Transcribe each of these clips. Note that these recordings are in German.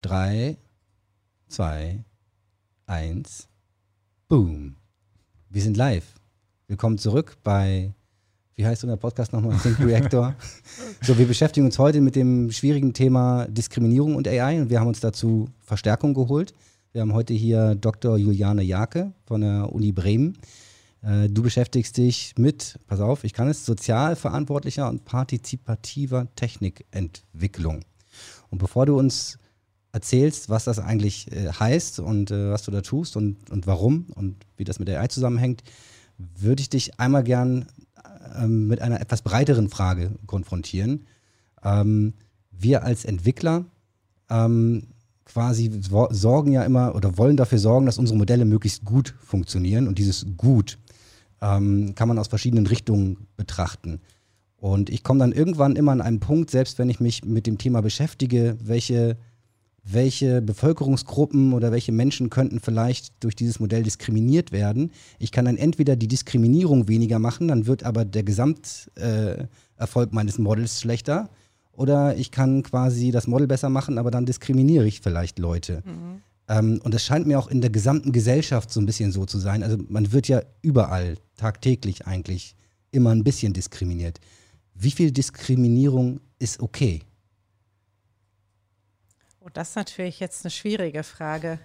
Drei, zwei, eins, boom. Wir sind live. Willkommen zurück bei, wie heißt unser Podcast nochmal? Think Reactor. so, wir beschäftigen uns heute mit dem schwierigen Thema Diskriminierung und AI und wir haben uns dazu Verstärkung geholt. Wir haben heute hier Dr. Juliane Jake von der Uni Bremen. Äh, du beschäftigst dich mit, pass auf, ich kann es, sozial verantwortlicher und partizipativer Technikentwicklung. Und bevor du uns erzählst, was das eigentlich äh, heißt und äh, was du da tust und, und warum und wie das mit der AI zusammenhängt, würde ich dich einmal gern ähm, mit einer etwas breiteren Frage konfrontieren. Ähm, wir als Entwickler ähm, quasi sorgen ja immer oder wollen dafür sorgen, dass unsere Modelle möglichst gut funktionieren und dieses Gut ähm, kann man aus verschiedenen Richtungen betrachten. Und ich komme dann irgendwann immer an einen Punkt, selbst wenn ich mich mit dem Thema beschäftige, welche welche Bevölkerungsgruppen oder welche Menschen könnten vielleicht durch dieses Modell diskriminiert werden. Ich kann dann entweder die Diskriminierung weniger machen, dann wird aber der Gesamterfolg äh, meines Models schlechter. Oder ich kann quasi das Model besser machen, aber dann diskriminiere ich vielleicht Leute. Mhm. Ähm, und das scheint mir auch in der gesamten Gesellschaft so ein bisschen so zu sein. Also man wird ja überall, tagtäglich eigentlich, immer ein bisschen diskriminiert. Wie viel Diskriminierung ist okay? Oh, das ist natürlich jetzt eine schwierige Frage.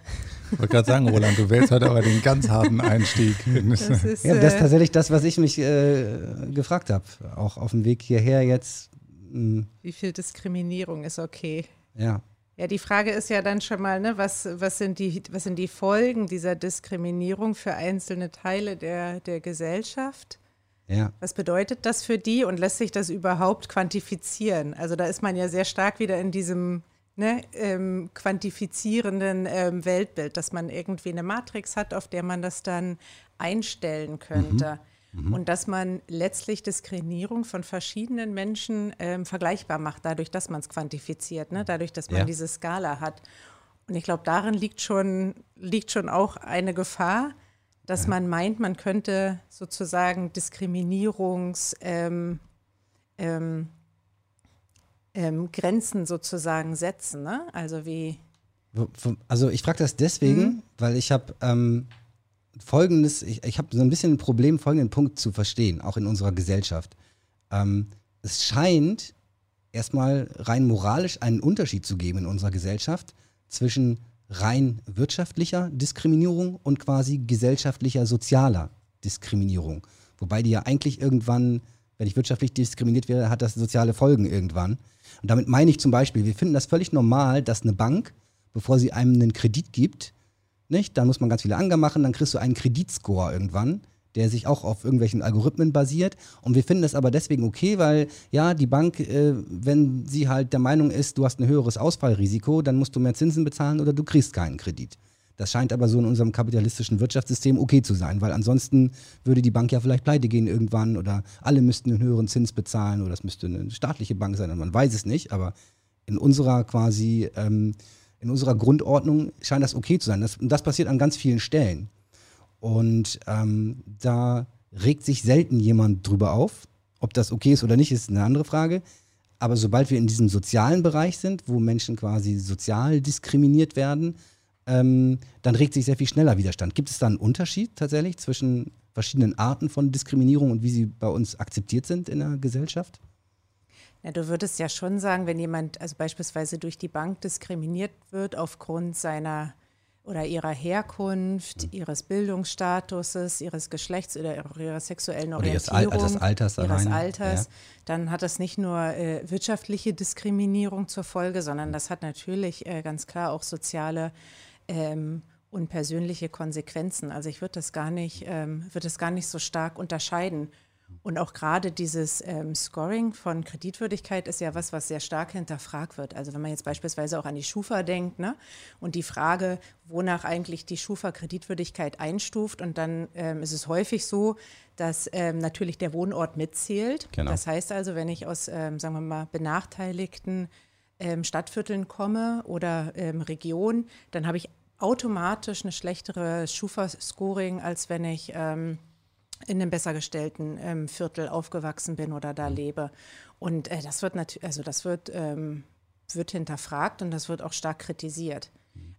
Ich wollte gerade sagen, Roland, du wählst heute aber den ganz harten Einstieg. Das ist, ja, das ist äh, tatsächlich das, was ich mich äh, gefragt habe. Auch auf dem Weg hierher jetzt. Mh. Hm. Wie viel Diskriminierung ist okay? Ja. Ja, die Frage ist ja dann schon mal, ne, was, was, sind die, was sind die Folgen dieser Diskriminierung für einzelne Teile der, der Gesellschaft? Ja. Was bedeutet das für die und lässt sich das überhaupt quantifizieren? Also da ist man ja sehr stark wieder in diesem ne, ähm, quantifizierenden ähm, Weltbild, dass man irgendwie eine Matrix hat, auf der man das dann einstellen könnte. Mhm. Mhm. Und dass man letztlich Diskriminierung von verschiedenen Menschen ähm, vergleichbar macht, dadurch, dass man es quantifiziert, ne? dadurch, dass man ja. diese Skala hat. Und ich glaube, darin liegt schon, liegt schon auch eine Gefahr, dass ja. man meint, man könnte sozusagen Diskriminierungs- ähm, ähm, ähm, Grenzen sozusagen setzen. Ne? Also wie. Also ich frage das deswegen, mhm. weil ich habe ähm, folgendes, ich, ich habe so ein bisschen ein Problem, folgenden Punkt zu verstehen, auch in unserer Gesellschaft. Ähm, es scheint erstmal rein moralisch einen Unterschied zu geben in unserer Gesellschaft zwischen rein wirtschaftlicher Diskriminierung und quasi gesellschaftlicher sozialer Diskriminierung. Wobei die ja eigentlich irgendwann, wenn ich wirtschaftlich diskriminiert wäre, hat das soziale Folgen irgendwann. Und damit meine ich zum Beispiel, wir finden das völlig normal, dass eine Bank, bevor sie einem einen Kredit gibt, nicht, dann muss man ganz viele Angaben machen, dann kriegst du einen Kreditscore irgendwann, der sich auch auf irgendwelchen Algorithmen basiert. Und wir finden das aber deswegen okay, weil ja, die Bank, äh, wenn sie halt der Meinung ist, du hast ein höheres Ausfallrisiko, dann musst du mehr Zinsen bezahlen oder du kriegst keinen Kredit. Das scheint aber so in unserem kapitalistischen Wirtschaftssystem okay zu sein, weil ansonsten würde die Bank ja vielleicht pleite gehen irgendwann oder alle müssten einen höheren Zins bezahlen oder es müsste eine staatliche Bank sein, man weiß es nicht, aber in unserer quasi, ähm, in unserer Grundordnung scheint das okay zu sein. Das, und das passiert an ganz vielen Stellen. Und ähm, da regt sich selten jemand drüber auf. Ob das okay ist oder nicht, ist eine andere Frage. Aber sobald wir in diesem sozialen Bereich sind, wo Menschen quasi sozial diskriminiert werden, ähm, dann regt sich sehr viel schneller Widerstand. Gibt es da einen Unterschied tatsächlich zwischen verschiedenen Arten von Diskriminierung und wie sie bei uns akzeptiert sind in der Gesellschaft? Ja, du würdest ja schon sagen, wenn jemand also beispielsweise durch die Bank diskriminiert wird aufgrund seiner oder ihrer Herkunft, mhm. ihres Bildungsstatuses, ihres Geschlechts oder ihrer sexuellen Orientierung, oder ihres, Alters, ihres Alters, ja. dann hat das nicht nur äh, wirtschaftliche Diskriminierung zur Folge, sondern das hat natürlich äh, ganz klar auch soziale ähm, und persönliche Konsequenzen. Also ich würde das gar nicht, ähm, würde das gar nicht so stark unterscheiden. Und auch gerade dieses ähm, Scoring von Kreditwürdigkeit ist ja was, was sehr stark hinterfragt wird. Also wenn man jetzt beispielsweise auch an die Schufa denkt ne, und die Frage, wonach eigentlich die Schufa Kreditwürdigkeit einstuft, und dann ähm, ist es häufig so, dass ähm, natürlich der Wohnort mitzählt. Genau. Das heißt also, wenn ich aus, ähm, sagen wir mal, benachteiligten ähm, Stadtvierteln komme oder ähm, Region, dann habe ich automatisch eine schlechtere Schufa-Scoring, als wenn ich ähm, in einem besser gestellten ähm, Viertel aufgewachsen bin oder da lebe. Und äh, das wird natürlich, also das wird ähm, wird hinterfragt und das wird auch stark kritisiert.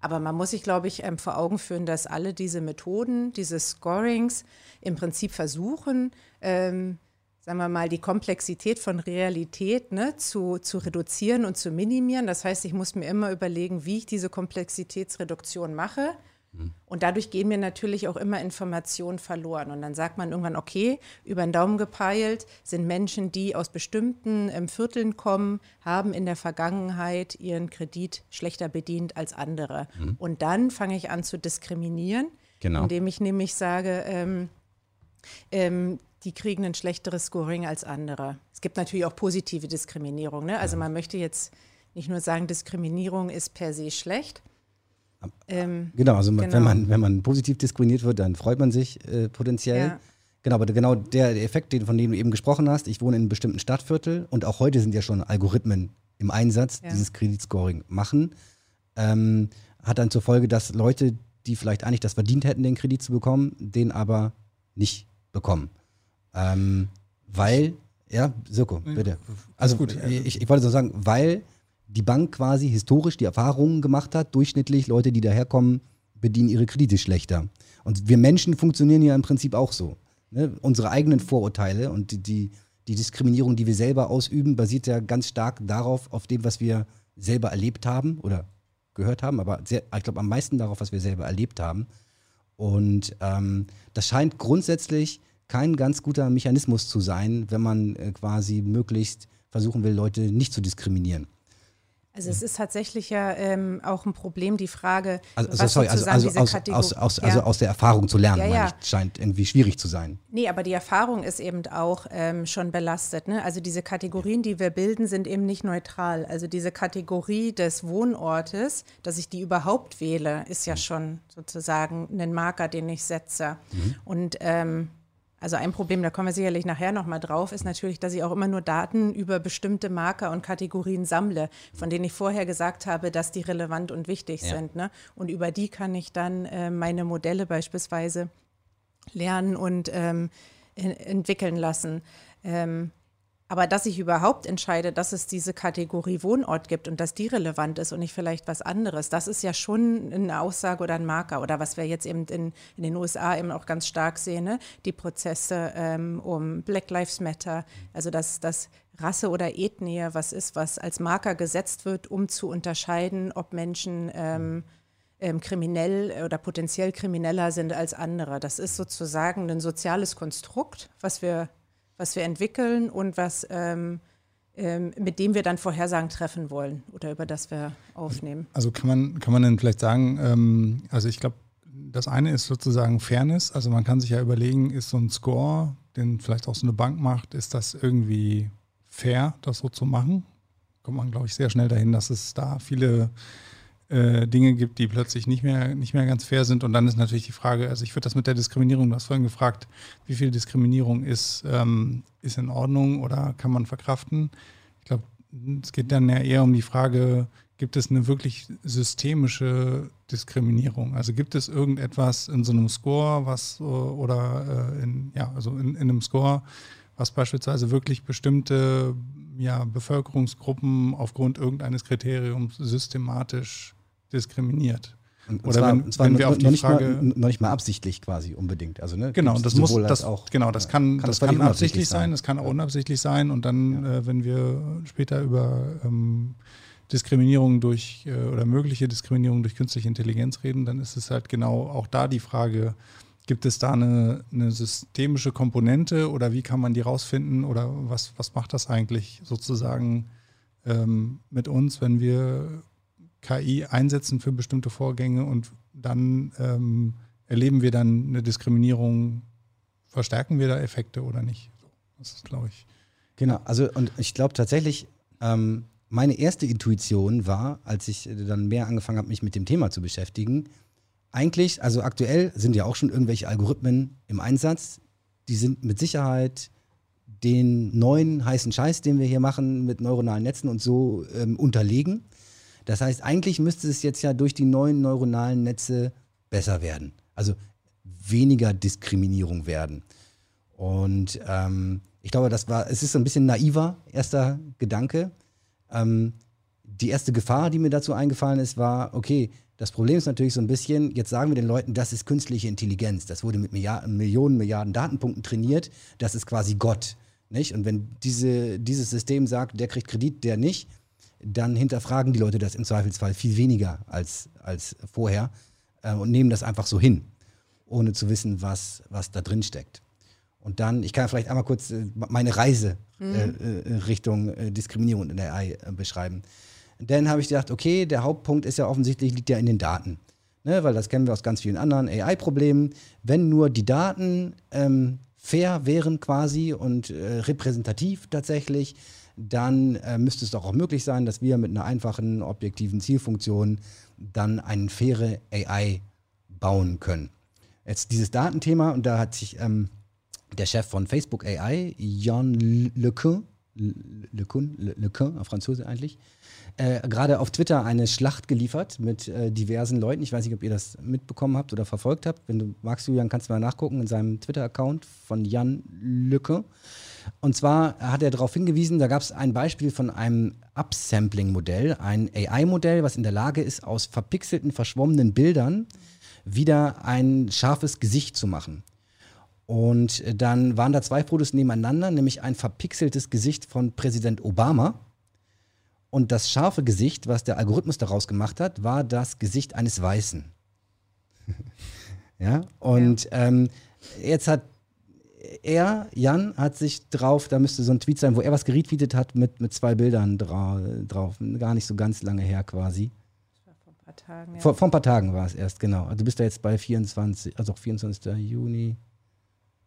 Aber man muss sich, glaube ich, ähm, vor Augen führen, dass alle diese Methoden, diese Scorings im Prinzip versuchen, ähm, sagen wir mal, die Komplexität von Realität ne, zu, zu reduzieren und zu minimieren. Das heißt, ich muss mir immer überlegen, wie ich diese Komplexitätsreduktion mache. Mhm. Und dadurch gehen mir natürlich auch immer Informationen verloren. Und dann sagt man irgendwann, okay, über den Daumen gepeilt sind Menschen, die aus bestimmten ähm, Vierteln kommen, haben in der Vergangenheit ihren Kredit schlechter bedient als andere. Mhm. Und dann fange ich an zu diskriminieren, genau. indem ich nämlich sage, ähm, ähm, die kriegen ein schlechteres Scoring als andere. Es gibt natürlich auch positive Diskriminierung. Ne? Also man möchte jetzt nicht nur sagen, Diskriminierung ist per se schlecht. Ähm, genau, also genau. Wenn, man, wenn man positiv diskriminiert wird, dann freut man sich äh, potenziell. Ja. Genau, aber genau der Effekt, den, von dem du eben gesprochen hast, ich wohne in einem bestimmten Stadtviertel und auch heute sind ja schon Algorithmen im Einsatz, ja. dieses Kreditscoring machen, ähm, hat dann zur Folge, dass Leute, die vielleicht eigentlich das verdient hätten, den Kredit zu bekommen, den aber nicht bekommen. Ähm, weil, ja, Sirko, bitte. Also gut. Ich, ich wollte so sagen, weil die Bank quasi historisch die Erfahrungen gemacht hat, durchschnittlich Leute, die daherkommen, bedienen ihre Kredite schlechter. Und wir Menschen funktionieren ja im Prinzip auch so. Ne? Unsere eigenen Vorurteile und die, die, die Diskriminierung, die wir selber ausüben, basiert ja ganz stark darauf, auf dem, was wir selber erlebt haben oder gehört haben, aber sehr, ich glaube am meisten darauf, was wir selber erlebt haben. Und ähm, das scheint grundsätzlich kein ganz guter Mechanismus zu sein, wenn man äh, quasi möglichst versuchen will, Leute nicht zu diskriminieren. Also es ist tatsächlich ja ähm, auch ein Problem, die Frage, also, was sorry, also, also, aus, aus, aus, also aus der Erfahrung zu lernen, ja, ja. Ich, scheint irgendwie schwierig zu sein. Nee, aber die Erfahrung ist eben auch ähm, schon belastet. Ne? Also diese Kategorien, die wir bilden, sind eben nicht neutral. Also diese Kategorie des Wohnortes, dass ich die überhaupt wähle, ist ja mhm. schon sozusagen ein Marker, den ich setze. Mhm. Und ähm, also ein Problem, da kommen wir sicherlich nachher nochmal drauf, ist natürlich, dass ich auch immer nur Daten über bestimmte Marker und Kategorien sammle, von denen ich vorher gesagt habe, dass die relevant und wichtig ja. sind. Ne? Und über die kann ich dann äh, meine Modelle beispielsweise lernen und ähm, entwickeln lassen. Ähm, aber dass ich überhaupt entscheide, dass es diese Kategorie Wohnort gibt und dass die relevant ist und nicht vielleicht was anderes, das ist ja schon eine Aussage oder ein Marker. Oder was wir jetzt eben in, in den USA eben auch ganz stark sehen, ne? die Prozesse ähm, um Black Lives Matter, also dass, dass Rasse oder Ethnie was ist, was als Marker gesetzt wird, um zu unterscheiden, ob Menschen ähm, ähm, kriminell oder potenziell krimineller sind als andere. Das ist sozusagen ein soziales Konstrukt, was wir was wir entwickeln und was ähm, ähm, mit dem wir dann Vorhersagen treffen wollen oder über das wir aufnehmen. Also kann man, kann man denn vielleicht sagen, ähm, also ich glaube, das eine ist sozusagen Fairness. Also man kann sich ja überlegen, ist so ein Score, den vielleicht auch so eine Bank macht, ist das irgendwie fair, das so zu machen? Kommt man, glaube ich, sehr schnell dahin, dass es da viele äh, Dinge gibt, die plötzlich nicht mehr, nicht mehr ganz fair sind. Und dann ist natürlich die Frage, also ich würde das mit der Diskriminierung, du hast vorhin gefragt, wie viel Diskriminierung ist, ähm, ist in Ordnung oder kann man verkraften? Ich glaube, es geht dann ja eher um die Frage, gibt es eine wirklich systemische Diskriminierung? Also gibt es irgendetwas in so einem Score, was oder äh, in, ja, also in, in einem Score, was beispielsweise wirklich bestimmte ja, Bevölkerungsgruppen aufgrund irgendeines Kriteriums systematisch diskriminiert. Und, Oder zwar, wenn, zwar wenn wir auf die noch Frage mal, noch nicht mal absichtlich quasi unbedingt. Also ne, genau, das muss das auch. Genau, das kann, kann das, kann absichtlich sein, das kann auch unabsichtlich sein. Und dann, ja. äh, wenn wir später über ähm, Diskriminierung durch äh, oder mögliche Diskriminierung durch künstliche Intelligenz reden, dann ist es halt genau auch da die Frage, Gibt es da eine, eine, systemische Komponente oder wie kann man die rausfinden oder was, was macht das eigentlich sozusagen ähm, mit uns, wenn wir KI einsetzen für bestimmte Vorgänge und dann ähm, erleben wir dann eine Diskriminierung, verstärken wir da Effekte oder nicht? Das ist, glaube ich. Genau, also und ich glaube tatsächlich, ähm, meine erste Intuition war, als ich dann mehr angefangen habe, mich mit dem Thema zu beschäftigen, eigentlich, also aktuell sind ja auch schon irgendwelche Algorithmen im Einsatz. Die sind mit Sicherheit den neuen heißen Scheiß, den wir hier machen mit neuronalen Netzen und so ähm, unterlegen. Das heißt, eigentlich müsste es jetzt ja durch die neuen neuronalen Netze besser werden. Also weniger Diskriminierung werden. Und ähm, ich glaube, das war, es ist so ein bisschen naiver erster Gedanke. Ähm, die erste Gefahr, die mir dazu eingefallen ist, war, okay, das Problem ist natürlich so ein bisschen, jetzt sagen wir den Leuten, das ist künstliche Intelligenz. Das wurde mit Milliarden, Millionen, Milliarden Datenpunkten trainiert. Das ist quasi Gott. Nicht? Und wenn diese, dieses System sagt, der kriegt Kredit, der nicht, dann hinterfragen die Leute das im Zweifelsfall viel weniger als, als vorher äh, und nehmen das einfach so hin, ohne zu wissen, was, was da drin steckt. Und dann, ich kann vielleicht einmal kurz äh, meine Reise mhm. äh, äh Richtung äh, Diskriminierung in der AI beschreiben. Dann habe ich gedacht, okay, der Hauptpunkt ist ja offensichtlich, liegt ja in den Daten. Ne, weil das kennen wir aus ganz vielen anderen AI-Problemen. Wenn nur die Daten ähm, fair wären quasi und äh, repräsentativ tatsächlich, dann äh, müsste es doch auch möglich sein, dass wir mit einer einfachen, objektiven Zielfunktion dann eine faire AI bauen können. Jetzt dieses Datenthema, und da hat sich ähm, der Chef von Facebook AI, Jan LeCun, LeCun, LeCun, auf Franzose eigentlich, äh, gerade auf Twitter eine Schlacht geliefert mit äh, diversen Leuten. Ich weiß nicht, ob ihr das mitbekommen habt oder verfolgt habt. Wenn du magst, Julian, kannst du mal nachgucken in seinem Twitter-Account von Jan Lücke. Und zwar hat er darauf hingewiesen, da gab es ein Beispiel von einem Upsampling-Modell, ein AI-Modell, was in der Lage ist, aus verpixelten, verschwommenen Bildern wieder ein scharfes Gesicht zu machen. Und dann waren da zwei Fotos nebeneinander, nämlich ein verpixeltes Gesicht von Präsident Obama und das scharfe Gesicht, was der Algorithmus daraus gemacht hat, war das Gesicht eines Weißen. ja, und ja. Ähm, jetzt hat er, Jan, hat sich drauf, da müsste so ein Tweet sein, wo er was geretweetet hat mit, mit zwei Bildern dra drauf. Gar nicht so ganz lange her quasi. Vor ein paar Tagen, ja. Vor, vor ein paar Tagen war es erst, genau. Also du bist da jetzt bei 24, also 24. Juni.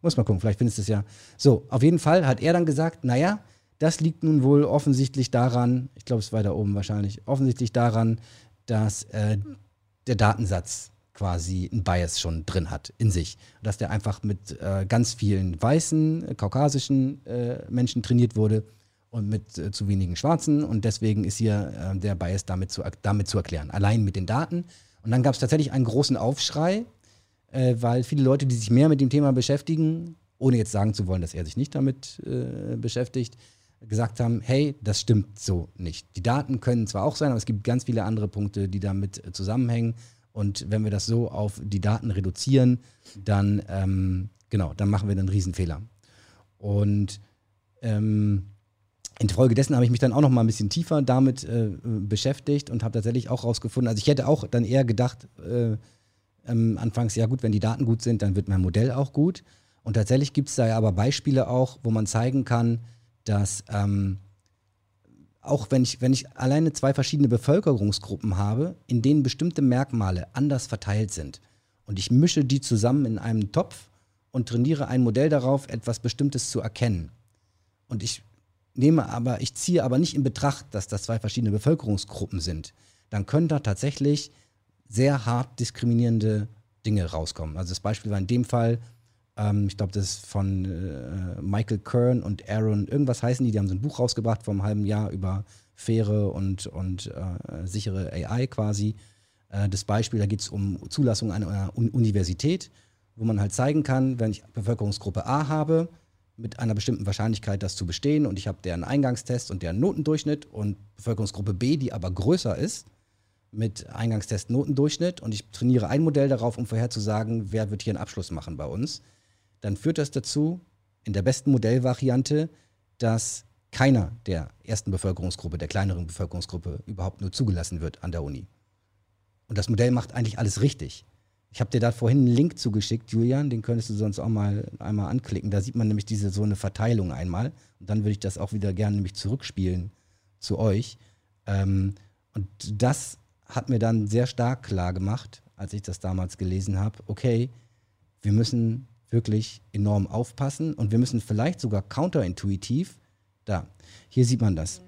Muss mal gucken, vielleicht findest du es ja. So, auf jeden Fall hat er dann gesagt, naja, das liegt nun wohl offensichtlich daran, ich glaube, es ist weiter oben wahrscheinlich, offensichtlich daran, dass äh, der Datensatz quasi ein Bias schon drin hat in sich. Dass der einfach mit äh, ganz vielen weißen, kaukasischen äh, Menschen trainiert wurde und mit äh, zu wenigen Schwarzen. Und deswegen ist hier äh, der Bias damit zu, damit zu erklären. Allein mit den Daten. Und dann gab es tatsächlich einen großen Aufschrei, äh, weil viele Leute, die sich mehr mit dem Thema beschäftigen, ohne jetzt sagen zu wollen, dass er sich nicht damit beschäftigt, gesagt haben, hey, das stimmt so nicht. Die Daten können zwar auch sein, aber es gibt ganz viele andere Punkte, die damit äh, zusammenhängen. Und wenn wir das so auf die Daten reduzieren, dann, ähm, genau, dann machen wir einen Riesenfehler. Und ähm, infolgedessen habe ich mich dann auch noch mal ein bisschen tiefer damit äh, beschäftigt und habe tatsächlich auch rausgefunden, also ich hätte auch dann eher gedacht, äh, ähm, anfangs, ja gut, wenn die Daten gut sind, dann wird mein Modell auch gut. Und tatsächlich gibt es da ja aber Beispiele auch, wo man zeigen kann, dass ähm, auch wenn ich, wenn ich alleine zwei verschiedene Bevölkerungsgruppen habe, in denen bestimmte Merkmale anders verteilt sind und ich mische die zusammen in einem Topf und trainiere ein Modell darauf, etwas Bestimmtes zu erkennen. Und ich nehme aber, ich ziehe aber nicht in Betracht, dass das zwei verschiedene Bevölkerungsgruppen sind, dann können da tatsächlich sehr hart diskriminierende Dinge rauskommen. Also das Beispiel war in dem Fall, ähm, ich glaube, das ist von äh, Michael Kern und Aaron, irgendwas heißen die, die haben so ein Buch rausgebracht vor einem halben Jahr über faire und, und äh, sichere AI quasi. Äh, das Beispiel, da geht es um Zulassung an einer Universität, wo man halt zeigen kann, wenn ich Bevölkerungsgruppe A habe, mit einer bestimmten Wahrscheinlichkeit das zu bestehen und ich habe deren Eingangstest und deren Notendurchschnitt und Bevölkerungsgruppe B, die aber größer ist, mit Eingangstest Notendurchschnitt und ich trainiere ein Modell darauf, um vorherzusagen, wer wird hier einen Abschluss machen bei uns dann führt das dazu, in der besten Modellvariante, dass keiner der ersten Bevölkerungsgruppe, der kleineren Bevölkerungsgruppe überhaupt nur zugelassen wird an der Uni. Und das Modell macht eigentlich alles richtig. Ich habe dir da vorhin einen Link zugeschickt, Julian, den könntest du sonst auch mal einmal anklicken. Da sieht man nämlich diese so eine Verteilung einmal. Und dann würde ich das auch wieder gerne nämlich zurückspielen zu euch. Ähm, und das hat mir dann sehr stark klar gemacht, als ich das damals gelesen habe. Okay, wir müssen wirklich enorm aufpassen und wir müssen vielleicht sogar counterintuitiv, da, hier sieht man das.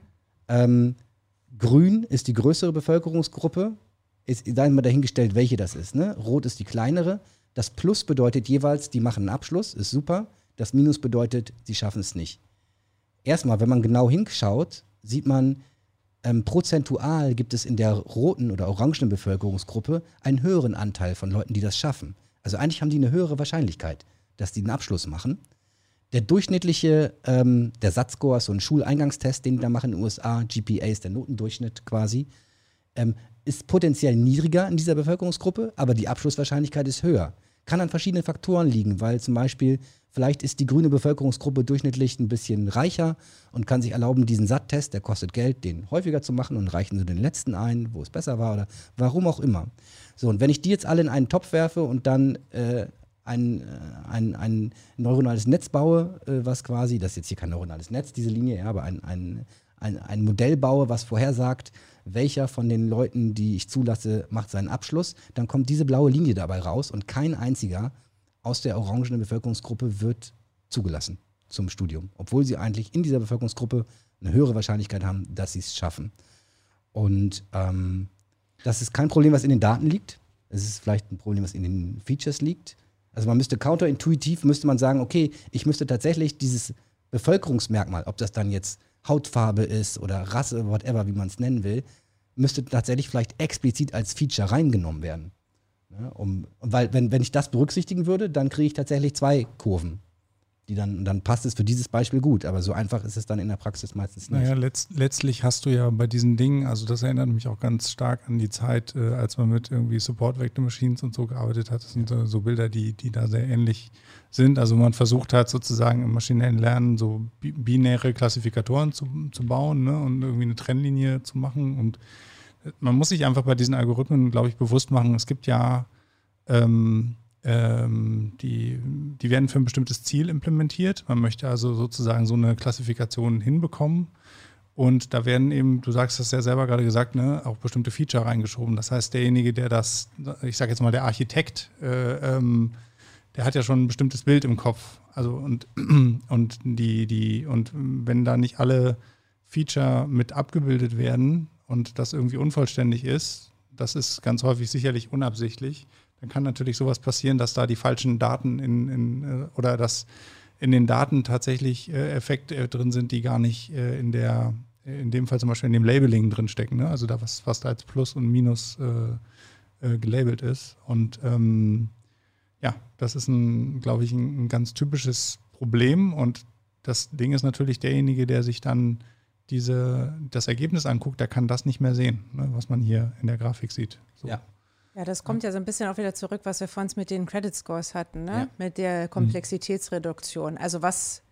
Ähm, Grün ist die größere Bevölkerungsgruppe, ist dann mal dahingestellt, welche das ist. Ne? Rot ist die kleinere. Das Plus bedeutet jeweils, die machen einen Abschluss, ist super. Das Minus bedeutet, sie schaffen es nicht. Erstmal, wenn man genau hinschaut, sieht man, ähm, prozentual gibt es in der roten oder orangenen Bevölkerungsgruppe einen höheren Anteil von Leuten, die das schaffen. Also eigentlich haben die eine höhere Wahrscheinlichkeit, dass die einen Abschluss machen. der durchschnittliche, ähm, der Satzscore ist so ein Schuleingangstest, den die da machen in den USA, GPA ist der Notendurchschnitt quasi, ähm, ist potenziell niedriger in dieser Bevölkerungsgruppe, aber die Abschlusswahrscheinlichkeit ist höher. Kann an verschiedenen Faktoren liegen, weil zum Beispiel vielleicht ist die grüne Bevölkerungsgruppe durchschnittlich ein bisschen reicher und kann sich erlauben, diesen SAT-Test, der kostet Geld, den häufiger zu machen und reichen sie den letzten ein, wo es besser war oder warum auch immer. So, und wenn ich die jetzt alle in einen Topf werfe und dann äh, ein, äh, ein, ein neuronales Netz baue, äh, was quasi, das ist jetzt hier kein neuronales Netz, diese Linie, ja, aber ein, ein, ein, ein Modell baue, was vorhersagt, welcher von den Leuten, die ich zulasse, macht seinen Abschluss, dann kommt diese blaue Linie dabei raus und kein einziger aus der orangenen Bevölkerungsgruppe wird zugelassen zum Studium, obwohl sie eigentlich in dieser Bevölkerungsgruppe eine höhere Wahrscheinlichkeit haben, dass sie es schaffen. Und ähm, das ist kein Problem, was in den Daten liegt. Es ist vielleicht ein Problem, was in den Features liegt. Also man müsste counterintuitiv, müsste man sagen, okay, ich müsste tatsächlich dieses Bevölkerungsmerkmal, ob das dann jetzt Hautfarbe ist oder Rasse, whatever, wie man es nennen will, müsste tatsächlich vielleicht explizit als Feature reingenommen werden. Ja, um, weil, wenn, wenn ich das berücksichtigen würde, dann kriege ich tatsächlich zwei Kurven die dann, dann passt es für dieses Beispiel gut, aber so einfach ist es dann in der Praxis meistens nicht. Naja, letzt, letztlich hast du ja bei diesen Dingen, also das erinnert mich auch ganz stark an die Zeit, äh, als man mit irgendwie Support Vector Machines und so gearbeitet hat. Das sind äh, so Bilder, die, die da sehr ähnlich sind. Also man versucht halt sozusagen im maschinellen Lernen so binäre Klassifikatoren zu, zu bauen ne, und irgendwie eine Trennlinie zu machen. Und äh, man muss sich einfach bei diesen Algorithmen, glaube ich, bewusst machen, es gibt ja ähm, ähm, die, die werden für ein bestimmtes Ziel implementiert. Man möchte also sozusagen so eine Klassifikation hinbekommen. Und da werden eben, du sagst das ja selber gerade gesagt, ne, auch bestimmte Feature reingeschoben. Das heißt, derjenige, der das, ich sage jetzt mal der Architekt, äh, ähm, der hat ja schon ein bestimmtes Bild im Kopf. Also und, und die, die, und wenn da nicht alle Feature mit abgebildet werden und das irgendwie unvollständig ist, das ist ganz häufig sicherlich unabsichtlich, dann kann natürlich sowas passieren, dass da die falschen Daten in, in äh, oder dass in den Daten tatsächlich äh, Effekte äh, drin sind, die gar nicht in der, in dem Fall zum Beispiel in dem Labeling drin stecken. Ne? Also da was, was da als Plus und Minus äh, äh, gelabelt ist. Und ähm, ja, das ist ein, glaube ich, ein, ein, ganz typisches Problem. Und das Ding ist natürlich derjenige, der sich dann diese, das Ergebnis anguckt, der kann das nicht mehr sehen, ne? was man hier in der Grafik sieht. So. Ja. Ja, das kommt ja so ein bisschen auch wieder zurück, was wir vorhin mit den Credit Scores hatten, ne? Ja. mit der Komplexitätsreduktion. Also was,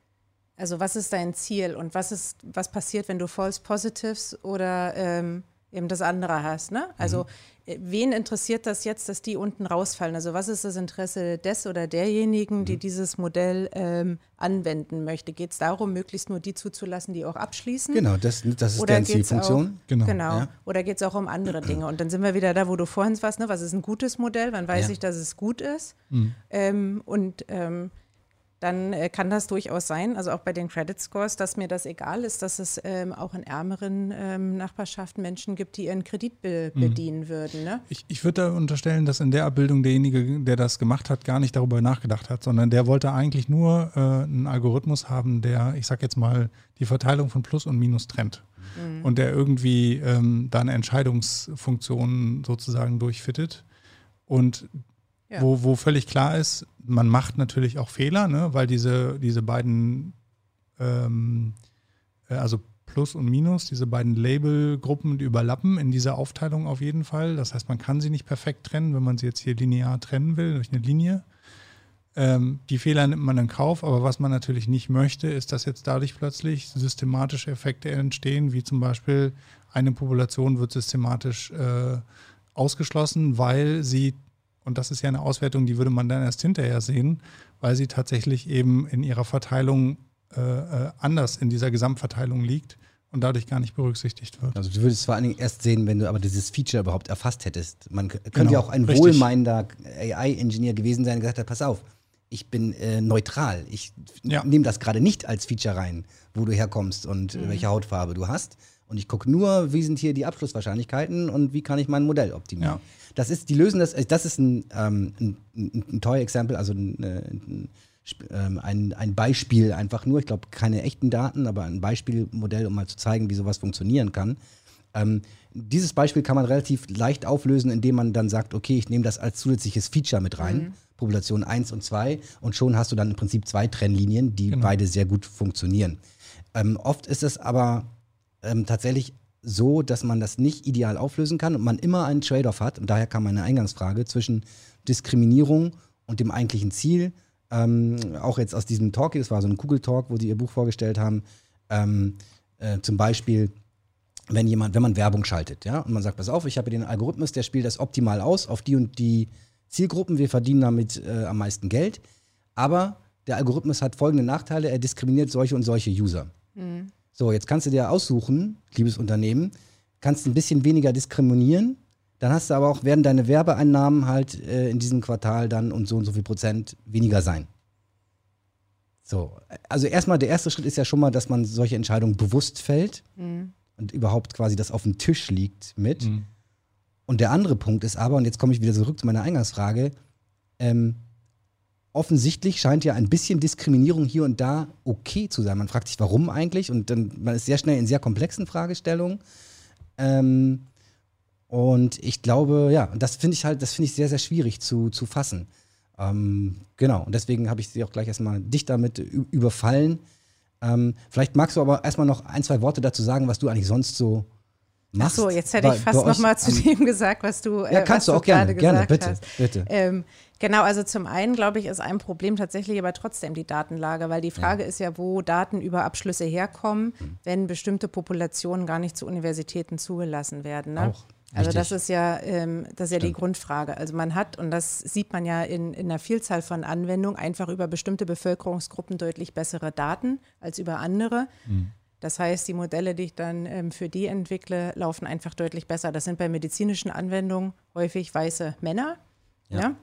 also was ist dein Ziel und was ist, was passiert, wenn du False Positives oder ähm, eben das andere hast. Ne? Also mhm. Äh, wen interessiert das jetzt, dass die unten rausfallen? Also was ist das Interesse des oder derjenigen, die mhm. dieses Modell ähm, anwenden möchte? Geht es darum, möglichst nur die zuzulassen, die auch abschließen? Genau, das, das ist deren Zielfunktion. Genau. genau. Ja. Oder geht es auch um andere Dinge? Und dann sind wir wieder da, wo du vorhin warst, ne? was ist ein gutes Modell? Wann weiß ja. ich, dass es gut ist? Mhm. Ähm, und ähm, dann äh, kann das durchaus sein, also auch bei den Credit Scores, dass mir das egal ist, dass es ähm, auch in ärmeren ähm, Nachbarschaften Menschen gibt, die ihren Kredit be mhm. bedienen würden. Ne? Ich, ich würde da unterstellen, dass in der Abbildung derjenige, der das gemacht hat, gar nicht darüber nachgedacht hat, sondern der wollte eigentlich nur äh, einen Algorithmus haben, der, ich sag jetzt mal, die Verteilung von Plus und Minus trennt. Mhm. Und der irgendwie ähm, da eine Entscheidungsfunktion sozusagen durchfittet. Und ja. wo, wo völlig klar ist, man macht natürlich auch Fehler, ne? weil diese, diese beiden, ähm, äh, also Plus und Minus, diese beiden Labelgruppen, die überlappen in dieser Aufteilung auf jeden Fall. Das heißt, man kann sie nicht perfekt trennen, wenn man sie jetzt hier linear trennen will, durch eine Linie. Ähm, die Fehler nimmt man in Kauf, aber was man natürlich nicht möchte, ist, dass jetzt dadurch plötzlich systematische Effekte entstehen, wie zum Beispiel eine Population wird systematisch äh, ausgeschlossen, weil sie und das ist ja eine Auswertung, die würde man dann erst hinterher sehen, weil sie tatsächlich eben in ihrer Verteilung äh, äh, anders in dieser Gesamtverteilung liegt und dadurch gar nicht berücksichtigt wird. Also du würdest es vor allen Dingen erst sehen, wenn du aber dieses Feature überhaupt erfasst hättest. Man könnte genau, ja auch ein richtig. wohlmeinender AI-Ingenieur gewesen sein, der gesagt hat, pass auf, ich bin äh, neutral. Ich ja. nehme das gerade nicht als Feature rein, wo du herkommst und mhm. welche Hautfarbe du hast. Und ich gucke nur, wie sind hier die Abschlusswahrscheinlichkeiten und wie kann ich mein Modell optimieren. Ja. Das ist, die lösen das, das ist ein, ähm, ein, ein, ein toy Example, also ein, ein, ähm, ein, ein Beispiel einfach nur. Ich glaube, keine echten Daten, aber ein Beispielmodell, um mal zu zeigen, wie sowas funktionieren kann. Ähm, dieses Beispiel kann man relativ leicht auflösen, indem man dann sagt, okay, ich nehme das als zusätzliches Feature mit rein, mhm. Population 1 und 2, und schon hast du dann im Prinzip zwei Trennlinien, die genau. beide sehr gut funktionieren. Ähm, oft ist es aber ähm, tatsächlich so, dass man das nicht ideal auflösen kann und man immer einen Trade-off hat. Und daher kam meine Eingangsfrage zwischen Diskriminierung und dem eigentlichen Ziel. Ähm, auch jetzt aus diesem Talk, das war so ein Google-Talk, wo sie ihr Buch vorgestellt haben. Ähm, äh, zum Beispiel, wenn jemand, wenn man Werbung schaltet, ja, und man sagt, pass auf, ich habe den Algorithmus, der spielt das optimal aus auf die und die Zielgruppen, wir verdienen damit äh, am meisten Geld. Aber der Algorithmus hat folgende Nachteile, er diskriminiert solche und solche User. Mhm. So, jetzt kannst du dir aussuchen, liebes Unternehmen, kannst ein bisschen weniger diskriminieren, dann hast du aber auch, werden deine Werbeeinnahmen halt äh, in diesem Quartal dann um so und so viel Prozent weniger sein. So, also erstmal, der erste Schritt ist ja schon mal, dass man solche Entscheidungen bewusst fällt mhm. und überhaupt quasi das auf dem Tisch liegt mit. Mhm. Und der andere Punkt ist aber, und jetzt komme ich wieder zurück zu meiner Eingangsfrage, ähm, offensichtlich scheint ja ein bisschen Diskriminierung hier und da okay zu sein. Man fragt sich, warum eigentlich? Und dann man ist sehr schnell in sehr komplexen Fragestellungen. Ähm, und ich glaube, ja, das finde ich halt, das finde ich sehr, sehr schwierig zu, zu fassen. Ähm, genau, und deswegen habe ich sie auch gleich erstmal dich damit überfallen. Ähm, vielleicht magst du aber erstmal noch ein, zwei Worte dazu sagen, was du eigentlich sonst so machst. Ach so, jetzt hätte ich fast noch mal zu dem gesagt, was du äh, Ja, kannst du auch gerne, gerne, bitte, hast. bitte. Genau, also zum einen, glaube ich, ist ein Problem tatsächlich aber trotzdem die Datenlage, weil die Frage ja. ist ja, wo Daten über Abschlüsse herkommen, mhm. wenn bestimmte Populationen gar nicht zu Universitäten zugelassen werden. Ne? Auch. Also das ist ja, ähm, das ist ja die Grundfrage. Also man hat, und das sieht man ja in, in einer Vielzahl von Anwendungen, einfach über bestimmte Bevölkerungsgruppen deutlich bessere Daten als über andere. Mhm. Das heißt, die Modelle, die ich dann ähm, für die entwickle, laufen einfach deutlich besser. Das sind bei medizinischen Anwendungen häufig weiße Männer. Ja. ja?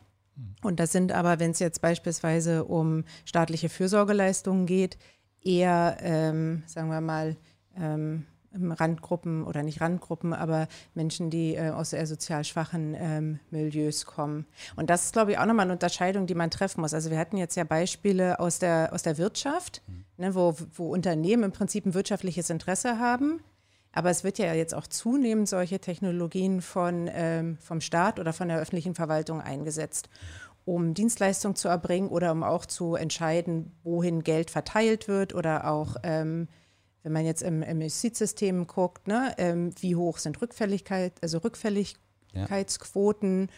Und das sind aber, wenn es jetzt beispielsweise um staatliche Fürsorgeleistungen geht, eher, ähm, sagen wir mal, ähm, Randgruppen oder nicht Randgruppen, aber Menschen, die äh, aus eher sozial schwachen ähm, Milieus kommen. Und das ist, glaube ich, auch nochmal eine Unterscheidung, die man treffen muss. Also wir hatten jetzt ja Beispiele aus der, aus der Wirtschaft, mhm. ne, wo, wo Unternehmen im Prinzip ein wirtschaftliches Interesse haben, aber es wird ja jetzt auch zunehmend solche Technologien von, ähm, vom Staat oder von der öffentlichen Verwaltung eingesetzt, um Dienstleistungen zu erbringen oder um auch zu entscheiden, wohin Geld verteilt wird oder auch, ähm, wenn man jetzt im, im Justizsystem guckt, ne, ähm, wie hoch sind Rückfälligkeit, also Rückfälligkeitsquoten. Ja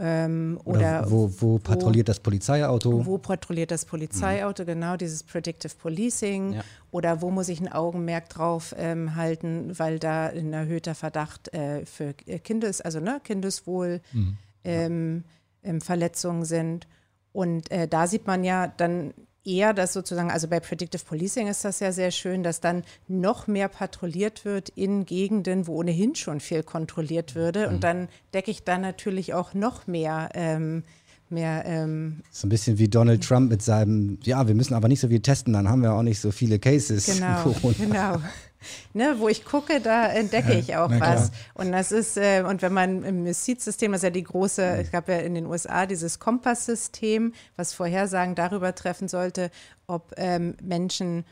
ähm, oder, oder wo, wo, patrouilliert wo, das Polizeiauto? Wo patrouilliert das Polizeiauto, mhm. genau, dieses Predictive Policing. Ja. Oder wo muss ich ein Augenmerk drauf ähm, halten, weil da ein erhöhter Verdacht äh, für Kindes, also ne, Kindeswohl mhm. ähm, ähm, Verletzungen sind. Und äh, da sieht man ja dann eher, dass sozusagen, also bei Predictive Policing ist das ja sehr schön, dass dann noch mehr patrouilliert wird in Gegenden, wo ohnehin schon viel kontrolliert würde. Mhm. Und dann decke ich da natürlich auch noch mehr. Ähm, mehr ähm, so ein bisschen wie Donald Trump mit seinem, ja, wir müssen aber nicht so viel testen, dann haben wir auch nicht so viele Cases. Genau, genau ne, wo ich gucke, da entdecke ich auch was. Und das ist, äh, und wenn man im Justizsystem, das ist ja die große, es gab ja in den USA dieses Kompass-System, was Vorhersagen darüber treffen sollte, ob ähm, Menschen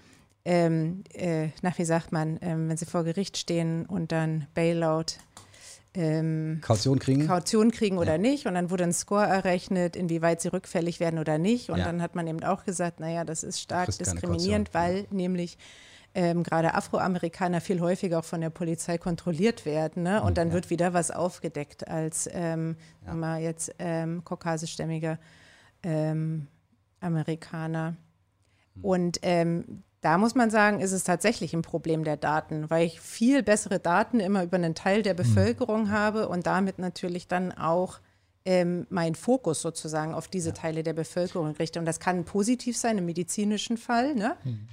ähm, äh, nach wie sagt man, ähm, wenn sie vor Gericht stehen und dann Bailout ähm, Kaution kriegen? Kaution kriegen oder ja. nicht. Und dann wurde ein Score errechnet, inwieweit sie rückfällig werden oder nicht. Und ja. dann hat man eben auch gesagt, naja, das ist stark diskriminierend, weil ja. nämlich ähm, gerade Afroamerikaner viel häufiger auch von der Polizei kontrolliert werden. Ne? Und dann ja. wird wieder was aufgedeckt als ähm, ja. mal jetzt ähm, kaukasischstämmiger ähm, Amerikaner. Mhm. Und ähm, da muss man sagen, ist es tatsächlich ein Problem der Daten, weil ich viel bessere Daten immer über einen Teil der hm. Bevölkerung mhm. habe und damit natürlich dann auch ähm, meinen Fokus sozusagen auf diese ja. Teile der Bevölkerung richte. Und das kann positiv sein im medizinischen Fall. Ne? Mhm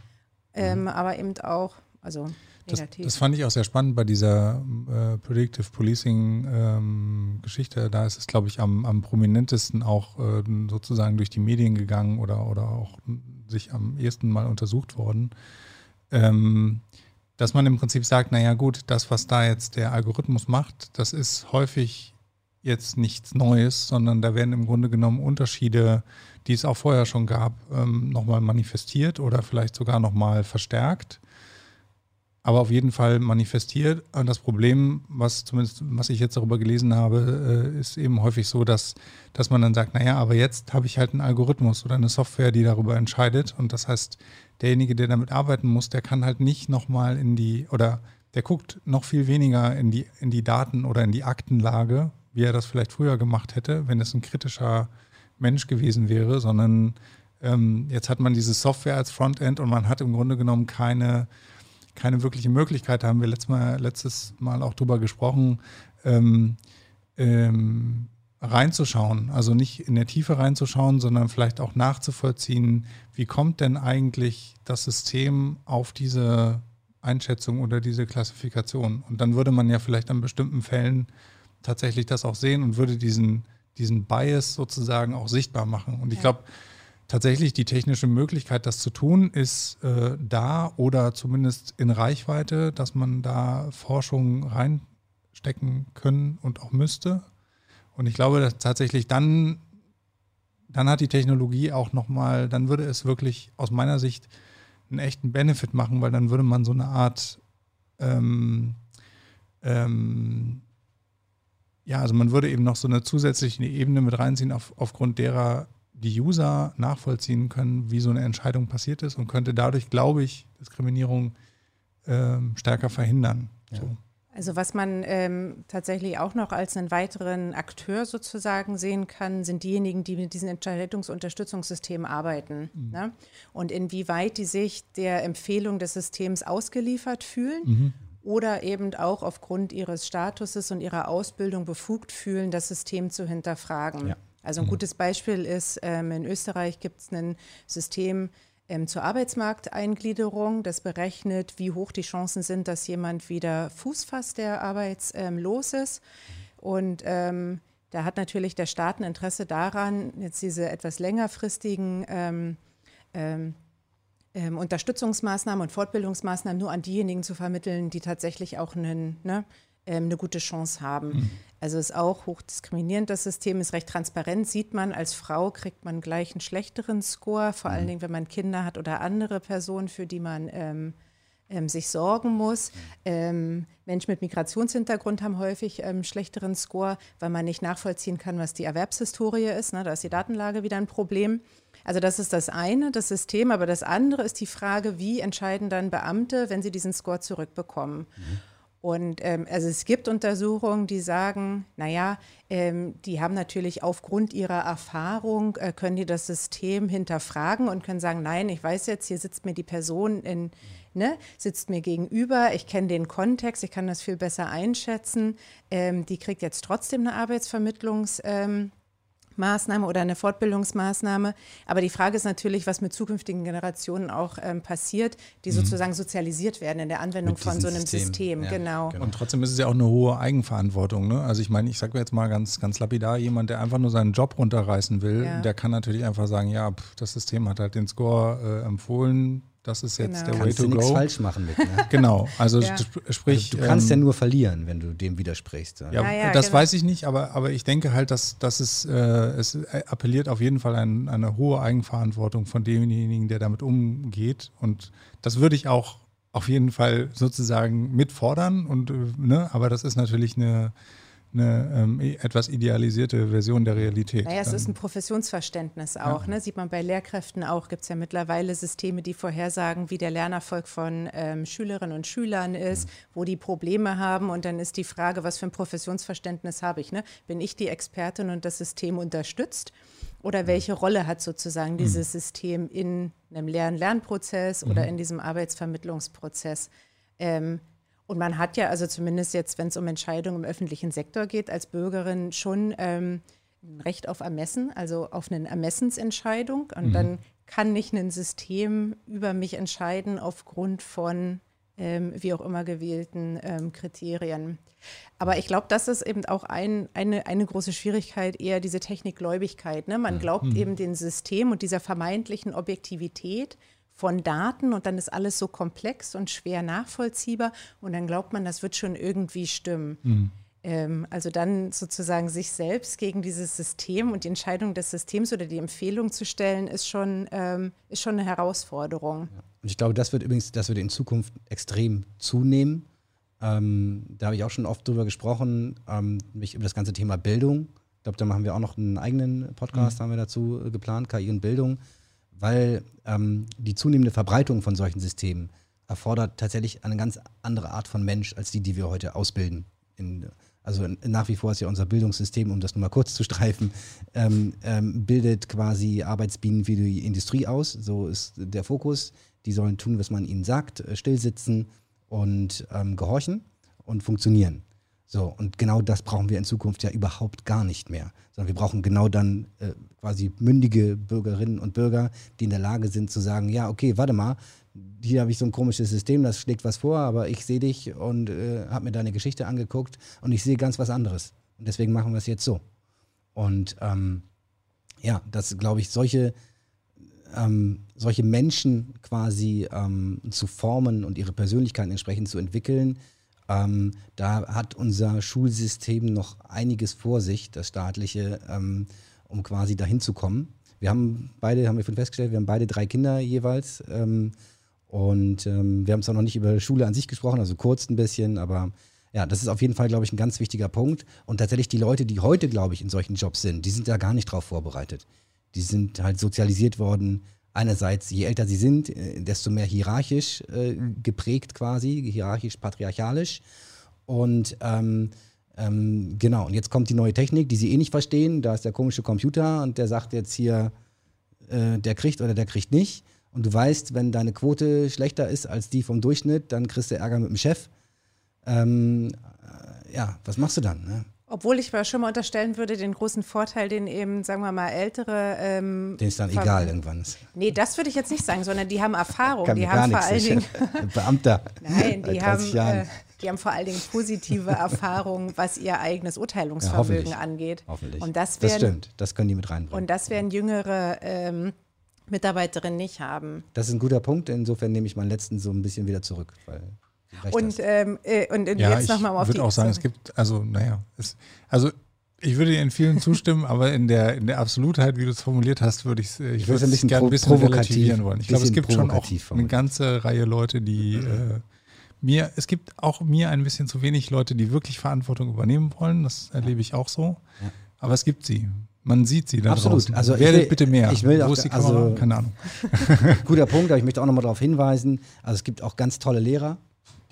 ähm, mhm. aber eben auch, also negativ. Das, das, fand ich auch sehr spannend bei dieser äh, Predictive Policing ähm, Geschichte. Da ist es, glaube ich, am, am prominentesten auch äh, sozusagen durch die Medien gegangen oder, oder auch sich am ersten Mal untersucht worden. Ähm, dass man im Prinzip sagt, naja gut, das, was da jetzt der Algorithmus macht, das ist häufig jetzt nichts Neues, sondern da werden im Grunde genommen Unterschiede die es auch vorher schon gab, ähm, nochmal manifestiert oder vielleicht sogar nochmal verstärkt. aber auf jeden Fall manifestiert. Und das Problem, was zumindest, was ich jetzt darüber gelesen habe, äh, ist eben häufig so, dass, dass man dann sagt, naja, aber jetzt habe ich halt einen Algorithmus oder eine Software, die darüber entscheidet. Und das heißt, derjenige, der damit arbeiten muss, der kann halt nicht nochmal in die, oder der guckt noch viel weniger in die, in die Daten oder in die Aktenlage, wie er das vielleicht früher gemacht hätte, wenn es ein kritischer Mensch gewesen wäre, sondern ähm, jetzt hat man diese Software als Frontend und man hat im Grunde genommen keine keine wirkliche Möglichkeit, da haben wir letztes Mal, letztes Mal auch drüber gesprochen, ähm, ähm, reinzuschauen. Also nicht in der Tiefe reinzuschauen, sondern vielleicht auch nachzuvollziehen, wie kommt denn eigentlich das System auf diese Einschätzung oder diese Klassifikation. Und dann würde man ja vielleicht an bestimmten Fällen tatsächlich das auch sehen und würde diesen, diesen Bias sozusagen auch sichtbar machen. Und ich glaube, tatsächlich die technische Möglichkeit, das zu tun, ist äh, da oder zumindest in Reichweite, dass man da Forschung reinstecken können und auch müsste. Und ich glaube, dass tatsächlich dann, dann hat die Technologie auch nochmal, dann würde es wirklich aus meiner Sicht einen echten Benefit machen, weil dann würde man so eine Art, ähm, ähm, ja, also man würde eben noch so eine zusätzliche Ebene mit reinziehen, auf, aufgrund derer die User nachvollziehen können, wie so eine Entscheidung passiert ist und könnte dadurch, glaube ich, Diskriminierung ähm, stärker verhindern. Ja. So. Also was man ähm, tatsächlich auch noch als einen weiteren Akteur sozusagen sehen kann, sind diejenigen, die mit diesen Entscheidungsunterstützungssystemen arbeiten. Mhm. Ne? Und inwieweit die sich der Empfehlung des Systems ausgeliefert fühlen mhm. Oder eben auch aufgrund ihres Statuses und ihrer Ausbildung befugt fühlen, das System zu hinterfragen. Ja. Also ein mhm. gutes Beispiel ist, ähm, in Österreich gibt es ein System ähm, zur Arbeitsmarkteingliederung, das berechnet, wie hoch die Chancen sind, dass jemand wieder Fuß fasst, der arbeitslos ist. Und ähm, da hat natürlich der Staat ein Interesse daran, jetzt diese etwas längerfristigen ähm, ähm, ähm, Unterstützungsmaßnahmen und Fortbildungsmaßnahmen nur an diejenigen zu vermitteln, die tatsächlich auch einen, ne, ähm, eine gute Chance haben. Mhm. Also ist auch hochdiskriminierend. Das System ist recht transparent. Sieht man, als Frau kriegt man gleich einen schlechteren Score, vor mhm. allen Dingen, wenn man Kinder hat oder andere Personen, für die man ähm, ähm, sich sorgen muss. Ähm, Menschen mit Migrationshintergrund haben häufig ähm, schlechteren Score, weil man nicht nachvollziehen kann, was die Erwerbshistorie ist. Ne? Da ist die Datenlage wieder ein Problem. Also das ist das eine, das System. Aber das andere ist die Frage, wie entscheiden dann Beamte, wenn sie diesen Score zurückbekommen. Mhm. Und ähm, also es gibt Untersuchungen, die sagen, naja, ähm, die haben natürlich aufgrund ihrer Erfahrung, äh, können die das System hinterfragen und können sagen, nein, ich weiß jetzt, hier sitzt mir die Person in, ne, sitzt mir gegenüber, ich kenne den Kontext, ich kann das viel besser einschätzen, ähm, die kriegt jetzt trotzdem eine Arbeitsvermittlungs- ähm, Maßnahme oder eine Fortbildungsmaßnahme. Aber die Frage ist natürlich, was mit zukünftigen Generationen auch ähm, passiert, die mhm. sozusagen sozialisiert werden in der Anwendung von so einem System. System. Ja, genau. genau. Und trotzdem ist es ja auch eine hohe Eigenverantwortung. Ne? Also ich meine, ich sage jetzt mal ganz, ganz lapidar, jemand, der einfach nur seinen Job runterreißen will, ja. der kann natürlich einfach sagen, ja, pff, das System hat halt den Score äh, empfohlen, das ist jetzt genau. der kannst Way to go. falsch machen mit. Ne? genau, also ja. sprich. Also du kannst ähm, ja nur verlieren, wenn du dem widersprichst. Ja, ja, ja das genau. weiß ich nicht, aber, aber ich denke halt, dass, dass es, äh, es appelliert auf jeden Fall an eine hohe Eigenverantwortung von demjenigen, der damit umgeht. Und das würde ich auch auf jeden Fall sozusagen mitfordern. Und, äh, ne, aber das ist natürlich eine eine ähm, etwas idealisierte Version der Realität. Naja, es ist ein Professionsverständnis auch. Ja. Ne? Sieht man bei Lehrkräften auch. Gibt es ja mittlerweile Systeme, die vorhersagen, wie der Lernerfolg von ähm, Schülerinnen und Schülern ist, mhm. wo die Probleme haben. Und dann ist die Frage, was für ein Professionsverständnis habe ich? Ne? Bin ich die Expertin und das System unterstützt? Oder welche Rolle hat sozusagen dieses mhm. System in einem Lern-Lernprozess oder mhm. in diesem Arbeitsvermittlungsprozess? Ähm, und man hat ja, also zumindest jetzt, wenn es um Entscheidungen im öffentlichen Sektor geht, als Bürgerin schon ähm, ein Recht auf Ermessen, also auf eine Ermessensentscheidung. Und mhm. dann kann nicht ein System über mich entscheiden aufgrund von ähm, wie auch immer gewählten ähm, Kriterien. Aber ich glaube, das ist eben auch ein, eine, eine große Schwierigkeit, eher diese Technikgläubigkeit. Ne? Man glaubt mhm. eben dem System und dieser vermeintlichen Objektivität von Daten und dann ist alles so komplex und schwer nachvollziehbar und dann glaubt man, das wird schon irgendwie stimmen. Mhm. Ähm, also dann sozusagen sich selbst gegen dieses System und die Entscheidung des Systems oder die Empfehlung zu stellen, ist schon, ähm, ist schon eine Herausforderung. Und ich glaube, das wird übrigens, das wird in Zukunft extrem zunehmen. Ähm, da habe ich auch schon oft drüber gesprochen, ähm, mich über das ganze Thema Bildung. Ich glaube, da machen wir auch noch einen eigenen Podcast, mhm. haben wir dazu äh, geplant, KI und Bildung, weil ähm, die zunehmende Verbreitung von solchen Systemen erfordert tatsächlich eine ganz andere Art von Mensch als die, die wir heute ausbilden. In, also nach wie vor ist ja unser Bildungssystem, um das nur mal kurz zu streifen, ähm, ähm, bildet quasi Arbeitsbienen für die Industrie aus. So ist der Fokus. Die sollen tun, was man ihnen sagt, äh, stillsitzen und ähm, gehorchen und funktionieren. So, und genau das brauchen wir in Zukunft ja überhaupt gar nicht mehr. Sondern wir brauchen genau dann äh, quasi mündige Bürgerinnen und Bürger, die in der Lage sind zu sagen, ja, okay, warte mal, hier habe ich so ein komisches System, das schlägt was vor, aber ich sehe dich und äh, habe mir deine Geschichte angeguckt und ich sehe ganz was anderes. Und deswegen machen wir es jetzt so. Und ähm, ja, das glaube ich, solche, ähm, solche Menschen quasi ähm, zu formen und ihre Persönlichkeiten entsprechend zu entwickeln, ähm, da hat unser Schulsystem noch einiges vor sich, das staatliche, ähm, um quasi dahin zu kommen. Wir haben beide, haben wir schon festgestellt, wir haben beide drei Kinder jeweils. Ähm, und ähm, wir haben zwar noch nicht über Schule an sich gesprochen, also kurz ein bisschen, aber ja, das ist auf jeden Fall, glaube ich, ein ganz wichtiger Punkt. Und tatsächlich die Leute, die heute, glaube ich, in solchen Jobs sind, die sind da gar nicht drauf vorbereitet. Die sind halt sozialisiert worden. Einerseits, je älter sie sind, äh, desto mehr hierarchisch äh, geprägt quasi, hierarchisch, patriarchalisch. Und ähm, ähm, genau, und jetzt kommt die neue Technik, die sie eh nicht verstehen. Da ist der komische Computer und der sagt jetzt hier, äh, der kriegt oder der kriegt nicht und du weißt, wenn deine Quote schlechter ist als die vom Durchschnitt, dann kriegst du Ärger mit dem Chef. Ähm, äh, ja, was machst du dann? Ne? Obwohl ich schon mal unterstellen würde, den großen Vorteil, den eben, sagen wir mal, ältere. Ähm, den ist dann egal irgendwann. Nee, das würde ich jetzt nicht sagen, sondern die haben Erfahrung. Kann die haben vor allen Dingen. Beamter. Nein, die haben, äh, die haben vor allen Dingen positive Erfahrungen, was ihr eigenes Urteilungsvermögen ja, angeht. Hoffentlich. Und das, werden, das stimmt, das können die mit reinbringen. Und das wären jüngere. Ähm, Mitarbeiterin nicht haben. Das ist ein guter Punkt. Insofern nehme ich meinen letzten so ein bisschen wieder zurück. Und, ähm, äh, und ja, jetzt nochmal auf die. Ich würde auch sagen, es gibt, also, naja, es, also ich würde dir in vielen zustimmen, aber in der, in der Absolutheit, wie du es formuliert hast, würde ich, ich würde es gerne ein bisschen relativieren wollen. Ich glaube, es gibt schon auch eine ganze Reihe Leute, die äh, mir, es gibt auch mir ein bisschen zu wenig Leute, die wirklich Verantwortung übernehmen wollen. Das erlebe ich auch so. Ja. Aber es gibt sie. Man sieht sie da Absolut. Draußen. Also Werdet will, bitte mehr. Ich will Wo auch, ist die Kamera? Also, Keine Ahnung. guter Punkt, aber ich möchte auch nochmal darauf hinweisen. Also es gibt auch ganz tolle Lehrer,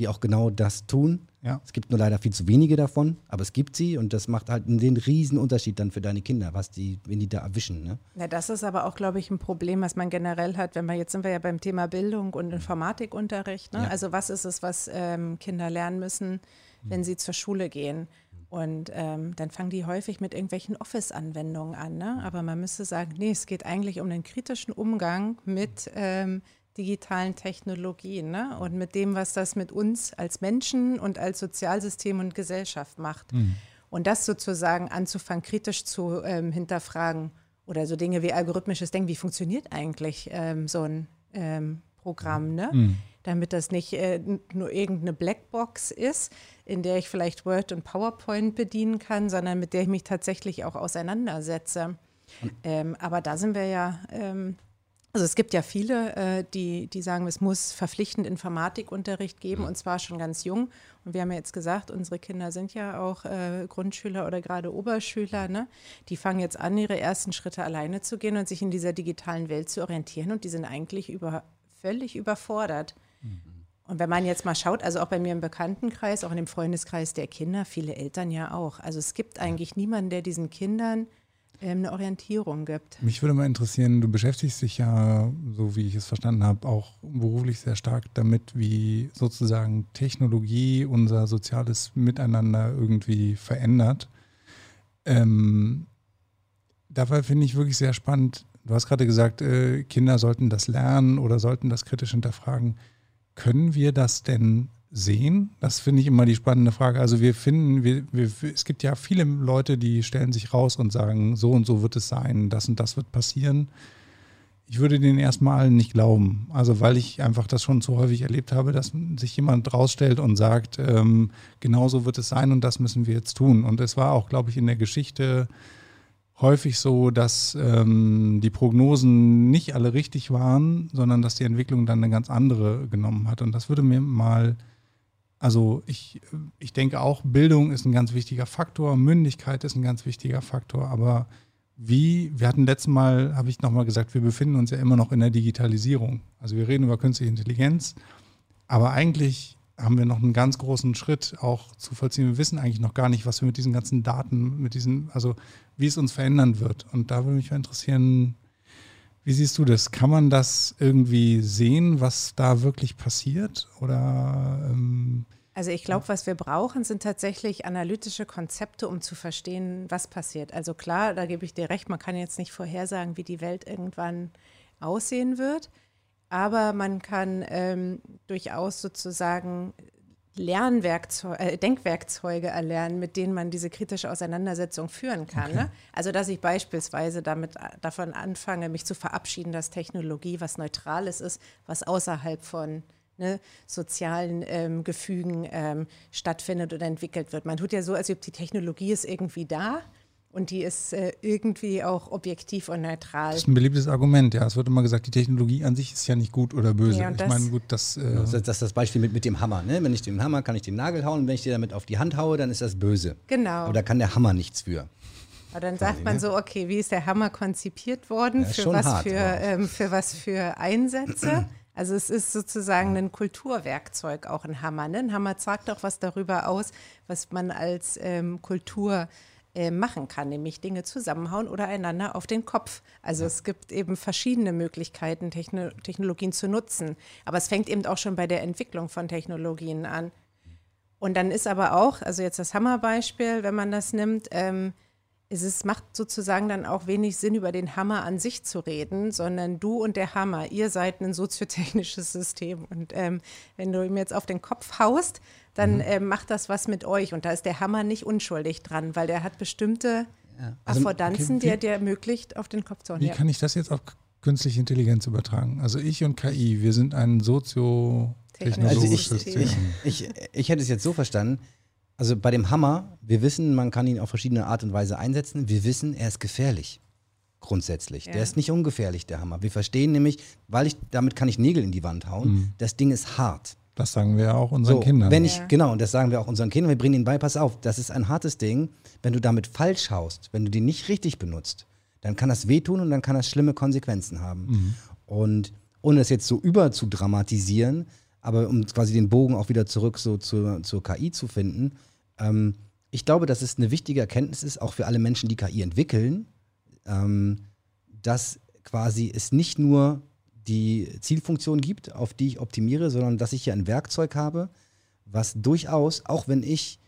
die auch genau das tun. Ja. Es gibt nur leider viel zu wenige davon, aber es gibt sie und das macht halt den riesen Unterschied dann für deine Kinder, was die, wenn die da erwischen. Ne? Ja, das ist aber auch, glaube ich, ein Problem, was man generell hat, wenn wir jetzt sind wir ja beim Thema Bildung und Informatikunterricht. Ne? Ja. Also was ist es, was ähm, Kinder lernen müssen, wenn sie zur Schule gehen? Und ähm, dann fangen die häufig mit irgendwelchen Office-Anwendungen an. Ne? Aber man müsste sagen, nee, es geht eigentlich um den kritischen Umgang mit ähm, digitalen Technologien ne? und mit dem, was das mit uns als Menschen und als Sozialsystem und Gesellschaft macht. Mhm. Und das sozusagen anzufangen, kritisch zu ähm, hinterfragen oder so Dinge wie algorithmisches Denken, wie funktioniert eigentlich ähm, so ein ähm, Programm, ne? Mhm damit das nicht äh, nur irgendeine Blackbox ist, in der ich vielleicht Word und PowerPoint bedienen kann, sondern mit der ich mich tatsächlich auch auseinandersetze. Ähm, aber da sind wir ja, ähm, also es gibt ja viele, äh, die, die sagen, es muss verpflichtend Informatikunterricht geben und zwar schon ganz jung. Und wir haben ja jetzt gesagt, unsere Kinder sind ja auch äh, Grundschüler oder gerade Oberschüler. Ne? Die fangen jetzt an, ihre ersten Schritte alleine zu gehen und sich in dieser digitalen Welt zu orientieren und die sind eigentlich über, völlig überfordert. Und wenn man jetzt mal schaut, also auch bei mir im Bekanntenkreis, auch in dem Freundeskreis der Kinder, viele Eltern ja auch. Also es gibt eigentlich niemanden, der diesen Kindern eine Orientierung gibt. Mich würde mal interessieren, du beschäftigst dich ja, so wie ich es verstanden habe, auch beruflich sehr stark damit, wie sozusagen Technologie unser soziales Miteinander irgendwie verändert. Ähm, dabei finde ich wirklich sehr spannend, du hast gerade gesagt, äh, Kinder sollten das lernen oder sollten das kritisch hinterfragen können wir das denn sehen? Das finde ich immer die spannende Frage. Also wir finden, wir, wir, es gibt ja viele Leute, die stellen sich raus und sagen, so und so wird es sein, das und das wird passieren. Ich würde denen erstmal nicht glauben. Also weil ich einfach das schon zu häufig erlebt habe, dass sich jemand rausstellt und sagt, ähm, genau so wird es sein und das müssen wir jetzt tun. Und es war auch, glaube ich, in der Geschichte häufig so, dass ähm, die Prognosen nicht alle richtig waren, sondern dass die Entwicklung dann eine ganz andere genommen hat. Und das würde mir mal, also ich, ich denke auch, Bildung ist ein ganz wichtiger Faktor, Mündigkeit ist ein ganz wichtiger Faktor, aber wie, wir hatten letztes Mal, habe ich nochmal gesagt, wir befinden uns ja immer noch in der Digitalisierung. Also wir reden über künstliche Intelligenz, aber eigentlich haben wir noch einen ganz großen Schritt auch zu vollziehen. Wir wissen eigentlich noch gar nicht, was wir mit diesen ganzen Daten, mit diesen, also wie es uns verändern wird. Und da würde mich mal interessieren, wie siehst du das? Kann man das irgendwie sehen, was da wirklich passiert? Oder ähm, also ich glaube, was wir brauchen, sind tatsächlich analytische Konzepte, um zu verstehen, was passiert. Also klar, da gebe ich dir recht, man kann jetzt nicht vorhersagen, wie die Welt irgendwann aussehen wird. Aber man kann ähm, durchaus sozusagen Lernwerkzeuge, äh, Denkwerkzeuge erlernen, mit denen man diese kritische Auseinandersetzung führen kann. Okay. Ne? Also dass ich beispielsweise damit äh, davon anfange, mich zu verabschieden, dass Technologie was Neutrales ist, was außerhalb von ne, sozialen ähm, Gefügen ähm, stattfindet oder entwickelt wird. Man tut ja so, als ob die Technologie ist irgendwie da und die ist äh, irgendwie auch objektiv und neutral. Das ist ein beliebtes Argument, ja. Es wird immer gesagt, die Technologie an sich ist ja nicht gut oder böse. Ja, ich meine, gut, das, äh das, das. ist das Beispiel mit, mit dem Hammer. Ne? Wenn ich den Hammer kann ich den Nagel hauen, wenn ich dir damit auf die Hand haue, dann ist das böse. Genau. Aber da kann der Hammer nichts für. Aber dann sagt man so, okay, wie ist der Hammer konzipiert worden? Ja, für, was hart, für, ähm, für was für Einsätze? Also es ist sozusagen ein Kulturwerkzeug, auch ein Hammer. Ne? Ein Hammer sagt auch was darüber aus, was man als ähm, Kultur äh, machen kann, nämlich Dinge zusammenhauen oder einander auf den Kopf. Also es gibt eben verschiedene Möglichkeiten, Techno Technologien zu nutzen. Aber es fängt eben auch schon bei der Entwicklung von Technologien an. Und dann ist aber auch, also jetzt das Hammerbeispiel, wenn man das nimmt, ähm, es ist, macht sozusagen dann auch wenig Sinn, über den Hammer an sich zu reden, sondern du und der Hammer, ihr seid ein soziotechnisches System. Und ähm, wenn du ihm jetzt auf den Kopf haust, dann mhm. äh, macht das was mit euch. Und da ist der Hammer nicht unschuldig dran, weil der hat bestimmte ja. also, Affordanzen, okay, die er dir ermöglicht, auf den Kopf zu hauen. Wie ja. kann ich das jetzt auf künstliche Intelligenz übertragen? Also ich und KI, wir sind ein soziotechnologisches also ich, ich, ich, ich hätte es jetzt so verstanden, also bei dem Hammer, wir wissen, man kann ihn auf verschiedene Art und Weise einsetzen. Wir wissen, er ist gefährlich. Grundsätzlich. Ja. Der ist nicht ungefährlich, der Hammer. Wir verstehen nämlich, weil ich, damit kann ich Nägel in die Wand hauen. Mhm. Das Ding ist hart. Das sagen wir auch unseren so, Kindern. Wenn ich, ja. Genau, und das sagen wir auch unseren Kindern. Wir bringen ihnen bei, pass auf, das ist ein hartes Ding. Wenn du damit falsch haust, wenn du den nicht richtig benutzt, dann kann das wehtun und dann kann das schlimme Konsequenzen haben. Mhm. Und ohne das jetzt so über zu dramatisieren, aber um quasi den Bogen auch wieder zurück so zur, zur KI zu finden, ähm, ich glaube, dass es eine wichtige Erkenntnis ist, auch für alle Menschen, die KI entwickeln, ähm, dass quasi es nicht nur die Zielfunktion gibt, auf die ich optimiere, sondern dass ich hier ein Werkzeug habe, was durchaus, auch wenn ich,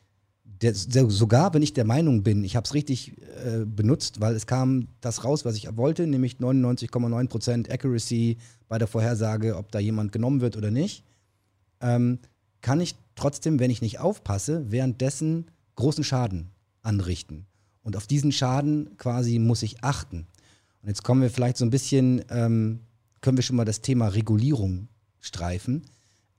der, sogar wenn ich der Meinung bin, ich habe es richtig äh, benutzt, weil es kam das raus, was ich wollte, nämlich 99,9% Accuracy bei der Vorhersage, ob da jemand genommen wird oder nicht, ähm, kann ich trotzdem, wenn ich nicht aufpasse, währenddessen großen Schaden anrichten. Und auf diesen Schaden quasi muss ich achten. Und jetzt kommen wir vielleicht so ein bisschen ähm, können wir schon mal das Thema Regulierung streifen.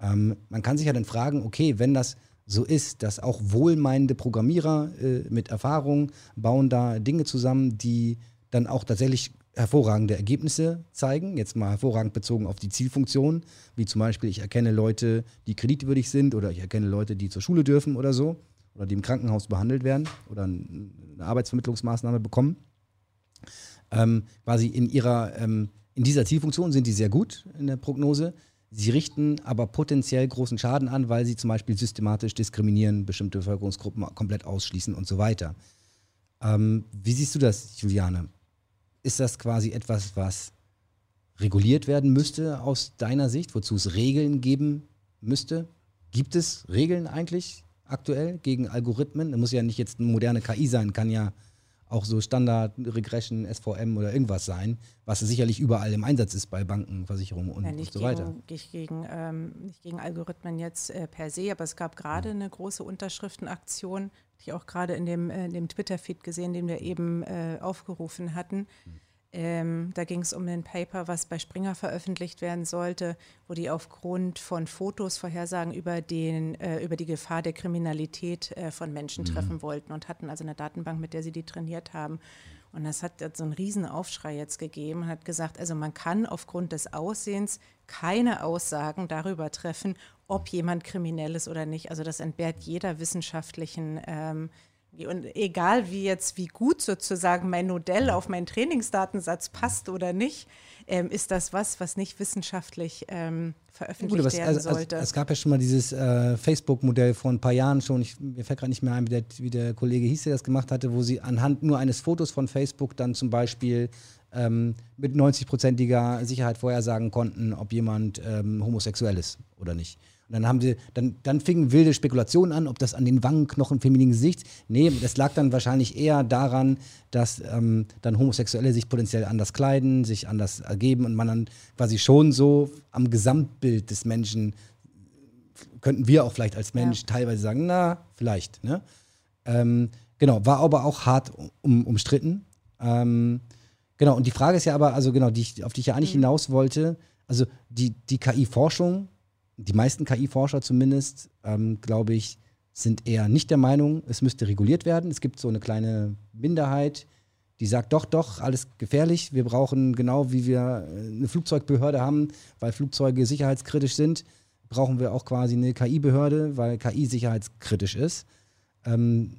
Ähm, man kann sich ja dann fragen, okay, wenn das so ist, dass auch wohlmeinende Programmierer äh, mit Erfahrung bauen da Dinge zusammen, die dann auch tatsächlich hervorragende Ergebnisse zeigen, jetzt mal hervorragend bezogen auf die Zielfunktion, wie zum Beispiel ich erkenne Leute, die kreditwürdig sind oder ich erkenne Leute, die zur Schule dürfen oder so oder die im Krankenhaus behandelt werden oder eine Arbeitsvermittlungsmaßnahme bekommen, ähm, quasi in ihrer ähm, in dieser Zielfunktion sind die sehr gut in der Prognose. Sie richten aber potenziell großen Schaden an, weil sie zum Beispiel systematisch diskriminieren, bestimmte Bevölkerungsgruppen komplett ausschließen und so weiter. Ähm, wie siehst du das, Juliane? Ist das quasi etwas, was reguliert werden müsste aus deiner Sicht, wozu es Regeln geben müsste? Gibt es Regeln eigentlich aktuell gegen Algorithmen? Das muss ja nicht jetzt eine moderne KI sein, kann ja auch so Standard, Regression, SVM oder irgendwas sein, was sicherlich überall im Einsatz ist bei Banken, Versicherungen und, ja, und so gegen, weiter. Nicht gegen, ähm, nicht gegen Algorithmen jetzt äh, per se, aber es gab gerade ja. eine große Unterschriftenaktion, die auch gerade in dem, äh, dem Twitter-Feed gesehen, den wir eben äh, aufgerufen hatten. Ähm, da ging es um ein Paper, was bei Springer veröffentlicht werden sollte, wo die aufgrund von Fotos Vorhersagen über, den, äh, über die Gefahr der Kriminalität äh, von Menschen mhm. treffen wollten und hatten also eine Datenbank, mit der sie die trainiert haben. Und das hat so einen riesen Aufschrei jetzt gegeben und hat gesagt, also man kann aufgrund des Aussehens keine Aussagen darüber treffen, ob jemand kriminell ist oder nicht. Also das entbehrt jeder wissenschaftlichen ähm, und egal wie jetzt, wie gut sozusagen mein Modell auf meinen Trainingsdatensatz passt oder nicht, ähm, ist das was, was nicht wissenschaftlich ähm, veröffentlicht Gut, werden also, sollte. Also, es gab ja schon mal dieses äh, Facebook-Modell vor ein paar Jahren schon, ich, mir fällt gerade nicht mehr ein, wie der, wie der Kollege hieß, der das gemacht hatte, wo sie anhand nur eines Fotos von Facebook dann zum Beispiel ähm, mit 90-prozentiger Sicherheit vorhersagen konnten, ob jemand ähm, homosexuell ist oder nicht. Und dann haben sie, dann, dann fingen wilde Spekulationen an, ob das an den Wangenknochen femininen Gesichts. Nee, das lag dann wahrscheinlich eher daran, dass ähm, dann Homosexuelle sich potenziell anders kleiden, sich anders ergeben und man dann quasi schon so am Gesamtbild des Menschen könnten wir auch vielleicht als Mensch ja. teilweise sagen, na, vielleicht. Ne? Ähm, genau, war aber auch hart um, umstritten. Ähm, genau, und die Frage ist ja aber, also genau, die, auf die ich ja eigentlich mhm. hinaus wollte, also die, die KI-Forschung die meisten KI-Forscher zumindest, ähm, glaube ich, sind eher nicht der Meinung, es müsste reguliert werden. Es gibt so eine kleine Minderheit, die sagt, doch, doch, alles gefährlich. Wir brauchen genau wie wir äh, eine Flugzeugbehörde haben, weil Flugzeuge sicherheitskritisch sind, brauchen wir auch quasi eine KI-Behörde, weil KI sicherheitskritisch ist. Ähm,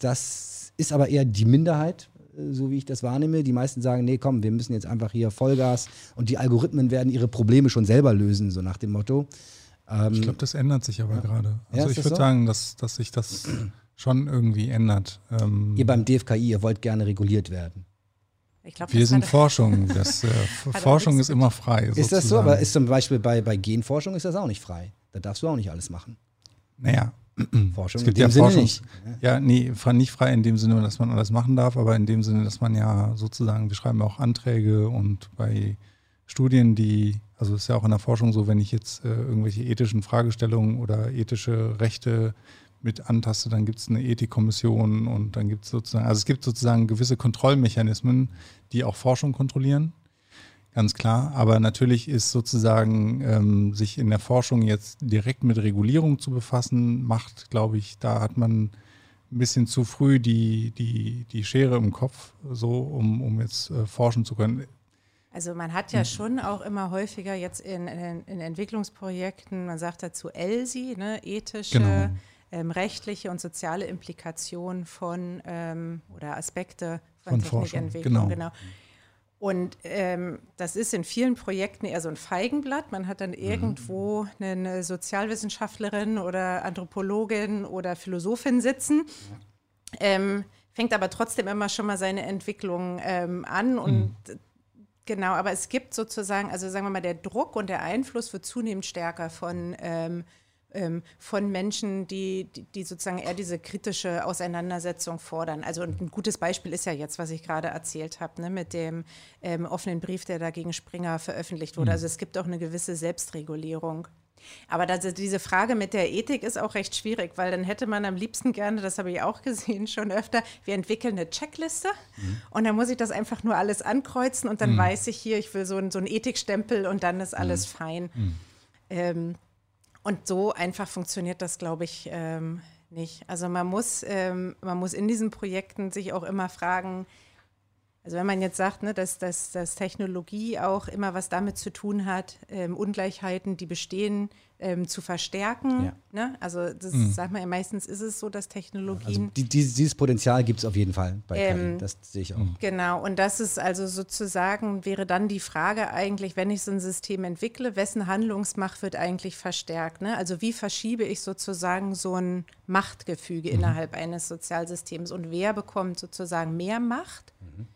das ist aber eher die Minderheit, so wie ich das wahrnehme. Die meisten sagen, nee, komm, wir müssen jetzt einfach hier Vollgas und die Algorithmen werden ihre Probleme schon selber lösen, so nach dem Motto. Ähm, ich glaube, das ändert sich aber ja. gerade. Also ja, ich würde so? sagen, dass, dass sich das schon irgendwie ändert. Ähm, ihr beim DFKI, ihr wollt gerne reguliert werden. Glaub, wir sind Forschung. Das, äh, Forschung ist immer frei. Ist das so? Aber ist zum Beispiel bei, bei Genforschung ist das auch nicht frei. Da darfst du auch nicht alles machen. Naja, Forschung es gibt in dem ja Sinne nicht. Ja, nee, nicht frei in dem Sinne, dass man alles machen darf, aber in dem Sinne, dass man ja sozusagen, wir schreiben auch Anträge und bei Studien, die, also ist ja auch in der Forschung so, wenn ich jetzt äh, irgendwelche ethischen Fragestellungen oder ethische Rechte mit antaste, dann gibt es eine Ethikkommission und dann gibt es sozusagen, also es gibt sozusagen gewisse Kontrollmechanismen, die auch Forschung kontrollieren ganz klar. Aber natürlich ist sozusagen, ähm, sich in der Forschung jetzt direkt mit Regulierung zu befassen, macht, glaube ich, da hat man ein bisschen zu früh die, die, die Schere im Kopf, so um, um jetzt äh, forschen zu können. Also man hat ja schon auch immer häufiger jetzt in, in, in Entwicklungsprojekten, man sagt dazu ELSI, ne, ethische, genau. ähm, rechtliche und soziale Implikationen von ähm, oder Aspekte von, von Technikentwicklung. Genau. genau. Und ähm, das ist in vielen Projekten eher so ein Feigenblatt. Man hat dann mhm. irgendwo eine Sozialwissenschaftlerin oder Anthropologin oder Philosophin sitzen, ähm, fängt aber trotzdem immer schon mal seine Entwicklung ähm, an und mhm. Genau, aber es gibt sozusagen, also sagen wir mal, der Druck und der Einfluss wird zunehmend stärker von ähm, von Menschen, die, die, die, sozusagen eher diese kritische Auseinandersetzung fordern. Also ein gutes Beispiel ist ja jetzt, was ich gerade erzählt habe, ne, mit dem ähm, offenen Brief, der da gegen Springer veröffentlicht wurde. Mhm. Also es gibt auch eine gewisse Selbstregulierung. Aber das, diese Frage mit der Ethik ist auch recht schwierig, weil dann hätte man am liebsten gerne, das habe ich auch gesehen schon öfter, wir entwickeln eine Checkliste mhm. und dann muss ich das einfach nur alles ankreuzen und dann mhm. weiß ich hier, ich will so, ein, so einen Ethikstempel und dann ist alles mhm. fein. Mhm. Ähm, und so einfach funktioniert das, glaube ich, ähm, nicht. Also man muss, ähm, man muss in diesen Projekten sich auch immer fragen, also wenn man jetzt sagt, ne, dass, dass, dass Technologie auch immer was damit zu tun hat, ähm, Ungleichheiten, die bestehen, ähm, zu verstärken. Ja. Ne? Also das mhm. sagt man ja meistens ist es so, dass Technologien. Also die, dieses, dieses Potenzial gibt es auf jeden Fall bei ähm, KI. Das sehe ich auch. Mhm. Genau, und das ist also sozusagen, wäre dann die Frage eigentlich, wenn ich so ein System entwickle, wessen Handlungsmacht wird eigentlich verstärkt? Ne? Also wie verschiebe ich sozusagen so ein Machtgefüge mhm. innerhalb eines Sozialsystems und wer bekommt sozusagen mehr Macht? Mhm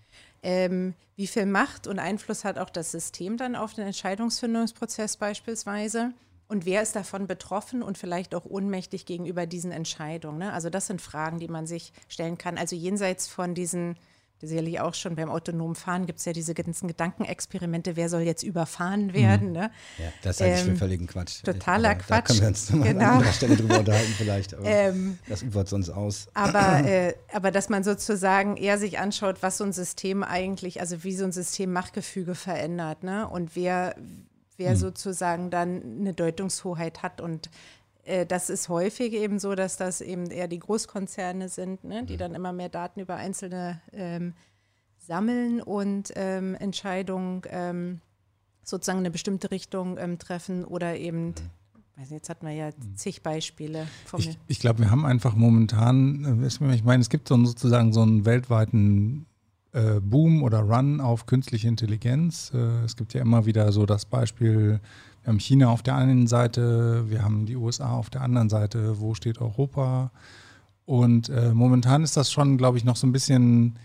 ähm, wie viel Macht und Einfluss hat auch das System dann auf den Entscheidungsfindungsprozess beispielsweise? Und wer ist davon betroffen und vielleicht auch ohnmächtig gegenüber diesen Entscheidungen? Ne? Also das sind Fragen, die man sich stellen kann. Also jenseits von diesen sicherlich auch schon beim autonomen Fahren gibt es ja diese ganzen Gedankenexperimente, wer soll jetzt überfahren mhm. werden. Ne? Ja, das halte ich für ähm, völligen Quatsch. Totaler aber Quatsch. Da können wir uns nochmal genau. an anderer Stelle drüber unterhalten vielleicht, aber ähm, das ufert sonst aus. Aber, äh, aber dass man sozusagen eher sich anschaut, was so ein System eigentlich, also wie so ein System Machtgefüge verändert ne? und wer, wer hm. sozusagen dann eine Deutungshoheit hat und das ist häufig eben so, dass das eben eher die Großkonzerne sind, ne, die mhm. dann immer mehr Daten über einzelne ähm, sammeln und ähm, Entscheidungen ähm, sozusagen eine bestimmte Richtung ähm, treffen oder eben, also jetzt hatten wir ja zig Beispiele. ich, ich glaube, wir haben einfach momentan, äh, ich meine, es gibt so sozusagen so einen weltweiten äh, Boom oder Run auf künstliche Intelligenz. Äh, es gibt ja immer wieder so das Beispiel, wir haben China auf der einen Seite, wir haben die USA auf der anderen Seite, wo steht Europa? Und äh, momentan ist das schon, glaube ich, noch so ein bisschen,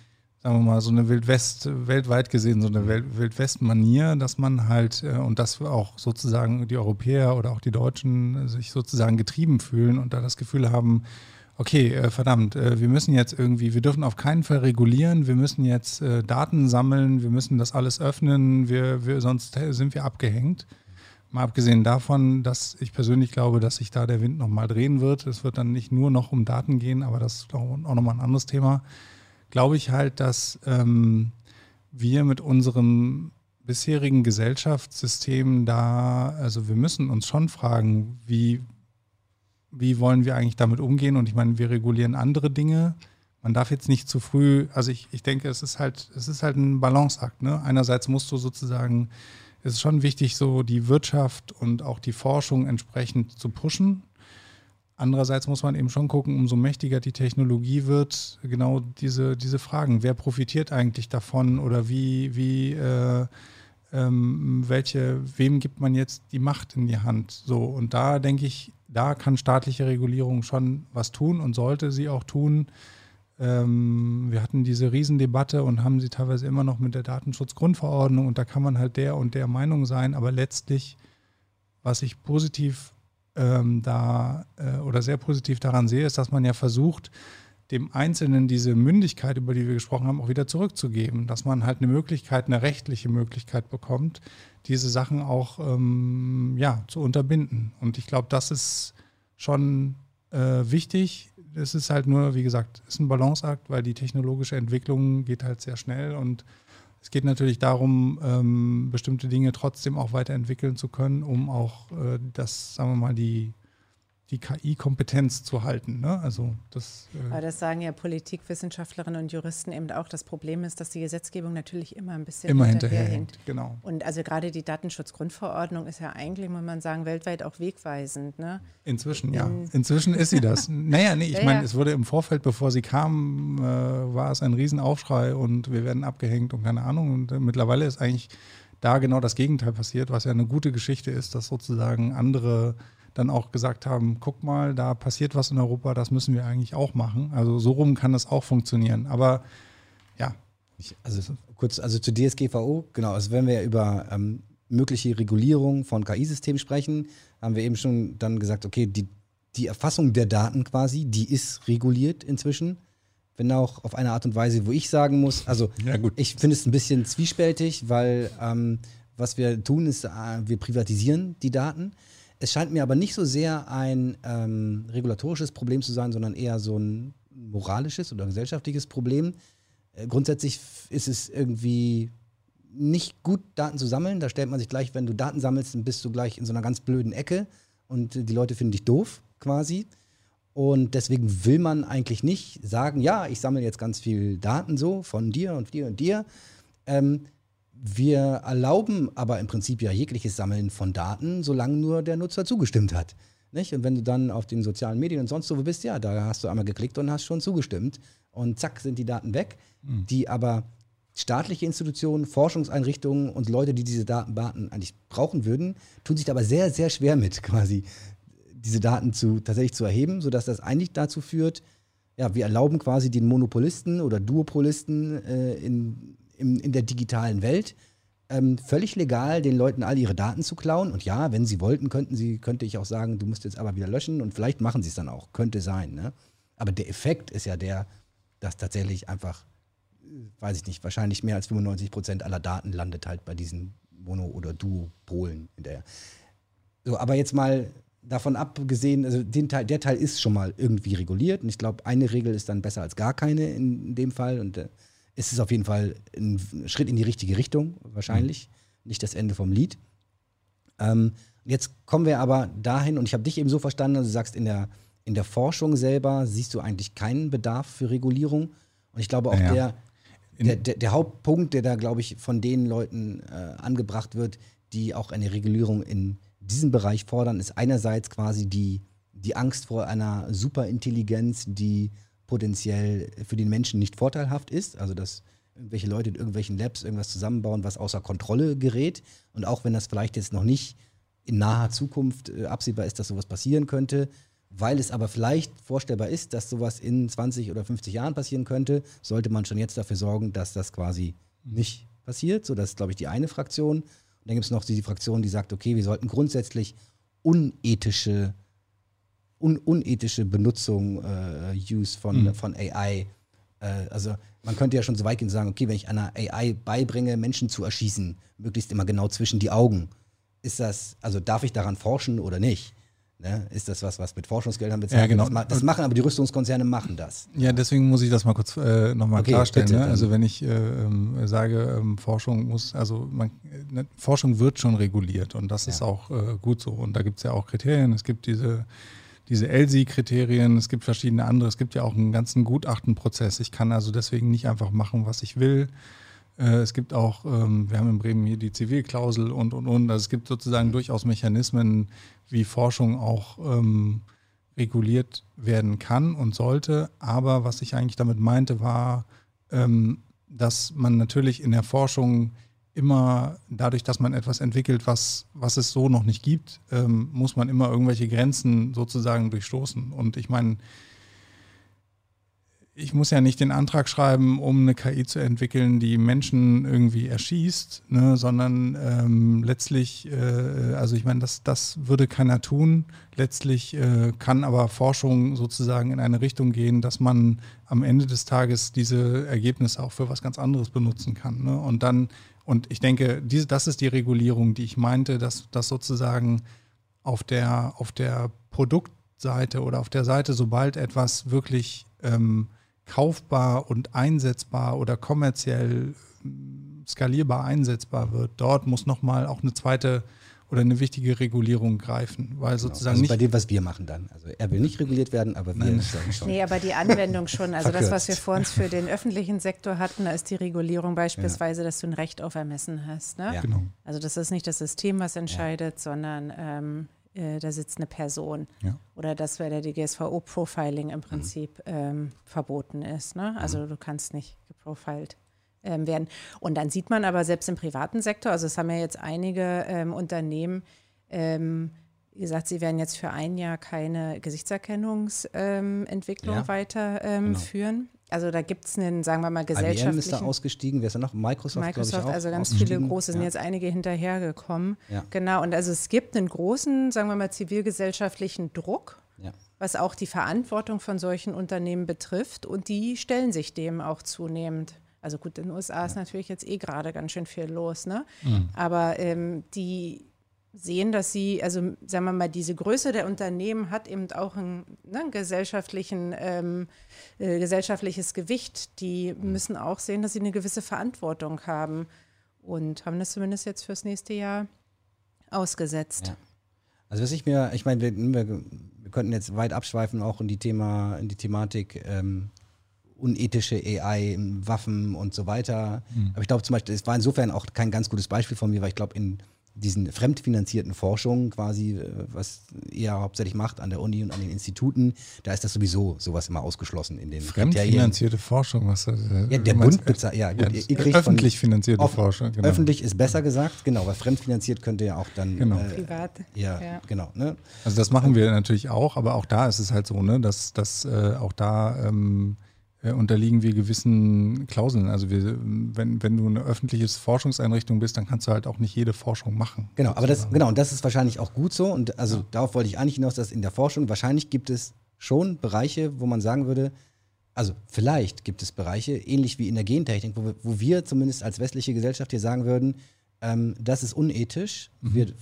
sagen wir mal, so eine Wildwest, weltweit gesehen, so eine Wildwest-Manier, dass man halt, äh, und dass auch sozusagen die Europäer oder auch die Deutschen sich sozusagen getrieben fühlen und da das Gefühl haben, okay, äh, verdammt, äh, wir müssen jetzt irgendwie, wir dürfen auf keinen Fall regulieren, wir müssen jetzt äh, Daten sammeln, wir müssen das alles öffnen, wir, wir, sonst sind wir abgehängt. Mal abgesehen davon, dass ich persönlich glaube, dass sich da der Wind nochmal drehen wird. Es wird dann nicht nur noch um Daten gehen, aber das ist auch nochmal ein anderes Thema. Glaube ich halt, dass ähm, wir mit unserem bisherigen Gesellschaftssystem da, also wir müssen uns schon fragen, wie, wie wollen wir eigentlich damit umgehen? Und ich meine, wir regulieren andere Dinge. Man darf jetzt nicht zu früh, also ich, ich denke, es ist halt, es ist halt ein Balanceakt. Ne? Einerseits musst du sozusagen, es ist schon wichtig, so die Wirtschaft und auch die Forschung entsprechend zu pushen. Andererseits muss man eben schon gucken, umso mächtiger die Technologie wird, genau diese, diese Fragen. Wer profitiert eigentlich davon oder wie, wie äh, ähm, welche, wem gibt man jetzt die Macht in die Hand? So, und da denke ich, da kann staatliche Regulierung schon was tun und sollte sie auch tun. Ähm, wir hatten diese Riesendebatte und haben sie teilweise immer noch mit der Datenschutzgrundverordnung und da kann man halt der und der Meinung sein, aber letztlich, was ich positiv ähm, da äh, oder sehr positiv daran sehe, ist, dass man ja versucht, dem Einzelnen diese Mündigkeit, über die wir gesprochen haben, auch wieder zurückzugeben, dass man halt eine Möglichkeit, eine rechtliche Möglichkeit bekommt, diese Sachen auch ähm, ja, zu unterbinden. Und ich glaube, das ist schon äh, wichtig. Es ist halt nur, wie gesagt, ist ein Balanceakt, weil die technologische Entwicklung geht halt sehr schnell und es geht natürlich darum, ähm, bestimmte Dinge trotzdem auch weiterentwickeln zu können, um auch äh, das, sagen wir mal, die die KI-Kompetenz zu halten. Ne? Also das, äh Aber das sagen ja Politikwissenschaftlerinnen und Juristen eben auch. Das Problem ist, dass die Gesetzgebung natürlich immer ein bisschen immer hinterherhängt. Genau. Und also gerade die Datenschutzgrundverordnung ist ja eigentlich, muss man sagen, weltweit auch wegweisend. Ne? Inzwischen, ja. Inzwischen ist sie das. naja, nee, ich ja, meine, ja. es wurde im Vorfeld, bevor sie kam, äh, war es ein Riesenaufschrei und wir werden abgehängt und keine Ahnung. Und äh, mittlerweile ist eigentlich da genau das Gegenteil passiert, was ja eine gute Geschichte ist, dass sozusagen andere dann auch gesagt haben, guck mal, da passiert was in Europa, das müssen wir eigentlich auch machen. Also so rum kann das auch funktionieren. Aber ja. Ich, also kurz, also zu DSGVO, genau, also wenn wir über ähm, mögliche Regulierung von KI-Systemen sprechen, haben wir eben schon dann gesagt, okay, die, die Erfassung der Daten quasi, die ist reguliert inzwischen. Wenn auch auf eine Art und Weise, wo ich sagen muss, also ja, ich finde es ein bisschen zwiespältig, weil ähm, was wir tun, ist, äh, wir privatisieren die Daten. Es scheint mir aber nicht so sehr ein ähm, regulatorisches Problem zu sein, sondern eher so ein moralisches oder gesellschaftliches Problem. Äh, grundsätzlich ist es irgendwie nicht gut, Daten zu sammeln. Da stellt man sich gleich, wenn du Daten sammelst, dann bist du gleich in so einer ganz blöden Ecke und die Leute finden dich doof quasi. Und deswegen will man eigentlich nicht sagen, ja, ich sammle jetzt ganz viel Daten so von dir und dir und dir. Ähm, wir erlauben aber im Prinzip ja jegliches Sammeln von Daten, solange nur der Nutzer zugestimmt hat. Nicht? Und wenn du dann auf den sozialen Medien und sonst wo bist, ja, da hast du einmal geklickt und hast schon zugestimmt. Und zack, sind die Daten weg. Mhm. Die aber staatliche Institutionen, Forschungseinrichtungen und Leute, die diese Datenbanken eigentlich brauchen würden, tun sich aber sehr, sehr schwer mit, quasi diese Daten zu, tatsächlich zu erheben, sodass das eigentlich dazu führt, ja, wir erlauben quasi den Monopolisten oder Duopolisten äh, in in, in der digitalen Welt ähm, völlig legal, den Leuten all ihre Daten zu klauen. Und ja, wenn sie wollten, könnten sie, könnte ich auch sagen, du musst jetzt aber wieder löschen und vielleicht machen sie es dann auch. Könnte sein. Ne? Aber der Effekt ist ja der, dass tatsächlich einfach, weiß ich nicht, wahrscheinlich mehr als 95 Prozent aller Daten landet halt bei diesen Mono- oder Duopolen hinterher. So, aber jetzt mal davon abgesehen, also den Teil, der Teil ist schon mal irgendwie reguliert und ich glaube, eine Regel ist dann besser als gar keine in, in dem Fall und äh, ist es auf jeden Fall ein Schritt in die richtige Richtung, wahrscheinlich. Mhm. Nicht das Ende vom Lied. Ähm, jetzt kommen wir aber dahin, und ich habe dich eben so verstanden, also du sagst, in der, in der Forschung selber siehst du eigentlich keinen Bedarf für Regulierung. Und ich glaube auch ja. der. der, der, der, Hauptpunkt, der da, glaube ich, von den Leuten äh, angebracht wird, die auch eine Regulierung in diesem Bereich fordern, ist einerseits quasi die, die Angst vor einer Superintelligenz, die potenziell für den Menschen nicht vorteilhaft ist. Also dass irgendwelche Leute in irgendwelchen Labs irgendwas zusammenbauen, was außer Kontrolle gerät. Und auch wenn das vielleicht jetzt noch nicht in naher Zukunft äh, absehbar ist, dass sowas passieren könnte, weil es aber vielleicht vorstellbar ist, dass sowas in 20 oder 50 Jahren passieren könnte, sollte man schon jetzt dafür sorgen, dass das quasi nicht passiert. So, das ist, glaube ich, die eine Fraktion. Und dann gibt es noch die Fraktion, die sagt, okay, wir sollten grundsätzlich unethische, un unethische Benutzung, äh, Use von, mhm. von AI. Äh, also man könnte ja schon so weit gehen und sagen, okay, wenn ich einer AI beibringe, Menschen zu erschießen, möglichst immer genau zwischen die Augen, ist das, also darf ich daran forschen oder nicht? Ne? Ist das was, was mit Forschungsgeldern bezahlt ja, genau. Das, das, machen aber die Rüstungskonzerne machen das. Ja, deswegen muss ich das mal kurz äh, nochmal okay, klarstellen. Bitte, ne? Also wenn ich äh, äh, sage, ähm, Forschung muss, also man, ne, Forschung wird schon reguliert und das ja. ist auch äh, gut so. Und da gibt es ja auch Kriterien. Es gibt diese diese ELSI-Kriterien, es gibt verschiedene andere, es gibt ja auch einen ganzen Gutachtenprozess. Ich kann also deswegen nicht einfach machen, was ich will. Äh, es gibt auch, ähm, wir haben in Bremen hier die Zivilklausel und, und, und. Also es gibt sozusagen durchaus Mechanismen, wie Forschung auch ähm, reguliert werden kann und sollte. Aber was ich eigentlich damit meinte, war, ähm, dass man natürlich in der Forschung immer dadurch, dass man etwas entwickelt, was, was es so noch nicht gibt, ähm, muss man immer irgendwelche Grenzen sozusagen durchstoßen. Und ich meine, ich muss ja nicht den Antrag schreiben, um eine KI zu entwickeln, die Menschen irgendwie erschießt, ne, sondern ähm, letztlich, äh, also ich meine, das, das würde keiner tun. Letztlich äh, kann aber Forschung sozusagen in eine Richtung gehen, dass man am Ende des Tages diese Ergebnisse auch für was ganz anderes benutzen kann. Ne? Und dann, und ich denke, diese, das ist die Regulierung, die ich meinte, dass, dass sozusagen auf der, auf der Produktseite oder auf der Seite, sobald etwas wirklich ähm, kaufbar und einsetzbar oder kommerziell hm, skalierbar einsetzbar wird, dort muss nochmal auch eine zweite oder eine wichtige Regulierung greifen, weil genau. sozusagen also nicht bei dem, was wir machen dann. Also er will nicht reguliert werden, aber wir sagen schon. Nee, aber die Anwendung schon. Also das, was wir vor uns für den öffentlichen Sektor hatten, da ist die Regulierung beispielsweise, ja. dass du ein Recht auf Ermessen hast. Ne? Ja. Genau. Also das ist nicht das System, was entscheidet, ja. sondern ähm, äh, da sitzt eine Person. Ja. Oder dass bei der DGSVO-Profiling im Prinzip mhm. ähm, verboten ist. Ne? Also mhm. du kannst nicht geprofiled ähm, werden. Und dann sieht man aber selbst im privaten Sektor, also es haben ja jetzt einige ähm, Unternehmen, ähm, gesagt, sie werden jetzt für ein Jahr keine Gesichtserkennungsentwicklung ja. weiterführen. Genau. Also da gibt es einen, sagen wir mal, gesellschaftlichen... IBM ist da ausgestiegen, wer ist da noch? Microsoft, Microsoft, also ganz viele große, sind ja. jetzt einige hinterhergekommen. Ja. Genau, und also es gibt einen großen, sagen wir mal, zivilgesellschaftlichen Druck, ja. was auch die Verantwortung von solchen Unternehmen betrifft und die stellen sich dem auch zunehmend. Also gut, in den USA ist natürlich jetzt eh gerade ganz schön viel los, ne? Mhm. Aber ähm, die sehen, dass sie, also sagen wir mal, diese Größe der Unternehmen hat eben auch ein ne, gesellschaftlichen, ähm, äh, gesellschaftliches Gewicht. Die müssen auch sehen, dass sie eine gewisse Verantwortung haben und haben das zumindest jetzt fürs nächste Jahr ausgesetzt. Ja. Also was ich mir, ich meine, wir, wir, wir, könnten jetzt weit abschweifen auch in die Thema, in die Thematik ähm, unethische AI, Waffen und so weiter. Mhm. Aber ich glaube zum Beispiel, es war insofern auch kein ganz gutes Beispiel von mir, weil ich glaube, in diesen fremdfinanzierten Forschungen quasi, äh, was ihr hauptsächlich macht an der Uni und an den Instituten, da ist das sowieso sowas immer ausgeschlossen in den Fremdfinanzierte Forschung, was das, Ja, der Bund bezahlt, ja gut, ja, ihr, öffentlich finanzierte Forschung. Genau. Öffentlich ist besser gesagt, genau, weil fremdfinanziert könnte ja auch dann genau. Äh, privat. Ja, ja, genau. Ne? Also das machen wir natürlich auch, aber auch da ist es halt so, ne, dass, dass äh, auch da ähm, äh, unterliegen wir gewissen Klauseln. Also wir, wenn, wenn du eine öffentliche Forschungseinrichtung bist, dann kannst du halt auch nicht jede Forschung machen. Genau, sozusagen. aber das, genau, und das ist wahrscheinlich auch gut so. Und also ja. darauf wollte ich eigentlich hinaus, dass in der Forschung wahrscheinlich gibt es schon Bereiche, wo man sagen würde, also vielleicht gibt es Bereiche, ähnlich wie in der Gentechnik, wo wir, wo wir zumindest als westliche Gesellschaft hier sagen würden, ähm, das ist unethisch. Mhm. Wir,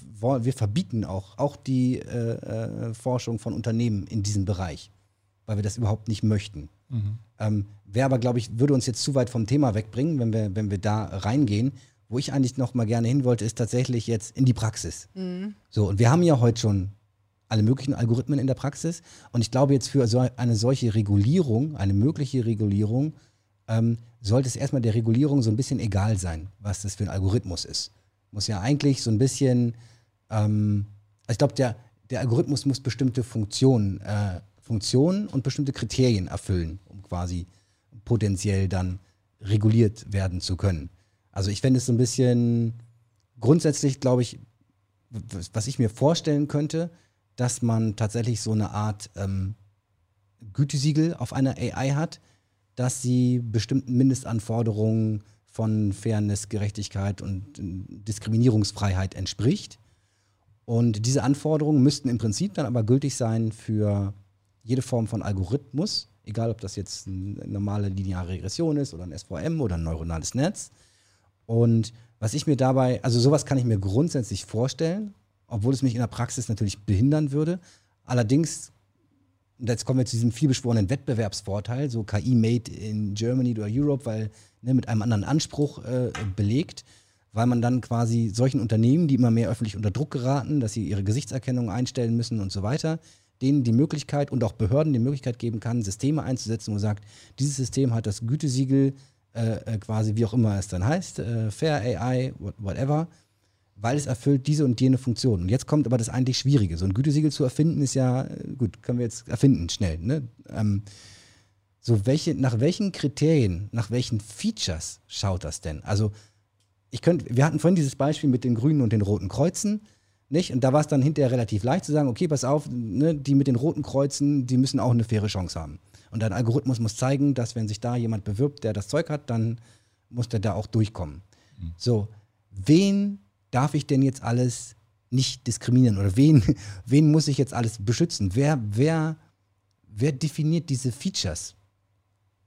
wir verbieten auch, auch die äh, äh, Forschung von Unternehmen in diesem Bereich, weil wir das überhaupt nicht möchten. Mhm. Ähm, Wäre aber, glaube ich, würde uns jetzt zu weit vom Thema wegbringen, wenn wir, wenn wir da reingehen. Wo ich eigentlich noch mal gerne hin wollte, ist tatsächlich jetzt in die Praxis. Mhm. So, und wir haben ja heute schon alle möglichen Algorithmen in der Praxis. Und ich glaube jetzt für so eine solche Regulierung, eine mögliche Regulierung, ähm, sollte es erstmal der Regulierung so ein bisschen egal sein, was das für ein Algorithmus ist. Muss ja eigentlich so ein bisschen, ähm, also ich glaube, der, der Algorithmus muss bestimmte Funktionen, äh, Funktionen und bestimmte Kriterien erfüllen, quasi potenziell dann reguliert werden zu können. Also ich fände es so ein bisschen grundsätzlich, glaube ich, was ich mir vorstellen könnte, dass man tatsächlich so eine Art ähm, Gütesiegel auf einer AI hat, dass sie bestimmten Mindestanforderungen von Fairness, Gerechtigkeit und äh, Diskriminierungsfreiheit entspricht. Und diese Anforderungen müssten im Prinzip dann aber gültig sein für jede Form von Algorithmus, egal ob das jetzt eine normale lineare Regression ist oder ein SVM oder ein neuronales Netz. Und was ich mir dabei, also sowas kann ich mir grundsätzlich vorstellen, obwohl es mich in der Praxis natürlich behindern würde. Allerdings, jetzt kommen wir zu diesem vielbeschworenen Wettbewerbsvorteil, so KI made in Germany oder Europe, weil ne, mit einem anderen Anspruch äh, belegt, weil man dann quasi solchen Unternehmen, die immer mehr öffentlich unter Druck geraten, dass sie ihre Gesichtserkennung einstellen müssen und so weiter, denen die Möglichkeit und auch Behörden die Möglichkeit geben kann, Systeme einzusetzen, wo sagt, dieses System hat das Gütesiegel äh, äh, quasi, wie auch immer es dann heißt, äh, Fair AI, whatever, weil es erfüllt diese und jene Funktion. Und jetzt kommt aber das eigentlich Schwierige. So ein Gütesiegel zu erfinden ist ja, äh, gut, können wir jetzt erfinden, schnell. Ne? Ähm, so welche, nach welchen Kriterien, nach welchen Features schaut das denn? Also ich könnte, wir hatten vorhin dieses Beispiel mit den grünen und den roten Kreuzen, nicht? Und da war es dann hinterher relativ leicht zu sagen, okay, pass auf, ne, die mit den roten Kreuzen, die müssen auch eine faire Chance haben. Und ein Algorithmus muss zeigen, dass wenn sich da jemand bewirbt, der das Zeug hat, dann muss der da auch durchkommen. Mhm. So, wen darf ich denn jetzt alles nicht diskriminieren oder wen, wen muss ich jetzt alles beschützen? Wer, wer, wer definiert diese Features?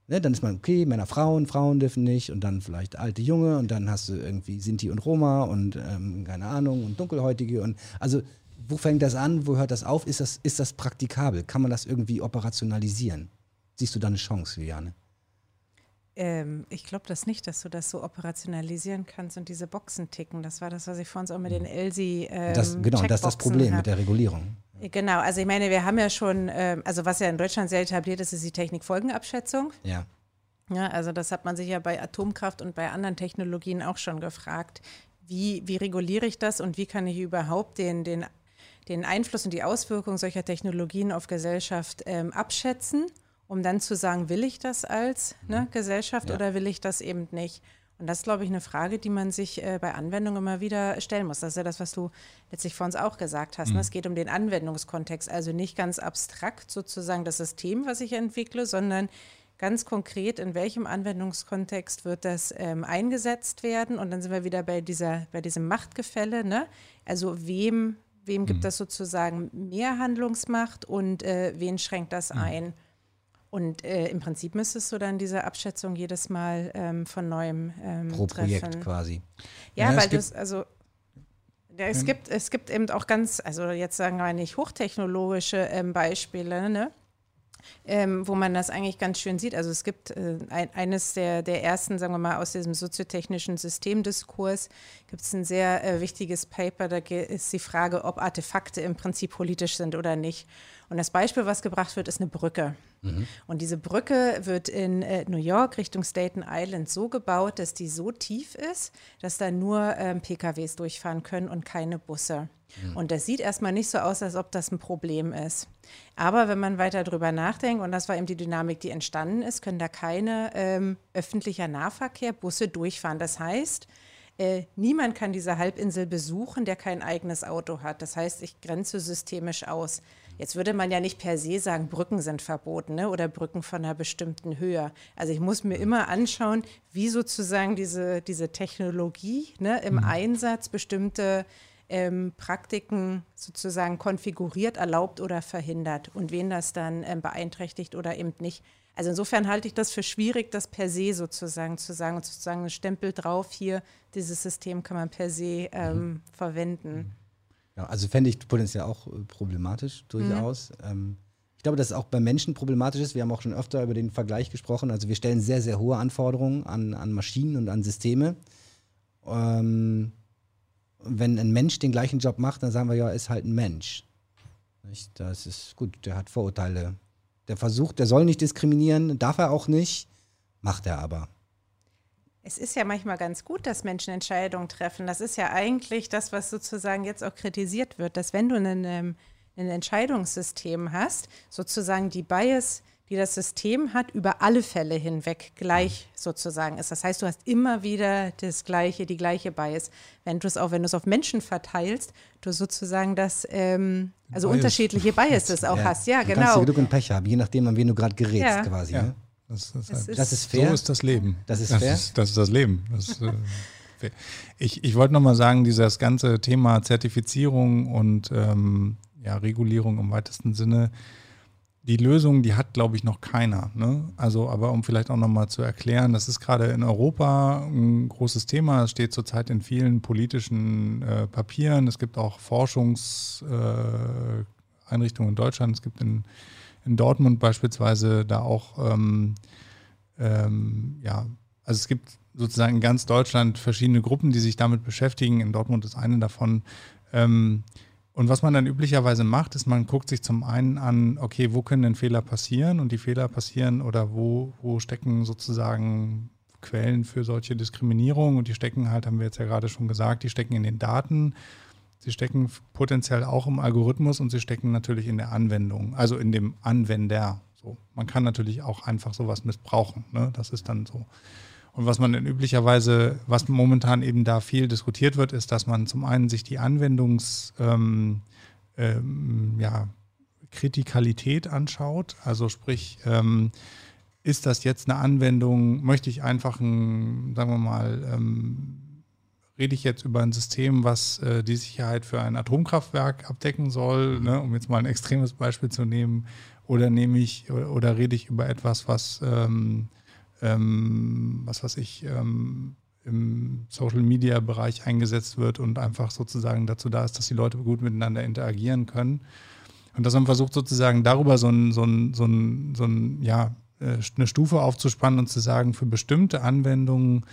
Ne, dann ist man, okay, Männer, Frauen, Frauen dürfen nicht und dann vielleicht alte Junge und dann hast du irgendwie Sinti und Roma und ähm, keine Ahnung und Dunkelhäutige und also wo fängt das an, wo hört das auf? Ist das, ist das praktikabel? Kann man das irgendwie operationalisieren? Siehst du da eine Chance, Juliane? Ähm, ich glaube das nicht, dass du das so operationalisieren kannst und diese Boxen ticken. Das war das, was ich vorhin auch mit den Elsi. Ähm, das, genau, das ist das Problem hab. mit der Regulierung. Genau, also ich meine, wir haben ja schon, ähm, also was ja in Deutschland sehr etabliert ist, ist die Technikfolgenabschätzung. Ja. Ja, also das hat man sich ja bei Atomkraft und bei anderen Technologien auch schon gefragt. Wie, wie reguliere ich das und wie kann ich überhaupt den, den, den Einfluss und die Auswirkungen solcher Technologien auf Gesellschaft ähm, abschätzen? um dann zu sagen, will ich das als ne, mhm. Gesellschaft ja. oder will ich das eben nicht? Und das ist, glaube ich, eine Frage, die man sich äh, bei Anwendungen immer wieder stellen muss. Das ist ja das, was du letztlich vor uns auch gesagt hast. Ne? Mhm. Ne? Es geht um den Anwendungskontext, also nicht ganz abstrakt sozusagen das System, was ich entwickle, sondern ganz konkret, in welchem Anwendungskontext wird das ähm, eingesetzt werden? Und dann sind wir wieder bei, dieser, bei diesem Machtgefälle. Ne? Also wem, wem gibt mhm. das sozusagen mehr Handlungsmacht und äh, wen schränkt das mhm. ein? Und äh, im Prinzip müsstest du dann diese Abschätzung jedes Mal ähm, von neuem ähm, Pro treffen. Projekt quasi. Ja, ja weil das, also ja, es, gibt, es gibt eben auch ganz, also jetzt sagen wir nicht hochtechnologische ähm, Beispiele, ne? ähm, wo man das eigentlich ganz schön sieht. Also es gibt äh, ein, eines der, der ersten, sagen wir mal, aus diesem soziotechnischen Systemdiskurs, gibt es ein sehr äh, wichtiges Paper, da ist die Frage, ob Artefakte im Prinzip politisch sind oder nicht. Und das Beispiel, was gebracht wird, ist eine Brücke. Mhm. Und diese Brücke wird in äh, New York Richtung Staten Island so gebaut, dass die so tief ist, dass da nur ähm, PKWs durchfahren können und keine Busse. Mhm. Und das sieht erstmal nicht so aus, als ob das ein Problem ist. Aber wenn man weiter drüber nachdenkt, und das war eben die Dynamik, die entstanden ist, können da keine ähm, öffentlicher Nahverkehr, Busse durchfahren. Das heißt, äh, niemand kann diese Halbinsel besuchen, der kein eigenes Auto hat. Das heißt, ich grenze systemisch aus. Jetzt würde man ja nicht per se sagen, Brücken sind verboten ne? oder Brücken von einer bestimmten Höhe. Also ich muss mir immer anschauen, wie sozusagen diese, diese Technologie ne, im mhm. Einsatz bestimmte ähm, Praktiken sozusagen konfiguriert, erlaubt oder verhindert und wen das dann ähm, beeinträchtigt oder eben nicht. Also insofern halte ich das für schwierig, das per se sozusagen zu sagen und sozusagen ein Stempel drauf, hier, dieses System kann man per se ähm, mhm. verwenden. Ja, also fände ich potenziell auch äh, problematisch durchaus. Mhm. Ähm, ich glaube, dass es auch bei Menschen problematisch ist. Wir haben auch schon öfter über den Vergleich gesprochen. Also wir stellen sehr, sehr hohe Anforderungen an, an Maschinen und an Systeme. Ähm, wenn ein Mensch den gleichen Job macht, dann sagen wir ja, ist halt ein Mensch. Nicht? Das ist gut, der hat Vorurteile. Der versucht, der soll nicht diskriminieren, darf er auch nicht, macht er aber. Es ist ja manchmal ganz gut, dass Menschen Entscheidungen treffen. Das ist ja eigentlich das, was sozusagen jetzt auch kritisiert wird, dass wenn du ein, ein Entscheidungssystem hast, sozusagen die Bias die das System hat, über alle Fälle hinweg gleich sozusagen ist. Das heißt, du hast immer wieder das gleiche, die gleiche Bias. Wenn du es auch, wenn du es auf Menschen verteilst, du sozusagen das, ähm, also Bias. unterschiedliche Biases auch ja. hast. Ja, du genau. Kannst du Glück und Pech haben, je nachdem, an wen du gerade gerätst, ja. quasi. Ja. Ne? Das, das, ist, das, ist, fair. So ist das Leben. Das ist das fair. Ist, das ist das Leben. Das, äh, ich ich wollte nochmal sagen, dieses ganze Thema Zertifizierung und ähm, ja, Regulierung im weitesten Sinne, die Lösung, die hat, glaube ich, noch keiner. Ne? Also, aber um vielleicht auch nochmal zu erklären, das ist gerade in Europa ein großes Thema. Es steht zurzeit in vielen politischen äh, Papieren. Es gibt auch Forschungseinrichtungen äh, in Deutschland. Es gibt in, in Dortmund beispielsweise da auch, ähm, ähm, ja, also es gibt sozusagen in ganz Deutschland verschiedene Gruppen, die sich damit beschäftigen. In Dortmund ist eine davon. Ähm, und was man dann üblicherweise macht, ist, man guckt sich zum einen an, okay, wo können denn Fehler passieren? Und die Fehler passieren oder wo, wo stecken sozusagen Quellen für solche Diskriminierung? Und die stecken halt, haben wir jetzt ja gerade schon gesagt, die stecken in den Daten. Sie stecken potenziell auch im Algorithmus und sie stecken natürlich in der Anwendung, also in dem Anwender. So, man kann natürlich auch einfach sowas missbrauchen. Ne? Das ist dann so. Und was man dann üblicherweise, was momentan eben da viel diskutiert wird, ist, dass man zum einen sich die Anwendungs, ähm, ähm, ja, Kritikalität anschaut. Also sprich, ähm, ist das jetzt eine Anwendung, möchte ich einfach ein, sagen wir mal, ähm, rede ich jetzt über ein System, was äh, die Sicherheit für ein Atomkraftwerk abdecken soll, ne, um jetzt mal ein extremes Beispiel zu nehmen, oder nehme ich oder, oder rede ich über etwas, was ähm, ähm, was weiß ich, ähm, im Social Media Bereich eingesetzt wird und einfach sozusagen dazu da ist, dass die Leute gut miteinander interagieren können. Und dass man versucht sozusagen darüber so ein, so ein, so ein, so ein ja, äh, eine Stufe aufzuspannen und zu sagen, für bestimmte Anwendungen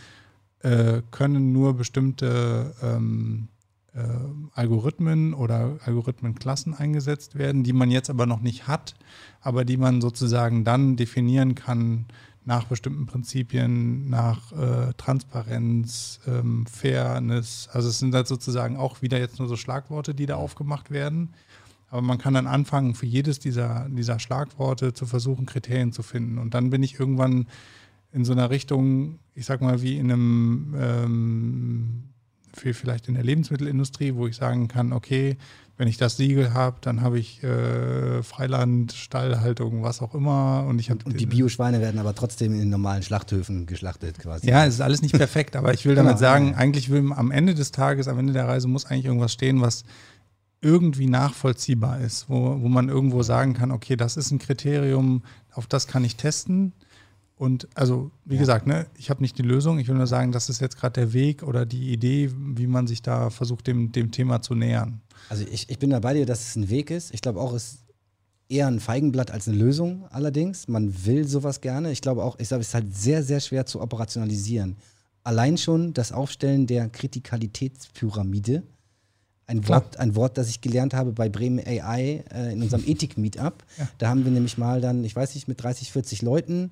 äh, können nur bestimmte ähm, äh, Algorithmen oder Algorithmenklassen eingesetzt werden, die man jetzt aber noch nicht hat, aber die man sozusagen dann definieren kann, nach bestimmten Prinzipien, nach äh, Transparenz, ähm, Fairness. Also es sind halt sozusagen auch wieder jetzt nur so Schlagworte, die da aufgemacht werden. Aber man kann dann anfangen, für jedes dieser, dieser Schlagworte zu versuchen, Kriterien zu finden. Und dann bin ich irgendwann in so einer Richtung, ich sag mal, wie in einem, ähm, vielleicht in der Lebensmittelindustrie, wo ich sagen kann, okay, wenn ich das Siegel habe, dann habe ich äh, Freiland, Stallhaltung, was auch immer. Und, ich und, und die Bioschweine werden aber trotzdem in normalen Schlachthöfen geschlachtet quasi. Ja, es ist alles nicht perfekt, aber ich will damit genau. sagen, eigentlich will am Ende des Tages, am Ende der Reise muss eigentlich irgendwas stehen, was irgendwie nachvollziehbar ist, wo, wo man irgendwo sagen kann, okay, das ist ein Kriterium, auf das kann ich testen. Und also, wie ja. gesagt, ne, ich habe nicht die Lösung. Ich will nur sagen, das ist jetzt gerade der Weg oder die Idee, wie man sich da versucht, dem, dem Thema zu nähern. Also ich, ich bin da bei dir, dass es ein Weg ist. Ich glaube auch, es ist eher ein Feigenblatt als eine Lösung allerdings. Man will sowas gerne. Ich glaube auch, ich glaube, es ist halt sehr, sehr schwer zu operationalisieren. Allein schon das Aufstellen der Kritikalitätspyramide. Ein Wort, ein Wort, das ich gelernt habe bei Bremen AI äh, in unserem Ethik-Meetup. Ja. Da haben wir nämlich mal dann, ich weiß nicht, mit 30, 40 Leuten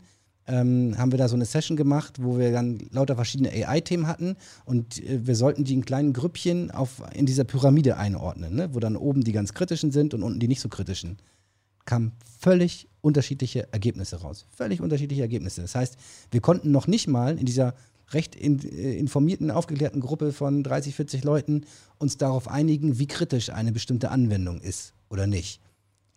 ähm, haben wir da so eine Session gemacht, wo wir dann lauter verschiedene AI-Themen hatten und äh, wir sollten die in kleinen Grüppchen auf, in dieser Pyramide einordnen, ne? wo dann oben die ganz kritischen sind und unten die nicht so kritischen. Kamen völlig unterschiedliche Ergebnisse raus. Völlig unterschiedliche Ergebnisse. Das heißt, wir konnten noch nicht mal in dieser recht in, äh, informierten, aufgeklärten Gruppe von 30, 40 Leuten uns darauf einigen, wie kritisch eine bestimmte Anwendung ist oder nicht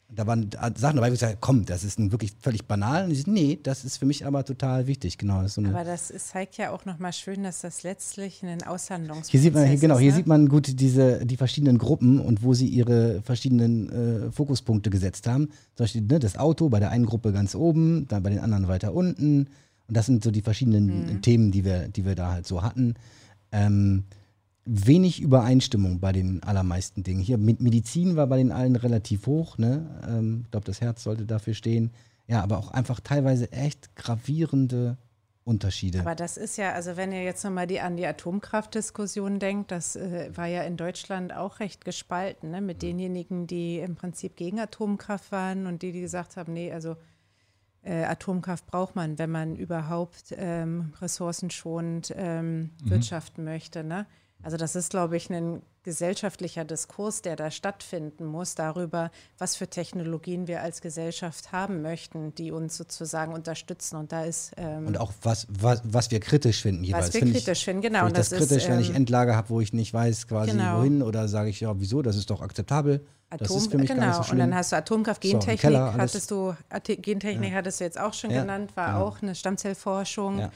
da waren Sachen dabei, wo ich sage, komm, das ist wirklich völlig banal. Und ich nee, das ist für mich aber total wichtig. Genau, das so aber das ist, zeigt ja auch nochmal schön, dass das letztlich ein Aushandlungsprozess hier sieht man, hier, Genau, hier ne? sieht man gut diese, die verschiedenen Gruppen und wo sie ihre verschiedenen äh, Fokuspunkte gesetzt haben. Zum Beispiel ne, das Auto bei der einen Gruppe ganz oben, dann bei den anderen weiter unten. Und das sind so die verschiedenen mhm. Themen, die wir, die wir da halt so hatten. Ähm, wenig Übereinstimmung bei den allermeisten Dingen. Hier mit Medizin war bei den allen relativ hoch. Ne? Ähm, ich glaube, das Herz sollte dafür stehen. Ja, aber auch einfach teilweise echt gravierende Unterschiede. Aber das ist ja, also wenn ihr jetzt nochmal die, an die Atomkraftdiskussion denkt, das äh, war ja in Deutschland auch recht gespalten, ne? mit denjenigen, die im Prinzip gegen Atomkraft waren und die, die gesagt haben, nee, also äh, Atomkraft braucht man, wenn man überhaupt ähm, ressourcenschonend ähm, mhm. wirtschaften möchte. Ne? Also das ist, glaube ich, ein gesellschaftlicher Diskurs, der da stattfinden muss, darüber, was für Technologien wir als Gesellschaft haben möchten, die uns sozusagen unterstützen. Und da ist ähm, und auch was, was, was wir kritisch finden jeweils. Was wir Find kritisch ich, finden, genau. Ich das, das kritisch, ist, wenn ich ähm, Endlager habe, wo ich nicht weiß, quasi genau. wohin, oder sage ich ja, wieso? Das ist doch akzeptabel. Atom, das ist für mich genau. gar nicht so schlimm. Und dann hast du Atomkraft, Gentechnik, so, Keller, hattest du Gentechnik ja. hattest du jetzt auch schon ja. genannt, war ja. auch eine Stammzellforschung.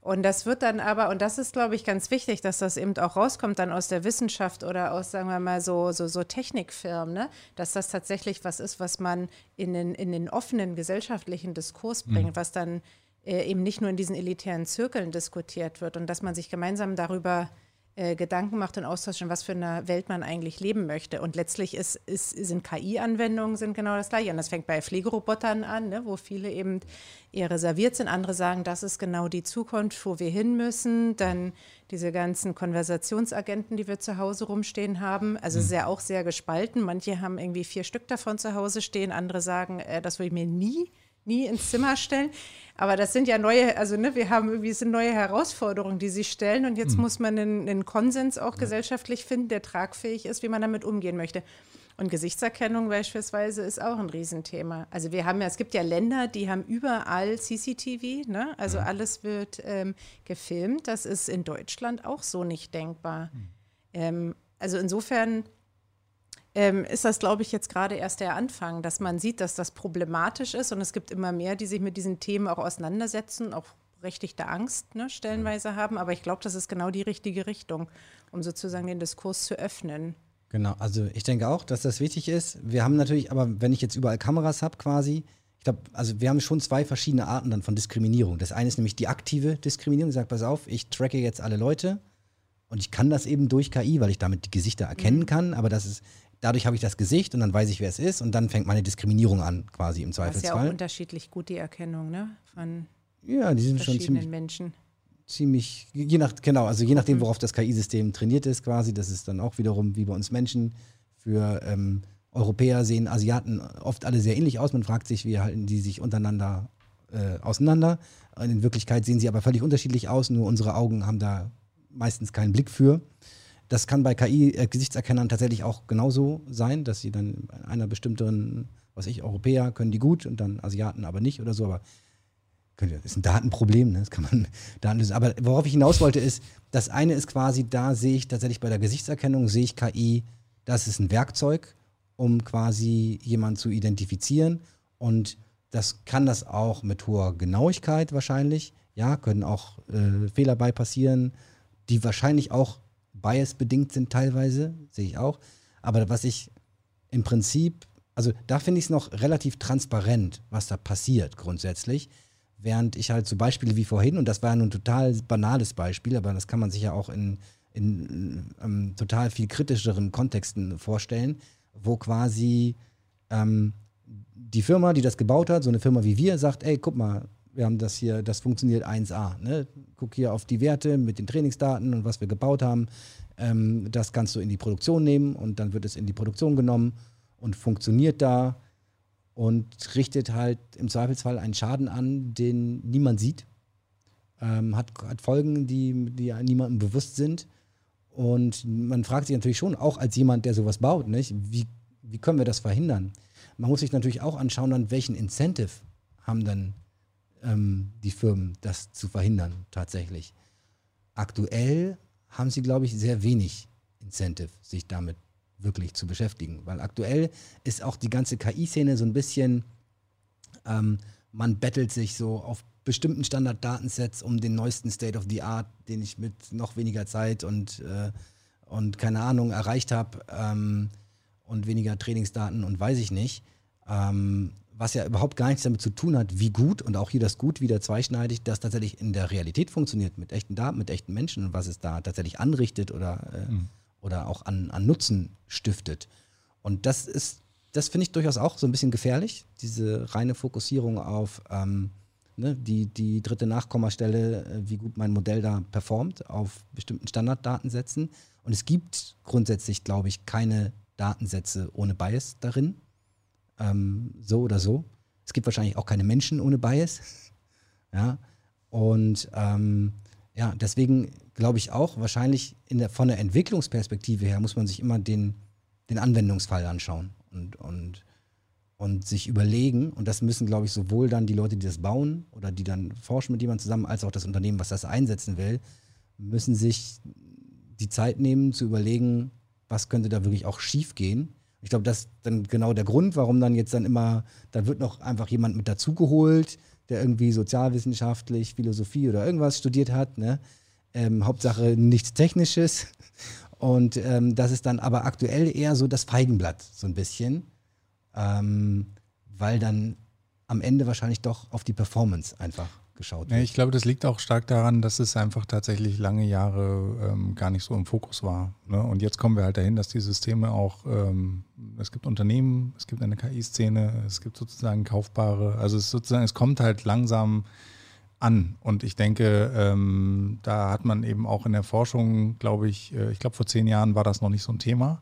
Und das wird dann aber, und das ist, glaube ich, ganz wichtig, dass das eben auch rauskommt dann aus der Wissenschaft oder aus, sagen wir mal, so, so, so Technikfirmen, ne? dass das tatsächlich was ist, was man in den, in den offenen gesellschaftlichen Diskurs mhm. bringt, mhm. was dann äh, eben nicht nur in diesen elitären Zirkeln diskutiert wird und dass man sich gemeinsam darüber äh, Gedanken macht und austauscht, in was für einer Welt man eigentlich leben möchte. Und letztlich ist, ist, sind KI-Anwendungen sind genau das Gleiche. Und das fängt bei Pflegerobotern an, ne, wo viele eben eher reserviert sind. Andere sagen, das ist genau die Zukunft, wo wir hin müssen. Dann diese ganzen Konversationsagenten, die wir zu Hause rumstehen haben. Also mhm. ja auch sehr gespalten. Manche haben irgendwie vier Stück davon zu Hause stehen. Andere sagen, äh, das würde ich mir nie nie ins Zimmer stellen. Aber das sind ja neue, also ne, wir haben irgendwie sind neue Herausforderungen, die sich stellen. Und jetzt mhm. muss man einen, einen, Konsens auch gesellschaftlich finden, der tragfähig ist, wie man damit umgehen möchte. Und Gesichtserkennung beispielsweise ist auch ein Riesenthema. Also wir haben ja, es gibt ja Länder, die haben überall CCTV, ne? also alles wird ähm, gefilmt. Das ist in Deutschland auch so nicht denkbar. Mhm. Ähm, also insofern ähm, ist das, glaube ich, jetzt gerade erst der Anfang, dass man sieht, dass das problematisch ist und es gibt immer mehr, die sich mit diesen Themen auch auseinandersetzen, auch berechtigte Angst ne, stellenweise haben. Aber ich glaube, das ist genau die richtige Richtung, um sozusagen den Diskurs zu öffnen. Genau, also ich denke auch, dass das wichtig ist. Wir haben natürlich, aber wenn ich jetzt überall Kameras habe quasi, ich glaube, also wir haben schon zwei verschiedene Arten dann von Diskriminierung. Das eine ist nämlich die aktive Diskriminierung, ich sage, pass auf, ich tracke jetzt alle Leute und ich kann das eben durch KI, weil ich damit die Gesichter erkennen mhm. kann, aber das ist dadurch habe ich das Gesicht und dann weiß ich, wer es ist und dann fängt meine Diskriminierung an, quasi im Zweifelsfall. Das ist ja auch unterschiedlich gut, die Erkennung, ne? Von ja, die sind schon ziemlich, Menschen. Ziemlich, je nach, genau, also je nachdem, mhm. worauf das KI-System trainiert ist, quasi, das ist dann auch wiederum wie bei uns Menschen. Für ähm, Europäer sehen Asiaten oft alle sehr ähnlich aus. Man fragt sich, wie halten die sich untereinander äh, auseinander. In Wirklichkeit sehen sie aber völlig unterschiedlich aus, nur unsere Augen haben da meistens keinen Blick für. Das kann bei KI-Gesichtserkennern äh, tatsächlich auch genauso sein, dass sie dann einer bestimmten, was ich, Europäer können die gut und dann Asiaten aber nicht oder so. Aber das ist ein Datenproblem, ne? das kann man da lösen. Aber worauf ich hinaus wollte, ist, das eine ist quasi, da sehe ich tatsächlich bei der Gesichtserkennung, sehe ich KI, das ist ein Werkzeug, um quasi jemanden zu identifizieren. Und das kann das auch mit hoher Genauigkeit wahrscheinlich. Ja, können auch äh, Fehler bei passieren, die wahrscheinlich auch biasbedingt sind teilweise, sehe ich auch. Aber was ich im Prinzip, also da finde ich es noch relativ transparent, was da passiert grundsätzlich. Während ich halt so Beispiele wie vorhin, und das war ja nun ein total banales Beispiel, aber das kann man sich ja auch in, in ähm, total viel kritischeren Kontexten vorstellen, wo quasi ähm, die Firma, die das gebaut hat, so eine Firma wie wir, sagt, ey, guck mal, wir haben das hier, das funktioniert 1A. Ne? Guck hier auf die Werte mit den Trainingsdaten und was wir gebaut haben. Ähm, das kannst du in die Produktion nehmen und dann wird es in die Produktion genommen und funktioniert da und richtet halt im Zweifelsfall einen Schaden an, den niemand sieht. Ähm, hat, hat Folgen, die, die niemandem bewusst sind. Und man fragt sich natürlich schon, auch als jemand, der sowas baut, nicht? Wie, wie können wir das verhindern? Man muss sich natürlich auch anschauen, dann welchen Incentive haben dann ähm, die Firmen, das zu verhindern tatsächlich. Aktuell haben sie, glaube ich, sehr wenig Incentive, sich damit wirklich zu beschäftigen, weil aktuell ist auch die ganze KI-Szene so ein bisschen, ähm, man bettelt sich so auf bestimmten Standarddatensets um den neuesten State of the Art, den ich mit noch weniger Zeit und, äh, und keine Ahnung erreicht habe ähm, und weniger Trainingsdaten und weiß ich nicht. Ähm, was ja überhaupt gar nichts damit zu tun hat, wie gut und auch hier das Gut wieder zweischneidig, das tatsächlich in der Realität funktioniert, mit echten Daten, mit echten Menschen und was es da tatsächlich anrichtet oder, äh, mhm. oder auch an, an Nutzen stiftet. Und das ist, das finde ich durchaus auch so ein bisschen gefährlich, diese reine Fokussierung auf ähm, ne, die, die dritte Nachkommastelle, äh, wie gut mein Modell da performt, auf bestimmten Standarddatensätzen. Und es gibt grundsätzlich, glaube ich, keine Datensätze ohne Bias darin ähm, so oder so. Es gibt wahrscheinlich auch keine Menschen ohne Bias. Ja. Und ähm, ja, deswegen glaube ich auch, wahrscheinlich in der, von der Entwicklungsperspektive her muss man sich immer den, den Anwendungsfall anschauen und, und, und sich überlegen, und das müssen, glaube ich, sowohl dann die Leute, die das bauen oder die dann forschen mit jemandem zusammen, als auch das Unternehmen, was das einsetzen will, müssen sich die Zeit nehmen zu überlegen, was könnte da wirklich auch schief gehen. Ich glaube, das ist dann genau der Grund, warum dann jetzt dann immer, da wird noch einfach jemand mit dazugeholt, der irgendwie sozialwissenschaftlich, Philosophie oder irgendwas studiert hat. Ne? Ähm, Hauptsache nichts Technisches. Und ähm, das ist dann aber aktuell eher so das Feigenblatt, so ein bisschen. Ähm, weil dann am Ende wahrscheinlich doch auf die Performance einfach geschaut wird. Ja, ich glaube, das liegt auch stark daran, dass es einfach tatsächlich lange Jahre ähm, gar nicht so im Fokus war. Ne? Und jetzt kommen wir halt dahin, dass die Systeme auch, ähm, es gibt Unternehmen, es gibt eine KI-Szene, es gibt sozusagen kaufbare, also es sozusagen, es kommt halt langsam an. Und ich denke, ähm, da hat man eben auch in der Forschung, glaube ich, äh, ich glaube vor zehn Jahren war das noch nicht so ein Thema.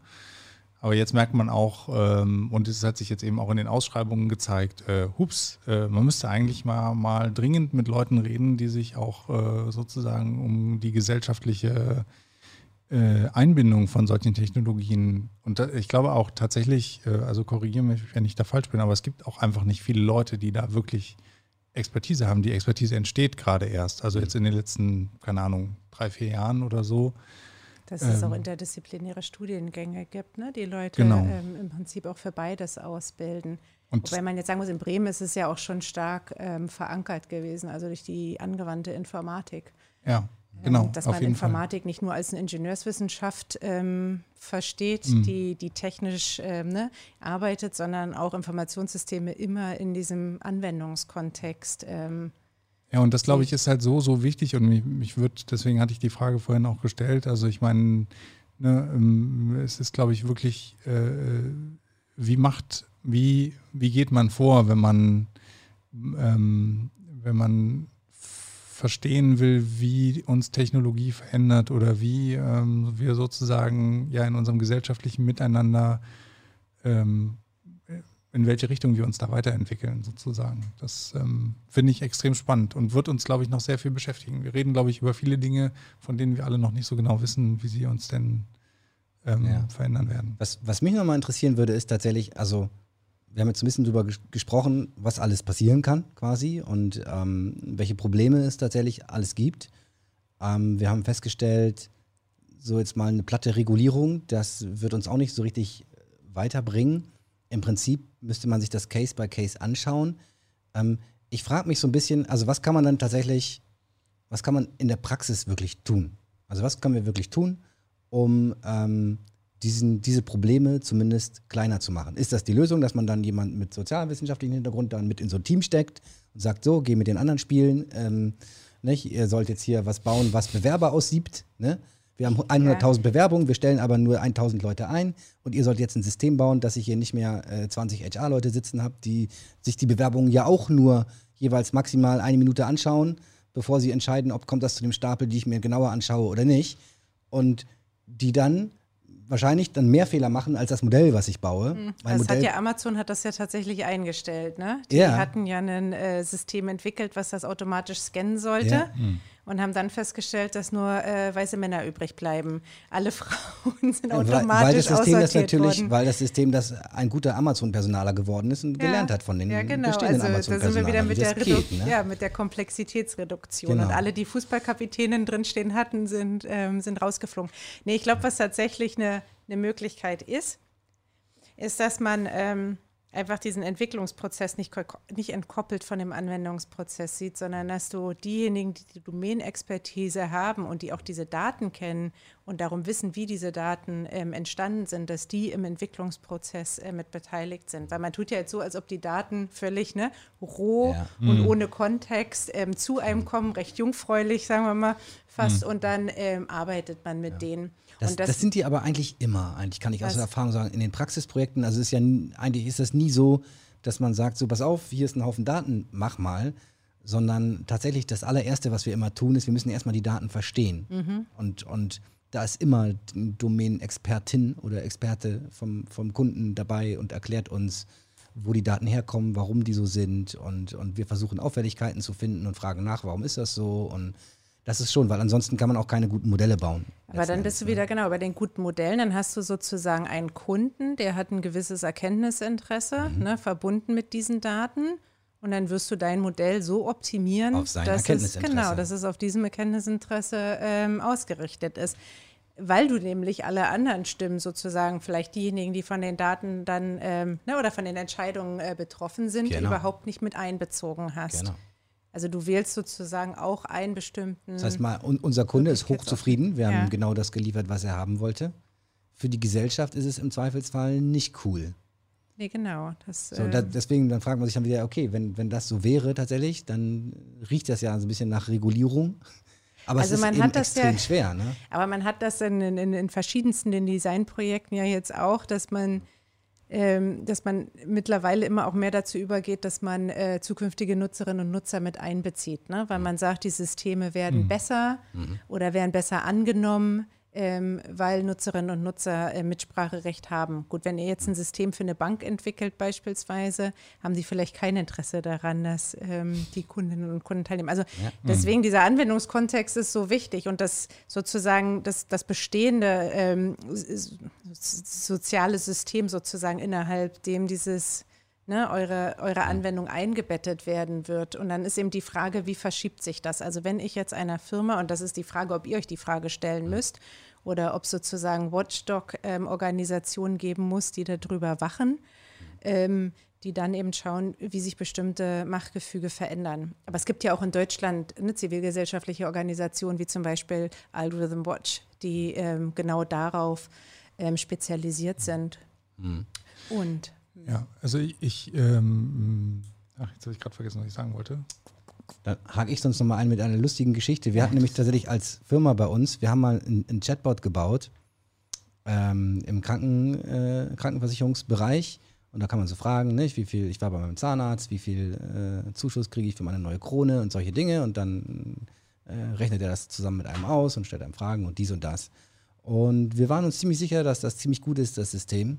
Aber jetzt merkt man auch, ähm, und es hat sich jetzt eben auch in den Ausschreibungen gezeigt, äh, hups, äh, man müsste eigentlich mal, mal dringend mit Leuten reden, die sich auch äh, sozusagen um die gesellschaftliche äh, Einbindung von solchen Technologien, und da, ich glaube auch tatsächlich, äh, also korrigiere mich, wenn ich da falsch bin, aber es gibt auch einfach nicht viele Leute, die da wirklich Expertise haben. Die Expertise entsteht gerade erst, also jetzt in den letzten, keine Ahnung, drei, vier Jahren oder so. Dass es ähm, auch interdisziplinäre Studiengänge gibt, ne? die Leute genau. ähm, im Prinzip auch für beides ausbilden. Und Wobei man jetzt sagen muss, in Bremen ist es ja auch schon stark ähm, verankert gewesen, also durch die angewandte Informatik. Ja, genau. dass man Informatik Fall. nicht nur als eine Ingenieurswissenschaft ähm, versteht, mhm. die, die technisch ähm, ne, arbeitet, sondern auch Informationssysteme immer in diesem Anwendungskontext ähm, ja, und das glaube ich ist halt so, so wichtig und mich, mich wird, deswegen hatte ich die Frage vorhin auch gestellt. Also ich meine, ne, ähm, es ist, glaube ich, wirklich, äh, wie macht, wie, wie geht man vor, wenn man, ähm, wenn man verstehen will, wie uns Technologie verändert oder wie ähm, wir sozusagen ja in unserem gesellschaftlichen Miteinander ähm, in welche Richtung wir uns da weiterentwickeln, sozusagen. Das ähm, finde ich extrem spannend und wird uns, glaube ich, noch sehr viel beschäftigen. Wir reden, glaube ich, über viele Dinge, von denen wir alle noch nicht so genau wissen, wie sie uns denn ähm, ja. verändern werden. Was, was mich nochmal interessieren würde, ist tatsächlich, also wir haben jetzt ein bisschen darüber ges gesprochen, was alles passieren kann quasi und ähm, welche Probleme es tatsächlich alles gibt. Ähm, wir haben festgestellt, so jetzt mal eine platte Regulierung, das wird uns auch nicht so richtig weiterbringen im Prinzip müsste man sich das Case by Case anschauen. Ähm, ich frage mich so ein bisschen, also was kann man dann tatsächlich, was kann man in der Praxis wirklich tun? Also was können wir wirklich tun, um ähm, diesen, diese Probleme zumindest kleiner zu machen? Ist das die Lösung, dass man dann jemanden mit sozialwissenschaftlichem Hintergrund dann mit in so ein Team steckt und sagt, so, geh mit den anderen spielen, ähm, nicht? ihr sollt jetzt hier was bauen, was Bewerber aussiebt, ne? Wir haben 100.000 ja. Bewerbungen, wir stellen aber nur 1.000 Leute ein und ihr sollt jetzt ein System bauen, dass ich hier nicht mehr äh, 20 HR-Leute sitzen habe, die sich die Bewerbungen ja auch nur jeweils maximal eine Minute anschauen, bevor sie entscheiden, ob kommt das zu dem Stapel, die ich mir genauer anschaue oder nicht. Und die dann wahrscheinlich dann mehr Fehler machen als das Modell, was ich baue. Mhm. das Modell hat ja Amazon hat das ja tatsächlich eingestellt, ne? Die ja. hatten ja ein äh, System entwickelt, was das automatisch scannen sollte. Ja. Mhm und haben dann festgestellt, dass nur äh, weiße Männer übrig bleiben. Alle Frauen sind automatisch weil, weil das System das natürlich, worden. Weil das System das ein guter Amazon-Personaler geworden ist und ja. gelernt hat von den ja, genau. bestehenden also, Amazon-Personalern. Da sind wir wieder mit der, geht, ne? ja, mit der Komplexitätsreduktion. Genau. Und alle, die Fußballkapitänen drinstehen hatten, sind, ähm, sind rausgeflogen. Nee, ich glaube, was tatsächlich eine, eine Möglichkeit ist, ist, dass man ähm, einfach diesen Entwicklungsprozess nicht, nicht entkoppelt von dem Anwendungsprozess sieht, sondern dass du diejenigen, die die Domänexpertise haben und die auch diese Daten kennen und darum wissen, wie diese Daten ähm, entstanden sind, dass die im Entwicklungsprozess äh, mit beteiligt sind. Weil man tut ja jetzt so, als ob die Daten völlig ne, roh ja. und mhm. ohne Kontext ähm, zu einem kommen, recht jungfräulich, sagen wir mal fast, mhm. und dann ähm, arbeitet man mit ja. denen. Das, das, das, sind die aber eigentlich immer, eigentlich kann ich aus Erfahrung sagen, in den Praxisprojekten, also ist ja eigentlich ist das nie so, dass man sagt, so pass auf, hier ist ein Haufen Daten, mach mal, sondern tatsächlich das allererste, was wir immer tun, ist, wir müssen erstmal die Daten verstehen. Mhm. Und, und da ist immer Domänenexpertin oder Experte vom, vom Kunden dabei und erklärt uns, wo die Daten herkommen, warum die so sind und, und wir versuchen Auffälligkeiten zu finden und fragen nach, warum ist das so und das ist schon, weil ansonsten kann man auch keine guten Modelle bauen. Aber dann bist du wieder ne? genau bei den guten Modellen. Dann hast du sozusagen einen Kunden, der hat ein gewisses Erkenntnisinteresse, mhm. ne, verbunden mit diesen Daten. Und dann wirst du dein Modell so optimieren, auf sein dass es genau, dass es auf diesem Erkenntnisinteresse ähm, ausgerichtet ist weil du nämlich alle anderen Stimmen sozusagen, vielleicht diejenigen, die von den Daten dann ähm, ne, oder von den Entscheidungen äh, betroffen sind, genau. überhaupt nicht mit einbezogen hast. Genau. Also du wählst sozusagen auch einen bestimmten. Das heißt mal, unser Kunde ist hochzufrieden. Wir ja. haben genau das geliefert, was er haben wollte. Für die Gesellschaft ist es im Zweifelsfall nicht cool. Nee, genau. Das, so, da, ähm, deswegen dann fragt man sich dann wieder, okay, wenn, wenn das so wäre tatsächlich, dann riecht das ja so ein bisschen nach Regulierung. Aber also es ist man extrem ja, schwer. Ne? Aber man hat das in, in, in verschiedensten den Designprojekten ja jetzt auch, dass man, ähm, dass man mittlerweile immer auch mehr dazu übergeht, dass man äh, zukünftige Nutzerinnen und Nutzer mit einbezieht. Ne? Weil mhm. man sagt, die Systeme werden mhm. besser mhm. oder werden besser angenommen ähm, weil Nutzerinnen und Nutzer äh, Mitspracherecht haben. Gut, wenn ihr jetzt ein System für eine Bank entwickelt beispielsweise, haben die vielleicht kein Interesse daran, dass ähm, die Kundinnen und Kunden teilnehmen. Also ja. deswegen dieser Anwendungskontext ist so wichtig und das sozusagen das, das bestehende ähm, soziale System sozusagen innerhalb dem dieses Ne, eure, eure Anwendung eingebettet werden wird. Und dann ist eben die Frage, wie verschiebt sich das? Also wenn ich jetzt einer Firma, und das ist die Frage, ob ihr euch die Frage stellen müsst, oder ob es sozusagen Watchdog-Organisationen ähm, geben muss, die darüber wachen, ähm, die dann eben schauen, wie sich bestimmte Machtgefüge verändern. Aber es gibt ja auch in Deutschland eine zivilgesellschaftliche Organisation, wie zum Beispiel Algorithm Watch, die ähm, genau darauf ähm, spezialisiert sind. Mhm. Und ja, also ich, ich ähm, ach, jetzt habe ich gerade vergessen, was ich sagen wollte. Dann hake ich sonst nochmal ein mit einer lustigen Geschichte. Wir hatten nämlich tatsächlich als Firma bei uns, wir haben mal einen Chatbot gebaut ähm, im Kranken, äh, Krankenversicherungsbereich. Und da kann man so fragen, nicht, wie viel, ich war bei meinem Zahnarzt, wie viel äh, Zuschuss kriege ich für meine neue Krone und solche Dinge. Und dann äh, rechnet er das zusammen mit einem aus und stellt einem Fragen und dies und das. Und wir waren uns ziemlich sicher, dass das ziemlich gut ist, das System.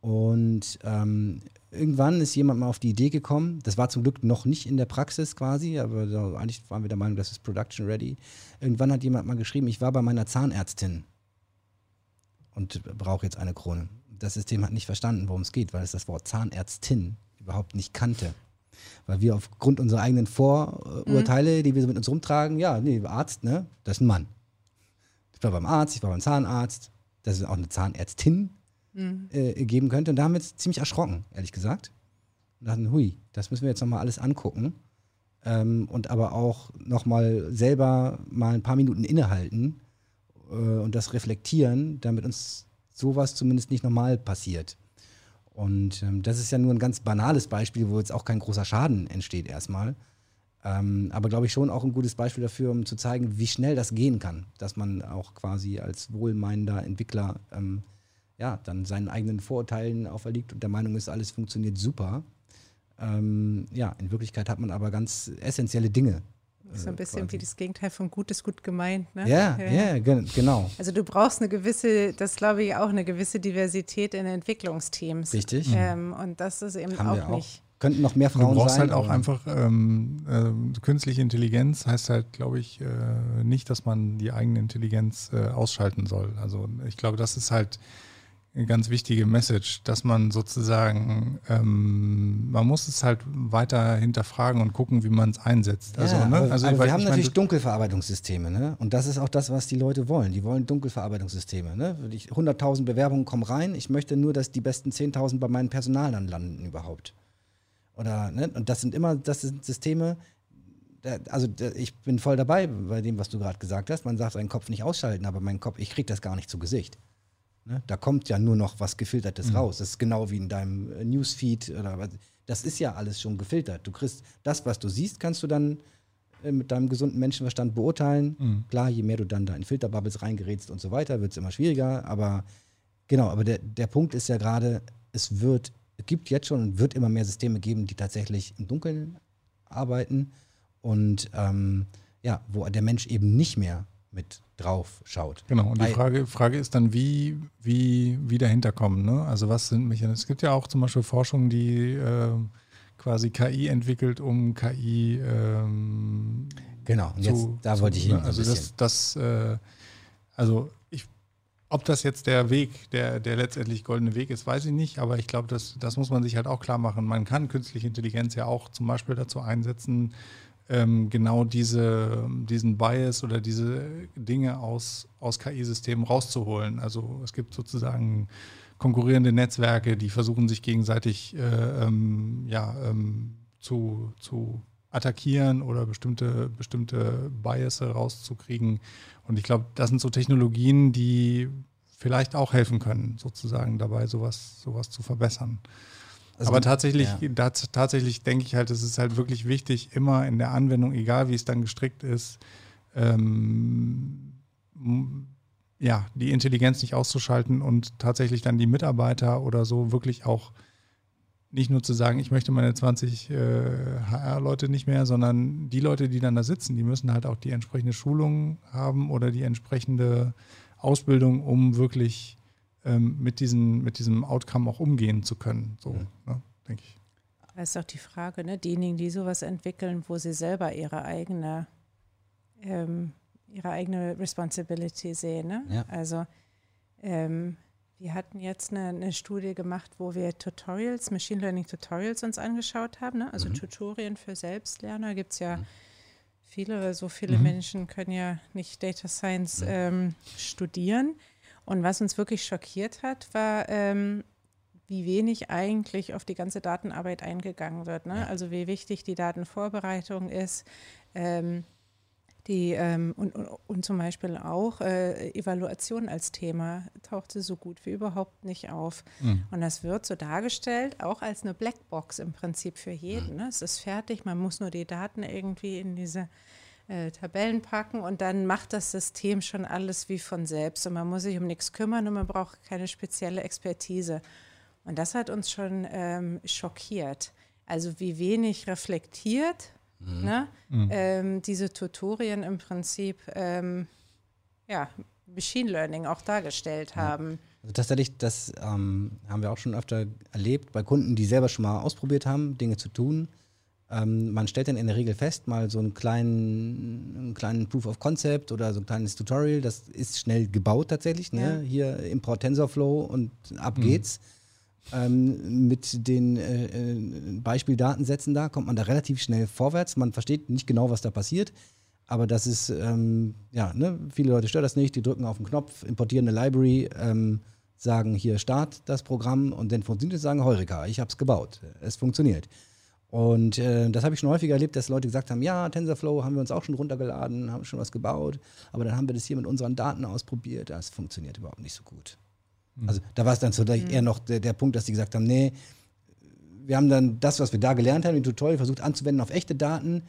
Und ähm, irgendwann ist jemand mal auf die Idee gekommen, das war zum Glück noch nicht in der Praxis quasi, aber eigentlich waren wir der Meinung, das ist Production Ready. Irgendwann hat jemand mal geschrieben, ich war bei meiner Zahnärztin und brauche jetzt eine Krone. Das System hat nicht verstanden, worum es geht, weil es das Wort Zahnärztin überhaupt nicht kannte. Weil wir aufgrund unserer eigenen Vorurteile, mhm. die wir mit uns rumtragen, ja, nee, Arzt, ne, das ist ein Mann. Ich war beim Arzt, ich war beim Zahnarzt, das ist auch eine Zahnärztin, mhm. äh, geben könnte. Und da haben wir uns ziemlich erschrocken, ehrlich gesagt. Und dachten, hui, das müssen wir jetzt nochmal alles angucken. Ähm, und aber auch nochmal selber mal ein paar Minuten innehalten äh, und das reflektieren, damit uns sowas zumindest nicht normal passiert. Und ähm, das ist ja nur ein ganz banales Beispiel, wo jetzt auch kein großer Schaden entsteht erstmal. Ähm, aber glaube ich schon auch ein gutes Beispiel dafür, um zu zeigen, wie schnell das gehen kann, dass man auch quasi als wohlmeinender Entwickler ähm, ja, dann seinen eigenen Vorurteilen auferliegt und der Meinung ist, alles funktioniert super. Ähm, ja, in Wirklichkeit hat man aber ganz essentielle Dinge. So ein äh, bisschen quasi. wie das Gegenteil von gut ist gut gemeint. Ne? Ja, ja, ja, genau. Also du brauchst eine gewisse, das glaube ich auch, eine gewisse Diversität in Entwicklungsteams. Richtig. Ähm, und das ist eben Haben auch, nicht. Könnten noch mehr Frauen sein. Du brauchst sein, halt auch einfach ähm, äh, künstliche Intelligenz heißt halt, glaube ich, äh, nicht, dass man die eigene Intelligenz äh, ausschalten soll. Also ich glaube, das ist halt eine ganz wichtige Message, dass man sozusagen, ähm, man muss es halt weiter hinterfragen und gucken, wie man es einsetzt. Also, ja, ne? also, also wir haben natürlich meine, Dunkelverarbeitungssysteme, ne? Und das ist auch das, was die Leute wollen. Die wollen Dunkelverarbeitungssysteme. Ne? 100.000 Bewerbungen kommen rein. Ich möchte nur, dass die besten 10.000 bei meinem Personal dann landen überhaupt. Oder, ne? Und das sind immer, das sind Systeme, also ich bin voll dabei bei dem, was du gerade gesagt hast. Man sagt, seinen Kopf nicht ausschalten, aber mein Kopf, ich kriege das gar nicht zu Gesicht. Ne? Da kommt ja nur noch was Gefiltertes mhm. raus. Das ist genau wie in deinem äh, Newsfeed oder was. Das ist ja alles schon gefiltert. Du kriegst das, was du siehst, kannst du dann äh, mit deinem gesunden Menschenverstand beurteilen. Mhm. Klar, je mehr du dann da in Filterbubbles reingerätst und so weiter, wird es immer schwieriger. Aber genau, aber der, der Punkt ist ja gerade, es wird, es gibt jetzt schon und wird immer mehr Systeme geben, die tatsächlich im Dunkeln arbeiten und ähm, ja, wo der Mensch eben nicht mehr mit drauf schaut. Genau, und die Frage, Frage ist dann, wie, wie, wie dahinter kommen. Ne? Also was sind Mechanismen? Es gibt ja auch zum Beispiel Forschung, die äh, quasi KI entwickelt, um KI ähm, Genau, und jetzt, da zu, wollte ich hin. Ne? Also das, das äh, also ich, ob das jetzt der Weg, der, der letztendlich goldene Weg ist, weiß ich nicht, aber ich glaube, das, das muss man sich halt auch klar machen. Man kann künstliche Intelligenz ja auch zum Beispiel dazu einsetzen, ähm, genau diese, diesen Bias oder diese Dinge aus, aus KI-Systemen rauszuholen. Also es gibt sozusagen konkurrierende Netzwerke, die versuchen sich gegenseitig äh, ähm, ja, ähm, zu, zu attackieren oder bestimmte, bestimmte Bias rauszukriegen. Und ich glaube, das sind so Technologien, die vielleicht auch helfen können, sozusagen dabei, sowas, sowas zu verbessern. Also, Aber tatsächlich, ja. da, tatsächlich denke ich halt, es ist halt wirklich wichtig, immer in der Anwendung, egal wie es dann gestrickt ist, ähm, ja, die Intelligenz nicht auszuschalten und tatsächlich dann die Mitarbeiter oder so wirklich auch nicht nur zu sagen, ich möchte meine 20 äh, HR-Leute nicht mehr, sondern die Leute, die dann da sitzen, die müssen halt auch die entsprechende Schulung haben oder die entsprechende Ausbildung, um wirklich ähm, mit, diesen, mit diesem Outcome auch umgehen zu können. So, mhm. ne, denke ich. Das ist auch die Frage, ne? diejenigen, die sowas entwickeln, wo sie selber ihre eigene, ähm, ihre eigene Responsibility sehen. Ne? Ja. Also ähm, wir hatten jetzt eine, eine, Studie gemacht, wo wir Tutorials, Machine Learning Tutorials uns angeschaut haben, ne? also mhm. Tutorien für Selbstlerner gibt es ja mhm. viele, so viele mhm. Menschen können ja nicht Data Science ähm, studieren. Und was uns wirklich schockiert hat, war, ähm, wie wenig eigentlich auf die ganze Datenarbeit eingegangen wird. Ne? Also wie wichtig die Datenvorbereitung ist. Ähm, die, ähm, und, und, und, zum Beispiel auch äh, Evaluation als Thema tauchte so gut wie überhaupt nicht auf. Mhm. Und das wird so dargestellt, auch als eine Blackbox im Prinzip für jeden. Mhm. Ne? Es ist fertig, man muss nur die Daten irgendwie in diese äh, Tabellen packen und dann macht das System schon alles wie von selbst und man muss sich um nichts kümmern und man braucht keine spezielle Expertise. Und das hat uns schon ähm, schockiert. Also wie wenig reflektiert mhm. ne? Mhm. Ähm, diese Tutorien im Prinzip ähm, ja, Machine Learning auch dargestellt haben. Also tatsächlich, das ähm, haben wir auch schon öfter erlebt bei Kunden, die selber schon mal ausprobiert haben, Dinge zu tun ähm, man stellt dann in der Regel fest, mal so einen kleinen, einen kleinen Proof of Concept oder so ein kleines Tutorial, das ist schnell gebaut tatsächlich. Ne? Ja. Hier Import TensorFlow und ab mhm. geht's. Ähm, mit den äh, äh, Beispieldatensätzen da kommt man da relativ schnell vorwärts. Man versteht nicht genau, was da passiert. Aber das ist, ähm, ja, ne? viele Leute stört das nicht. Die drücken auf den Knopf, importieren eine Library, ähm, sagen hier Start das Programm und dann funktioniert es, sagen Heureka, ich habe es gebaut. Es funktioniert. Und äh, das habe ich schon häufiger erlebt, dass Leute gesagt haben, ja, TensorFlow haben wir uns auch schon runtergeladen, haben schon was gebaut, aber dann haben wir das hier mit unseren Daten ausprobiert, das funktioniert überhaupt nicht so gut. Mhm. Also da war es dann so mhm. eher noch der, der, Punkt, dass die gesagt haben, nee, wir haben dann das, was wir da gelernt haben, im Tutorial versucht anzuwenden auf echte Daten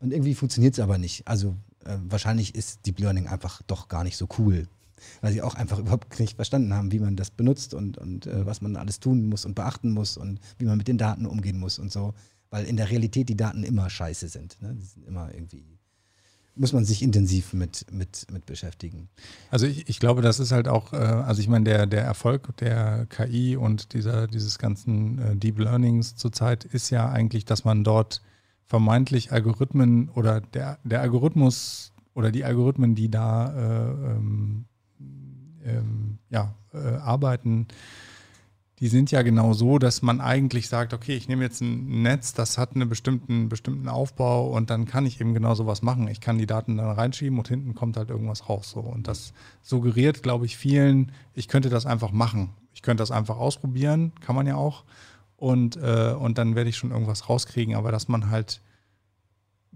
und irgendwie funktioniert es aber nicht. Also äh, wahrscheinlich ist Deep Learning einfach doch gar nicht so cool, weil sie auch einfach überhaupt nicht verstanden haben, wie man das benutzt und, und äh, was man alles tun muss und beachten muss und wie man mit den Daten umgehen muss und so weil in der Realität die Daten immer scheiße sind. Ne? Die sind immer irgendwie, muss man sich intensiv mit, mit, mit beschäftigen. Also ich, ich glaube, das ist halt auch, äh, also ich meine, der, der Erfolg der KI und dieser, dieses ganzen äh, Deep Learnings zurzeit ist ja eigentlich, dass man dort vermeintlich Algorithmen oder der, der Algorithmus oder die Algorithmen, die da äh, ähm, ähm, ja, äh, arbeiten, die sind ja genau so, dass man eigentlich sagt, okay, ich nehme jetzt ein Netz, das hat einen bestimmten, bestimmten Aufbau und dann kann ich eben genau sowas machen. Ich kann die Daten dann reinschieben und hinten kommt halt irgendwas raus. So. Und das suggeriert, glaube ich, vielen, ich könnte das einfach machen. Ich könnte das einfach ausprobieren, kann man ja auch. Und, äh, und dann werde ich schon irgendwas rauskriegen. Aber dass man halt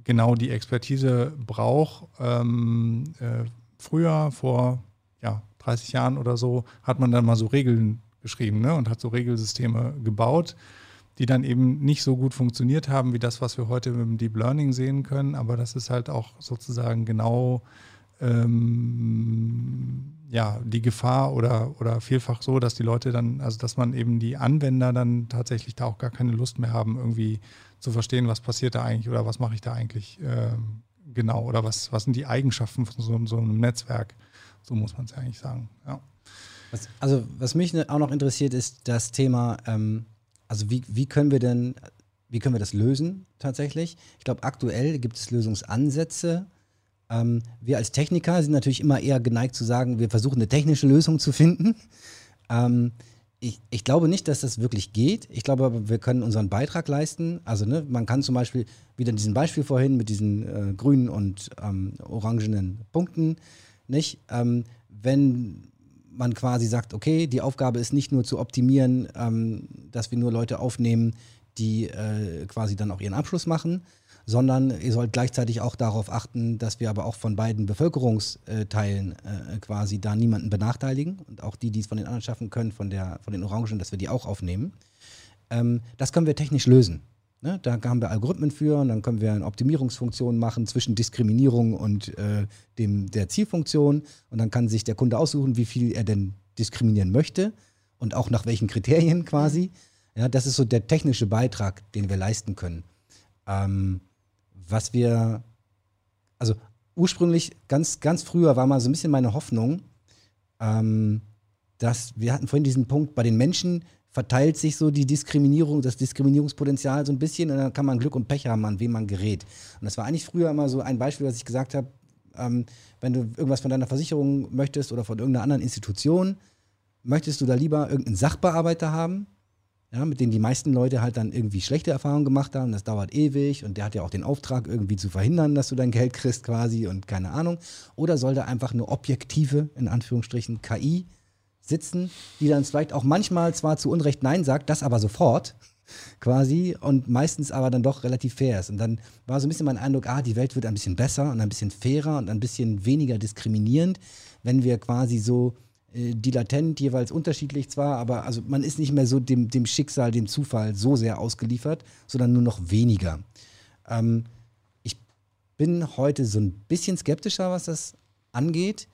genau die Expertise braucht, ähm, äh, früher, vor ja, 30 Jahren oder so, hat man dann mal so Regeln geschrieben ne? und hat so Regelsysteme gebaut, die dann eben nicht so gut funktioniert haben wie das, was wir heute mit dem Deep Learning sehen können. Aber das ist halt auch sozusagen genau ähm, ja, die Gefahr oder, oder vielfach so, dass die Leute dann, also dass man eben die Anwender dann tatsächlich da auch gar keine Lust mehr haben, irgendwie zu verstehen, was passiert da eigentlich oder was mache ich da eigentlich äh, genau oder was, was sind die Eigenschaften von so, so einem Netzwerk? So muss man es ja eigentlich sagen. Ja. Was, also was mich ne, auch noch interessiert, ist das Thema, ähm, also wie, wie können wir denn, wie können wir das lösen tatsächlich? Ich glaube, aktuell gibt es Lösungsansätze. Ähm, wir als Techniker sind natürlich immer eher geneigt zu sagen, wir versuchen eine technische Lösung zu finden. Ähm, ich, ich, glaube nicht, dass das wirklich geht. Ich glaube aber, wir können unseren Beitrag leisten. Also ne, man kann zum Beispiel, wieder in diesem Beispiel vorhin mit diesen äh, grünen und ähm, orangenen Punkten, nicht? Ähm, wenn man quasi sagt, okay, die Aufgabe ist nicht nur zu optimieren, ähm, dass wir nur Leute aufnehmen, die äh, quasi dann auch ihren Abschluss machen, sondern ihr sollt gleichzeitig auch darauf achten, dass wir aber auch von beiden Bevölkerungsteilen äh, quasi da niemanden benachteiligen und auch die, die es von den anderen schaffen können, von, der, von den Orangen, dass wir die auch aufnehmen. Ähm, das können wir technisch lösen. Ne? Da haben wir Algorithmen für und dann können wir eine Optimierungsfunktion machen zwischen Diskriminierung und äh, dem, der Zielfunktion. Und dann kann sich der Kunde aussuchen, wie viel er denn diskriminieren möchte und auch nach welchen Kriterien quasi. Ja, das ist so der technische Beitrag, den wir leisten können. Ähm, was wir, also ursprünglich, ganz, ganz früher war mal so ein bisschen meine Hoffnung, ähm, dass wir hatten vorhin diesen Punkt, bei den Menschen verteilt sich so die Diskriminierung, das Diskriminierungspotenzial so ein bisschen und dann kann man Glück und Pech haben, an wen man gerät. Und das war eigentlich früher immer so ein Beispiel, was ich gesagt habe, ähm, wenn du irgendwas von deiner Versicherung möchtest oder von irgendeiner anderen Institution, möchtest du da lieber irgendeinen Sachbearbeiter haben, ja, mit denen die meisten Leute halt dann irgendwie schlechte Erfahrungen gemacht haben. Das dauert ewig und der hat ja auch den Auftrag, irgendwie zu verhindern, dass du dein Geld kriegst quasi und keine Ahnung. Oder soll da einfach eine objektive, in Anführungsstrichen, KI sitzen, die dann vielleicht auch manchmal zwar zu Unrecht Nein sagt, das aber sofort quasi und meistens aber dann doch relativ fair ist. Und dann war so ein bisschen mein Eindruck, ah, die Welt wird ein bisschen besser und ein bisschen fairer und ein bisschen weniger diskriminierend, wenn wir quasi so äh, dilatent, jeweils unterschiedlich zwar, aber also man ist nicht mehr so dem, dem Schicksal, dem Zufall so sehr ausgeliefert, sondern nur noch weniger. Ähm, ich bin heute so ein bisschen skeptischer, was das angeht.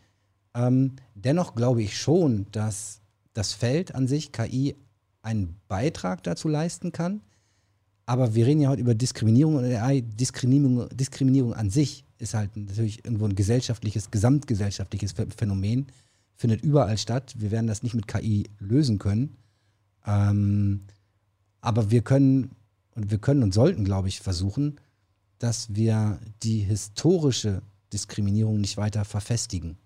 Ähm, dennoch glaube ich schon, dass das Feld an sich, KI, einen Beitrag dazu leisten kann. Aber wir reden ja heute über Diskriminierung und AI. Diskriminierung, Diskriminierung an sich ist halt natürlich irgendwo ein gesellschaftliches, gesamtgesellschaftliches Phänomen findet überall statt. Wir werden das nicht mit KI lösen können. Ähm, aber wir können und wir können und sollten, glaube ich, versuchen, dass wir die historische Diskriminierung nicht weiter verfestigen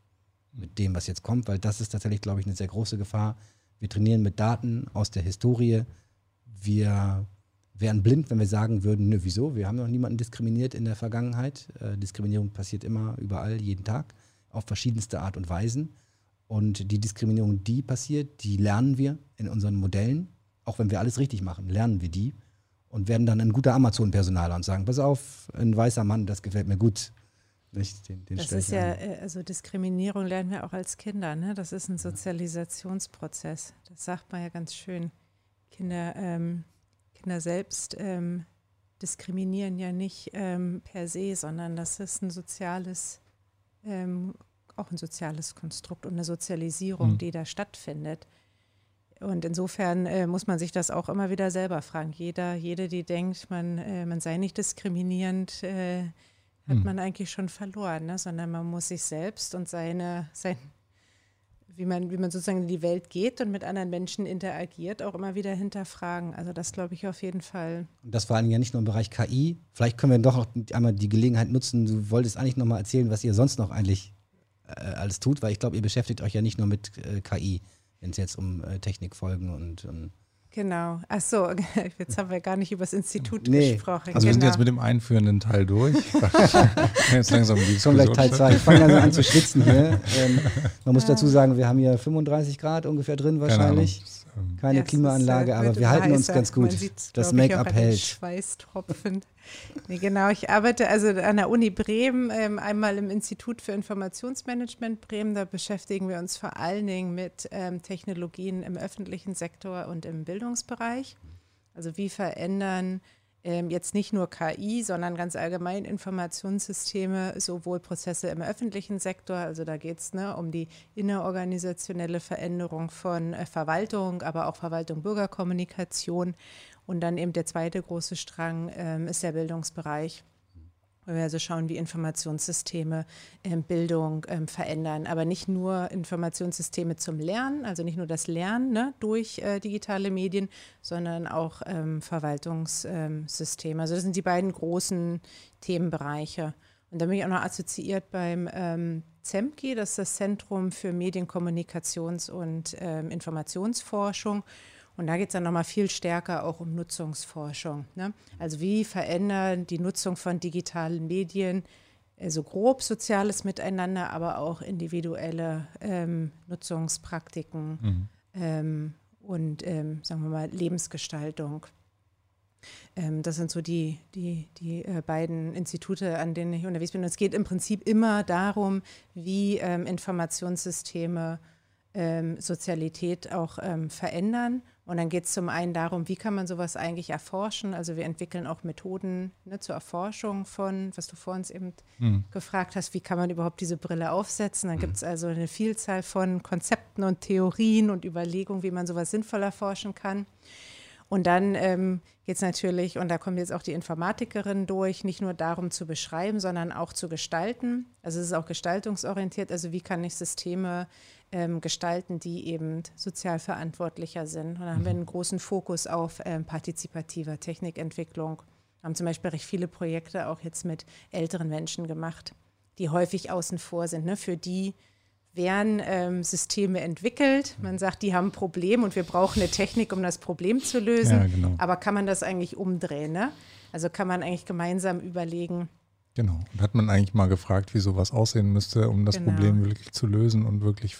mit dem, was jetzt kommt, weil das ist tatsächlich, glaube ich, eine sehr große Gefahr. Wir trainieren mit Daten aus der Historie. Wir wären blind, wenn wir sagen würden, nö, wieso? Wir haben noch niemanden diskriminiert in der Vergangenheit. Äh, Diskriminierung passiert immer, überall, jeden Tag, auf verschiedenste Art und Weisen. Und die Diskriminierung, die passiert, die lernen wir in unseren Modellen. Auch wenn wir alles richtig machen, lernen wir die und werden dann ein guter Amazon-Personaler und sagen, pass auf, ein weißer Mann, das gefällt mir gut. Nicht, den, den das ist ja, an. Äh, also Diskriminierung lernen wir auch als Kinder, ne? Das ist ein Sozialisationsprozess. Das sagt man ja ganz schön. Kinder, ähm, Kinder selbst ähm, diskriminieren ja nicht ähm, per se, sondern das ist ein soziales ähm, auch ein soziales Konstrukt und eine Sozialisierung, mhm. die da stattfindet. Und insofern äh, muss man sich das auch immer wieder selber fragen. Jeder, jede, die denkt, man, äh, man sei nicht diskriminierend, äh, hat mhm. man eigentlich schon verloren, ne? sondern man muss sich selbst und seine, sein, wie man, wie man sozusagen in die Welt geht und mit anderen Menschen interagiert, auch immer wieder hinterfragen. Also das glaube ich auf jeden Fall. Und das vor allem ja nicht nur im Bereich KI. Vielleicht können wir doch auch einmal die Gelegenheit nutzen. Du wolltest eigentlich noch mal erzählen, was ihr sonst noch eigentlich äh, alles tut, weil ich glaube, ihr beschäftigt euch ja nicht nur mit äh, KI, wenn es jetzt um äh, Technikfolgen und, und Genau. Ach so, jetzt haben wir gar nicht über das Institut nee. gesprochen. Also genau. wir sind genau. jetzt mit dem einführenden Teil durch. jetzt langsam die Schon gleich Teil 2. Ich fange langsam an zu schwitzen hier. Ähm, man muss ja. dazu sagen, wir haben hier 35 Grad ungefähr drin wahrscheinlich. Keine ja, Klimaanlage, ist, äh, aber wir halten uns ganz gut. Das Make-up hält. Schweißtropfen. Nee, genau, ich arbeite also an der Uni Bremen, ähm, einmal im Institut für Informationsmanagement Bremen. Da beschäftigen wir uns vor allen Dingen mit ähm, Technologien im öffentlichen Sektor und im Bildungsbereich. Also wie verändern ähm, jetzt nicht nur KI, sondern ganz allgemein Informationssysteme, sowohl Prozesse im öffentlichen Sektor, also da geht es ne, um die innerorganisationelle Veränderung von äh, Verwaltung, aber auch Verwaltung Bürgerkommunikation. Und dann eben der zweite große Strang ähm, ist der Bildungsbereich. wo wir also schauen, wie Informationssysteme ähm, Bildung ähm, verändern. Aber nicht nur Informationssysteme zum Lernen, also nicht nur das Lernen ne, durch äh, digitale Medien, sondern auch ähm, Verwaltungssysteme. also das sind die beiden großen Themenbereiche. Und da bin ich auch noch assoziiert beim ähm, ZEMKI, das ist das Zentrum für Medienkommunikations- und ähm, Informationsforschung. Und da geht es dann nochmal viel stärker auch um Nutzungsforschung. Ne? Also wie verändern die Nutzung von digitalen Medien so also grob soziales Miteinander, aber auch individuelle ähm, Nutzungspraktiken mhm. ähm, und, ähm, sagen wir mal, Lebensgestaltung. Ähm, das sind so die, die, die äh, beiden Institute, an denen ich unterwegs bin. Und es geht im Prinzip immer darum, wie ähm, Informationssysteme ähm, Sozialität auch verändern und dann geht es zum einen darum, wie kann man sowas eigentlich erforschen. Also wir entwickeln auch Methoden ne, zur Erforschung von, was du vor uns eben mhm. gefragt hast, wie kann man überhaupt diese Brille aufsetzen. Dann mhm. gibt es also eine Vielzahl von Konzepten und Theorien und Überlegungen, wie man sowas sinnvoll erforschen kann. Und dann ähm, geht es natürlich, und da kommt jetzt auch die Informatikerin durch, nicht nur darum zu beschreiben, sondern auch zu gestalten. Also es ist auch gestaltungsorientiert. Also wie kann ich Systeme ähm, gestalten, die eben sozial verantwortlicher sind. Und da haben wir einen großen Fokus auf ähm, partizipativer Technikentwicklung. Wir haben zum Beispiel recht viele Projekte auch jetzt mit älteren Menschen gemacht, die häufig außen vor sind. Ne? Für die werden ähm, Systeme entwickelt. Man sagt, die haben ein Problem und wir brauchen eine Technik, um das Problem zu lösen. Ja, genau. Aber kann man das eigentlich umdrehen? Ne? Also kann man eigentlich gemeinsam überlegen, Genau. Und hat man eigentlich mal gefragt, wie sowas aussehen müsste, um das genau. Problem wirklich zu lösen und wirklich.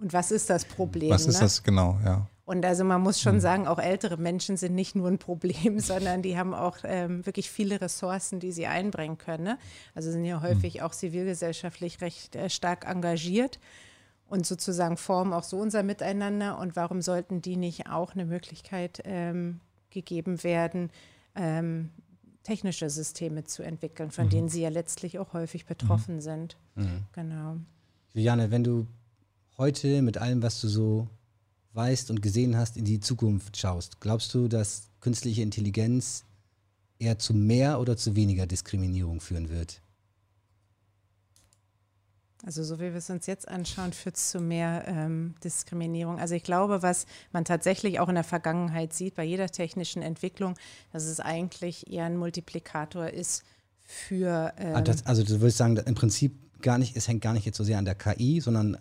Und was ist das Problem? Was ist ne? das genau, ja. Und also man muss schon mhm. sagen, auch ältere Menschen sind nicht nur ein Problem, sondern die haben auch ähm, wirklich viele Ressourcen, die sie einbringen können. Ne? Also sind ja häufig mhm. auch zivilgesellschaftlich recht äh, stark engagiert und sozusagen formen auch so unser Miteinander. Und warum sollten die nicht auch eine Möglichkeit ähm, gegeben werden, ähm, technische Systeme zu entwickeln, von mhm. denen sie ja letztlich auch häufig betroffen mhm. sind. Mhm. Genau. Juliane, wenn du heute mit allem, was du so weißt und gesehen hast, in die Zukunft schaust, glaubst du, dass künstliche Intelligenz eher zu mehr oder zu weniger Diskriminierung führen wird? Also so wie wir es uns jetzt anschauen, führt es zu mehr ähm, Diskriminierung. Also ich glaube, was man tatsächlich auch in der Vergangenheit sieht, bei jeder technischen Entwicklung, dass es eigentlich eher ein Multiplikator ist für. Ah, ähm das, also du würdest sagen, im Prinzip gar nicht, es hängt gar nicht jetzt so sehr an der KI, sondern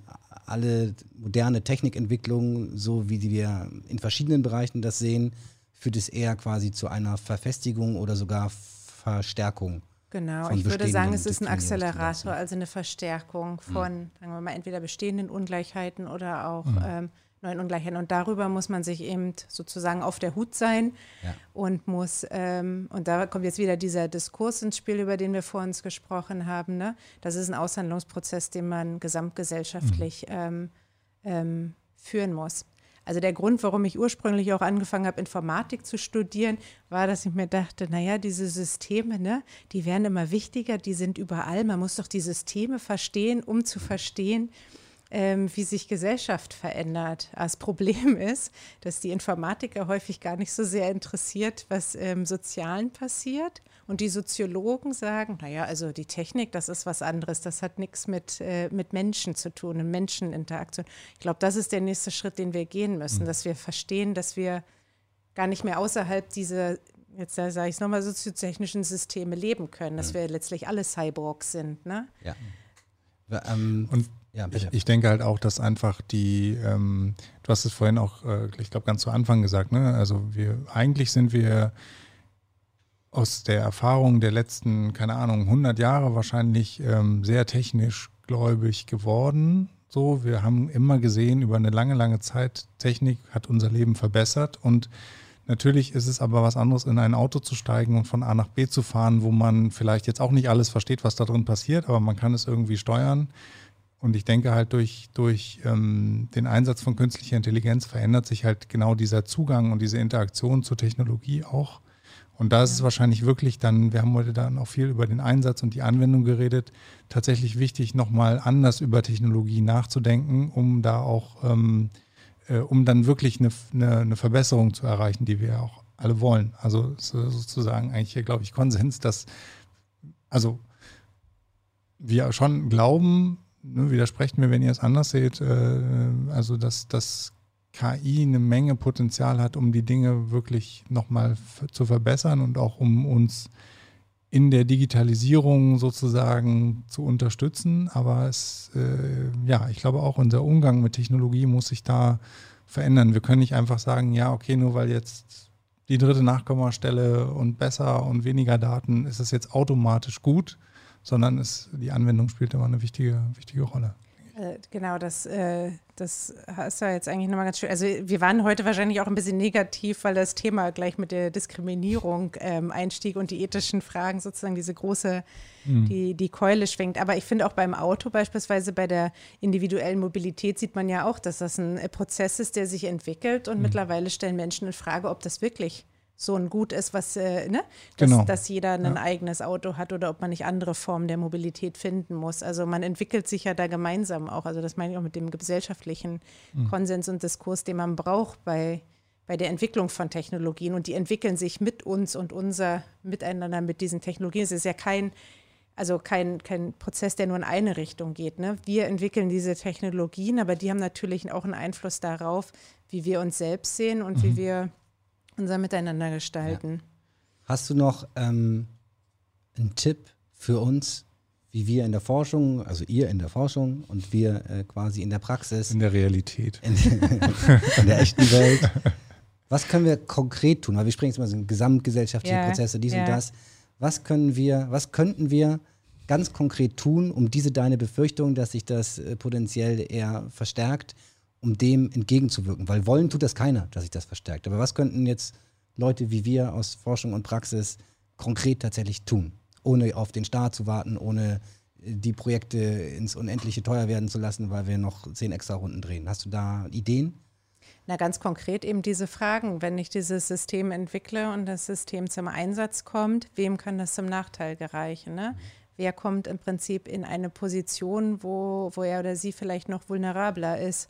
alle moderne Technikentwicklungen, so wie wir in verschiedenen Bereichen das sehen, führt es eher quasi zu einer Verfestigung oder sogar Verstärkung Genau, ich würde sagen, es ist ein Accelerator, also eine Verstärkung hm. von, mhm. sagen wir mal, entweder bestehenden Ungleichheiten oder auch mhm. ähm, neuen Ungleichheiten. Und darüber muss man sich eben sozusagen auf der Hut sein ja. und muss, ähm, und da kommt jetzt wieder dieser Diskurs ins Spiel, über den wir vor uns gesprochen haben. Ne? Das ist ein Aushandlungsprozess, den man gesamtgesellschaftlich mhm. ähm, ähm führen muss. Also der Grund, warum ich ursprünglich auch angefangen habe, Informatik zu studieren, war, dass ich mir dachte, naja, diese Systeme, ne, die werden immer wichtiger, die sind überall. Man muss doch die Systeme verstehen, um zu verstehen, ähm, wie sich Gesellschaft verändert. Das Problem ist, dass die Informatiker häufig gar nicht so sehr interessiert, was im Sozialen passiert. Und die Soziologen sagen, naja, also die Technik, das ist was anderes, das hat nichts mit, äh, mit Menschen zu tun, in Menscheninteraktion. Ich glaube, das ist der nächste Schritt, den wir gehen müssen, mhm. dass wir verstehen, dass wir gar nicht mehr außerhalb dieser jetzt sage ich es nochmal, soziotechnischen Systeme leben können, dass mhm. wir letztlich alle Cyborgs sind. Ne? Ja. Ähm, und ja, ich, ich, denke halt auch, dass einfach die, ähm, du hast es vorhin auch, äh, ich glaube, ganz zu Anfang gesagt, ne? Also wir eigentlich sind wir aus der Erfahrung der letzten, keine Ahnung, 100 Jahre wahrscheinlich ähm, sehr technisch gläubig geworden. So, wir haben immer gesehen, über eine lange, lange Zeit, Technik hat unser Leben verbessert und Natürlich ist es aber was anderes, in ein Auto zu steigen und von A nach B zu fahren, wo man vielleicht jetzt auch nicht alles versteht, was da drin passiert, aber man kann es irgendwie steuern. Und ich denke halt durch, durch ähm, den Einsatz von künstlicher Intelligenz verändert sich halt genau dieser Zugang und diese Interaktion zur Technologie auch. Und da ist es wahrscheinlich wirklich dann, wir haben heute dann auch viel über den Einsatz und die Anwendung geredet, tatsächlich wichtig, nochmal anders über Technologie nachzudenken, um da auch, ähm, äh, um dann wirklich eine, eine, eine, Verbesserung zu erreichen, die wir auch alle wollen. Also sozusagen eigentlich hier, glaube ich, Konsens, dass also wir schon glauben, ne, widersprecht mir, wenn ihr es anders seht, äh, also dass, dass KI eine Menge Potenzial hat, um die Dinge wirklich nochmal zu verbessern und auch um uns in der Digitalisierung sozusagen zu unterstützen. Aber es, äh, ja, ich glaube auch unser Umgang mit Technologie muss sich da verändern. Wir können nicht einfach sagen, ja, okay, nur weil jetzt die dritte Nachkommastelle und besser und weniger Daten ist es jetzt automatisch gut, sondern es, die Anwendung spielt immer eine wichtige, wichtige Rolle. Äh, genau, das, äh, das hast du jetzt eigentlich nochmal ganz schön. Also wir waren heute wahrscheinlich auch ein bisschen negativ, weil das Thema gleich mit der Diskriminierung ähm, einstieg und die ethischen Fragen sozusagen diese große, mhm. die, die Keule schwenkt. Aber ich finde auch beim Auto beispielsweise bei der individuellen Mobilität sieht man ja auch, dass das ein Prozess ist, der sich entwickelt und mhm. mittlerweile stellen Menschen in Frage, ob das wirklich so ein Gut ist, was, äh, ne? dass, genau. dass jeder ein ja. eigenes Auto hat oder ob man nicht andere Formen der Mobilität finden muss. Also man entwickelt sich ja da gemeinsam auch. Also das meine ich auch mit dem gesellschaftlichen mhm. Konsens und Diskurs, den man braucht bei, bei der Entwicklung von Technologien. Und die entwickeln sich mit uns und unser Miteinander mit diesen Technologien. Es ist ja kein, also kein, kein Prozess, der nur in eine Richtung geht. Ne? Wir entwickeln diese Technologien, aber die haben natürlich auch einen Einfluss darauf, wie wir uns selbst sehen und mhm. wie wir unser Miteinander gestalten. Ja. Hast du noch ähm, einen Tipp für uns, wie wir in der Forschung, also ihr in der Forschung und wir äh, quasi in der Praxis. In der Realität. In, in der echten Welt. Was können wir konkret tun? Weil wir sprechen jetzt mal so gesamtgesellschaftliche ja, Prozesse, dies ja. und das. Was können wir, was könnten wir ganz konkret tun, um diese deine Befürchtung, dass sich das äh, potenziell eher verstärkt, um dem entgegenzuwirken. Weil wollen tut das keiner, dass sich das verstärkt. Aber was könnten jetzt Leute wie wir aus Forschung und Praxis konkret tatsächlich tun, ohne auf den Staat zu warten, ohne äh, die Projekte ins Unendliche teuer werden zu lassen, weil wir noch zehn extra Runden drehen. Hast du da Ideen? Na, ganz konkret eben diese Fragen. Wenn ich dieses System entwickle und das System zum Einsatz kommt, wem kann das zum Nachteil gereichen? Ne? Wer kommt im Prinzip in eine Position, wo, wo er oder sie vielleicht noch vulnerabler ist?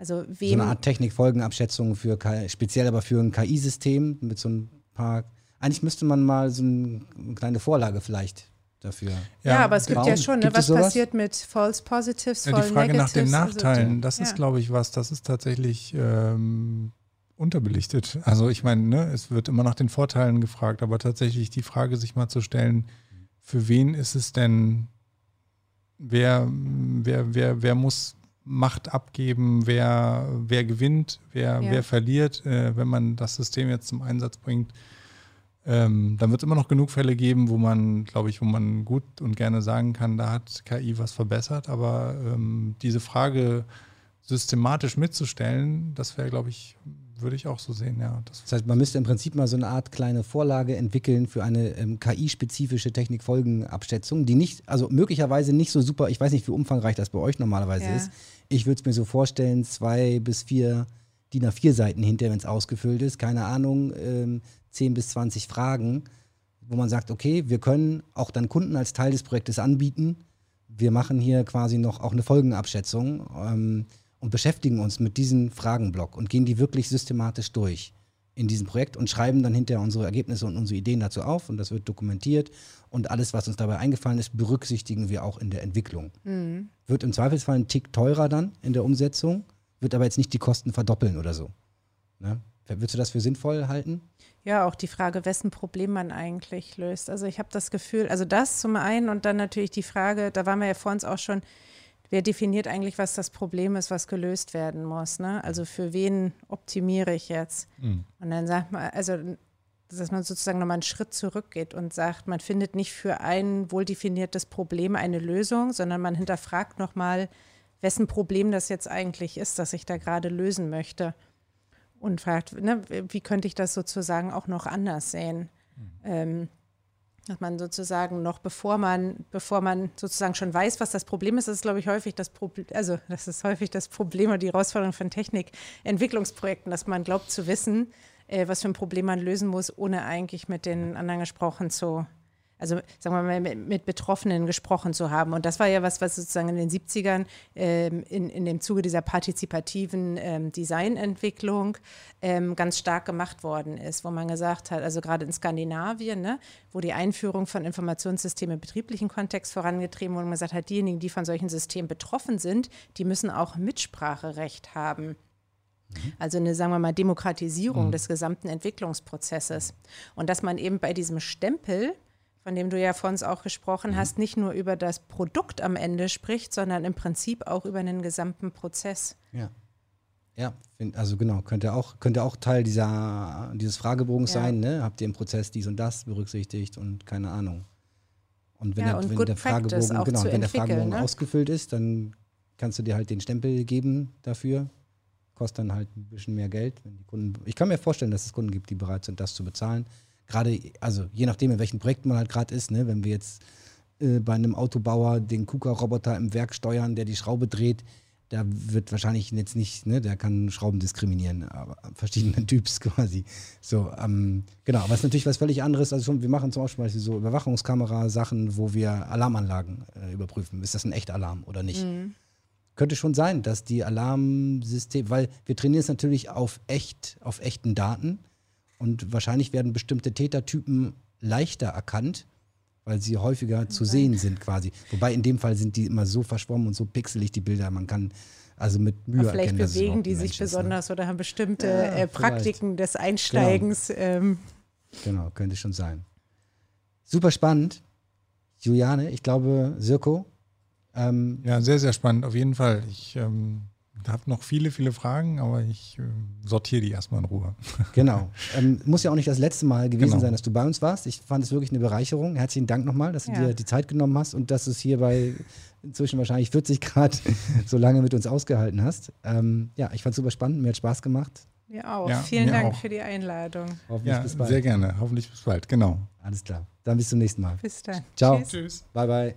Also wem so eine Art Technikfolgenabschätzung für speziell aber für ein KI-System mit so ein paar. Eigentlich müsste man mal so eine kleine Vorlage vielleicht dafür. Ja, ja aber es gibt ja schon, ne, was passiert mit False Positives, ja, Die Frage nach den also Nachteilen, also, das ist, glaube ich, was, das ist tatsächlich ähm, unterbelichtet. Also ich meine, ne, es wird immer nach den Vorteilen gefragt, aber tatsächlich die Frage sich mal zu stellen, für wen ist es denn, wer, wer, wer, wer muss Macht abgeben, wer, wer gewinnt, wer, ja. wer verliert, äh, wenn man das System jetzt zum Einsatz bringt. Ähm, dann wird es immer noch genug Fälle geben, wo man, glaube ich, wo man gut und gerne sagen kann, da hat KI was verbessert. Aber ähm, diese Frage systematisch mitzustellen, das wäre, glaube ich, würde ich auch so sehen, ja. Das, das, heißt, man müsste im Prinzip mal so eine Art kleine Vorlage entwickeln für eine ähm, KI-spezifische Technikfolgenabschätzung, die nicht, also möglicherweise nicht so super, ich weiß nicht, wie umfangreich das bei euch normalerweise ja. ist. Ich würde es mir so vorstellen, zwei bis vier DIN A4-Seiten hinter, wenn es ausgefüllt ist, keine Ahnung, ähm, 10 bis 20 Fragen, wo man sagt, okay, wir können auch dann Kunden als Teil des Projektes anbieten. Wir machen hier quasi noch auch eine Folgenabschätzung. Ähm, und beschäftigen uns mit diesem Fragenblock und gehen die wirklich systematisch durch in diesem Projekt und schreiben dann hinterher unsere Ergebnisse und unsere Ideen dazu auf und das wird dokumentiert und alles, was uns dabei eingefallen ist, berücksichtigen wir auch in der Entwicklung. Mhm. Wird im Zweifelsfall ein Tick teurer dann in der Umsetzung, wird aber jetzt nicht die Kosten verdoppeln oder so. Ne? Würdest du das für sinnvoll halten? Ja, auch die Frage, wessen Problem man eigentlich löst. Also ich habe das Gefühl, also das zum einen und dann natürlich die Frage, da waren wir ja vor uns auch schon, wer definiert eigentlich, was das Problem ist, was gelöst werden muss? Ne? Also für wen optimiere ich jetzt? Mhm. Und dann sagt man, also dass man sozusagen nochmal einen Schritt zurückgeht und sagt, man findet nicht für ein wohl definiertes Problem eine Lösung, sondern man hinterfragt nochmal, wessen Problem das jetzt eigentlich ist, das ich da gerade lösen möchte. Und fragt, ne, wie könnte ich das sozusagen auch noch anders sehen? Mhm. Ähm, dass man sozusagen noch bevor man, bevor man sozusagen schon weiß, was das Problem ist, das ist, glaube ich, häufig das Problem, also das ist häufig das Problem oder die Herausforderung von Technikentwicklungsprojekten, dass man glaubt zu wissen, äh, was für ein Problem man lösen muss, ohne eigentlich mit den anderen gesprochen zu, also sagen wir mal, mit Betroffenen gesprochen zu haben. Und das war ja was, was sozusagen in den 70ern ähm, in, in dem Zuge dieser partizipativen ähm, Designentwicklung ähm, ganz stark gemacht worden ist, wo man gesagt hat, also gerade in Skandinavien, ne, wo die Einführung von Informationssystemen im betrieblichen Kontext vorangetrieben wurde, man gesagt hat, diejenigen, die von solchen Systemen betroffen sind, die müssen auch Mitspracherecht haben. Mhm. Also eine, sagen wir mal, Demokratisierung mhm. des gesamten Entwicklungsprozesses. Und dass man eben bei diesem Stempel von dem du ja vor uns auch gesprochen mhm. hast, nicht nur über das Produkt am Ende spricht, sondern im Prinzip auch über den gesamten Prozess. Ja. Ja, also genau, könnte auch, könnte auch Teil dieser, dieses Fragebogens ja. sein, ne? Habt ihr im Prozess dies und das berücksichtigt und keine Ahnung. Und wenn, ja, der, wenn der Fragebogen, genau, wenn der Fragebogen ne? ausgefüllt ist, dann kannst du dir halt den Stempel geben dafür. Kostet dann halt ein bisschen mehr Geld. Wenn die Kunden, ich kann mir vorstellen, dass es Kunden gibt, die bereit sind, das zu bezahlen gerade, also je nachdem, in welchem Projekt man halt gerade ist, ne, wenn wir jetzt äh, bei einem Autobauer den KUKA-Roboter im Werk steuern, der die Schraube dreht, da wird wahrscheinlich jetzt nicht, ne, der kann Schrauben diskriminieren, aber verschiedenen Typs quasi. So, ähm, genau, aber es ist natürlich was völlig anderes. Also schon, wir machen zum Beispiel so Überwachungskamera-Sachen, wo wir Alarmanlagen äh, überprüfen. Ist das ein echter Alarm oder nicht? Mhm. Könnte schon sein, dass die Alarmsysteme, weil wir trainieren es natürlich auf echt, auf echten Daten. Und wahrscheinlich werden bestimmte Tätertypen leichter erkannt, weil sie häufiger zu sehen sind quasi. Wobei in dem Fall sind die immer so verschwommen und so pixelig, die Bilder, man kann also mit Mühe Aber vielleicht erkennen, bewegen die sich ist, ne? besonders ne? oder haben bestimmte ja, äh, Praktiken des Einsteigens. Genau. Ähm. genau, könnte schon sein. Super spannend. Juliane, ich glaube, Sirko. Ähm, ja, sehr, sehr spannend, auf jeden Fall. Ich ähm, ich habe noch viele, viele Fragen, aber ich äh, sortiere die erstmal in Ruhe. Genau. Ähm, muss ja auch nicht das letzte Mal gewesen genau. sein, dass du bei uns warst. Ich fand es wirklich eine Bereicherung. Herzlichen Dank nochmal, dass du ja. dir die Zeit genommen hast und dass du es hier bei inzwischen wahrscheinlich 40 Grad so lange mit uns ausgehalten hast. Ähm, ja, ich fand es super spannend. Mir hat Spaß gemacht. Mir auch. Ja, Vielen mir Dank auch. für die Einladung. Hoffentlich ja, bis bald. Sehr gerne. Hoffentlich bis bald. Genau. Alles klar. Dann bis zum nächsten Mal. Bis dann. Ciao. Tschüss. Bye, bye.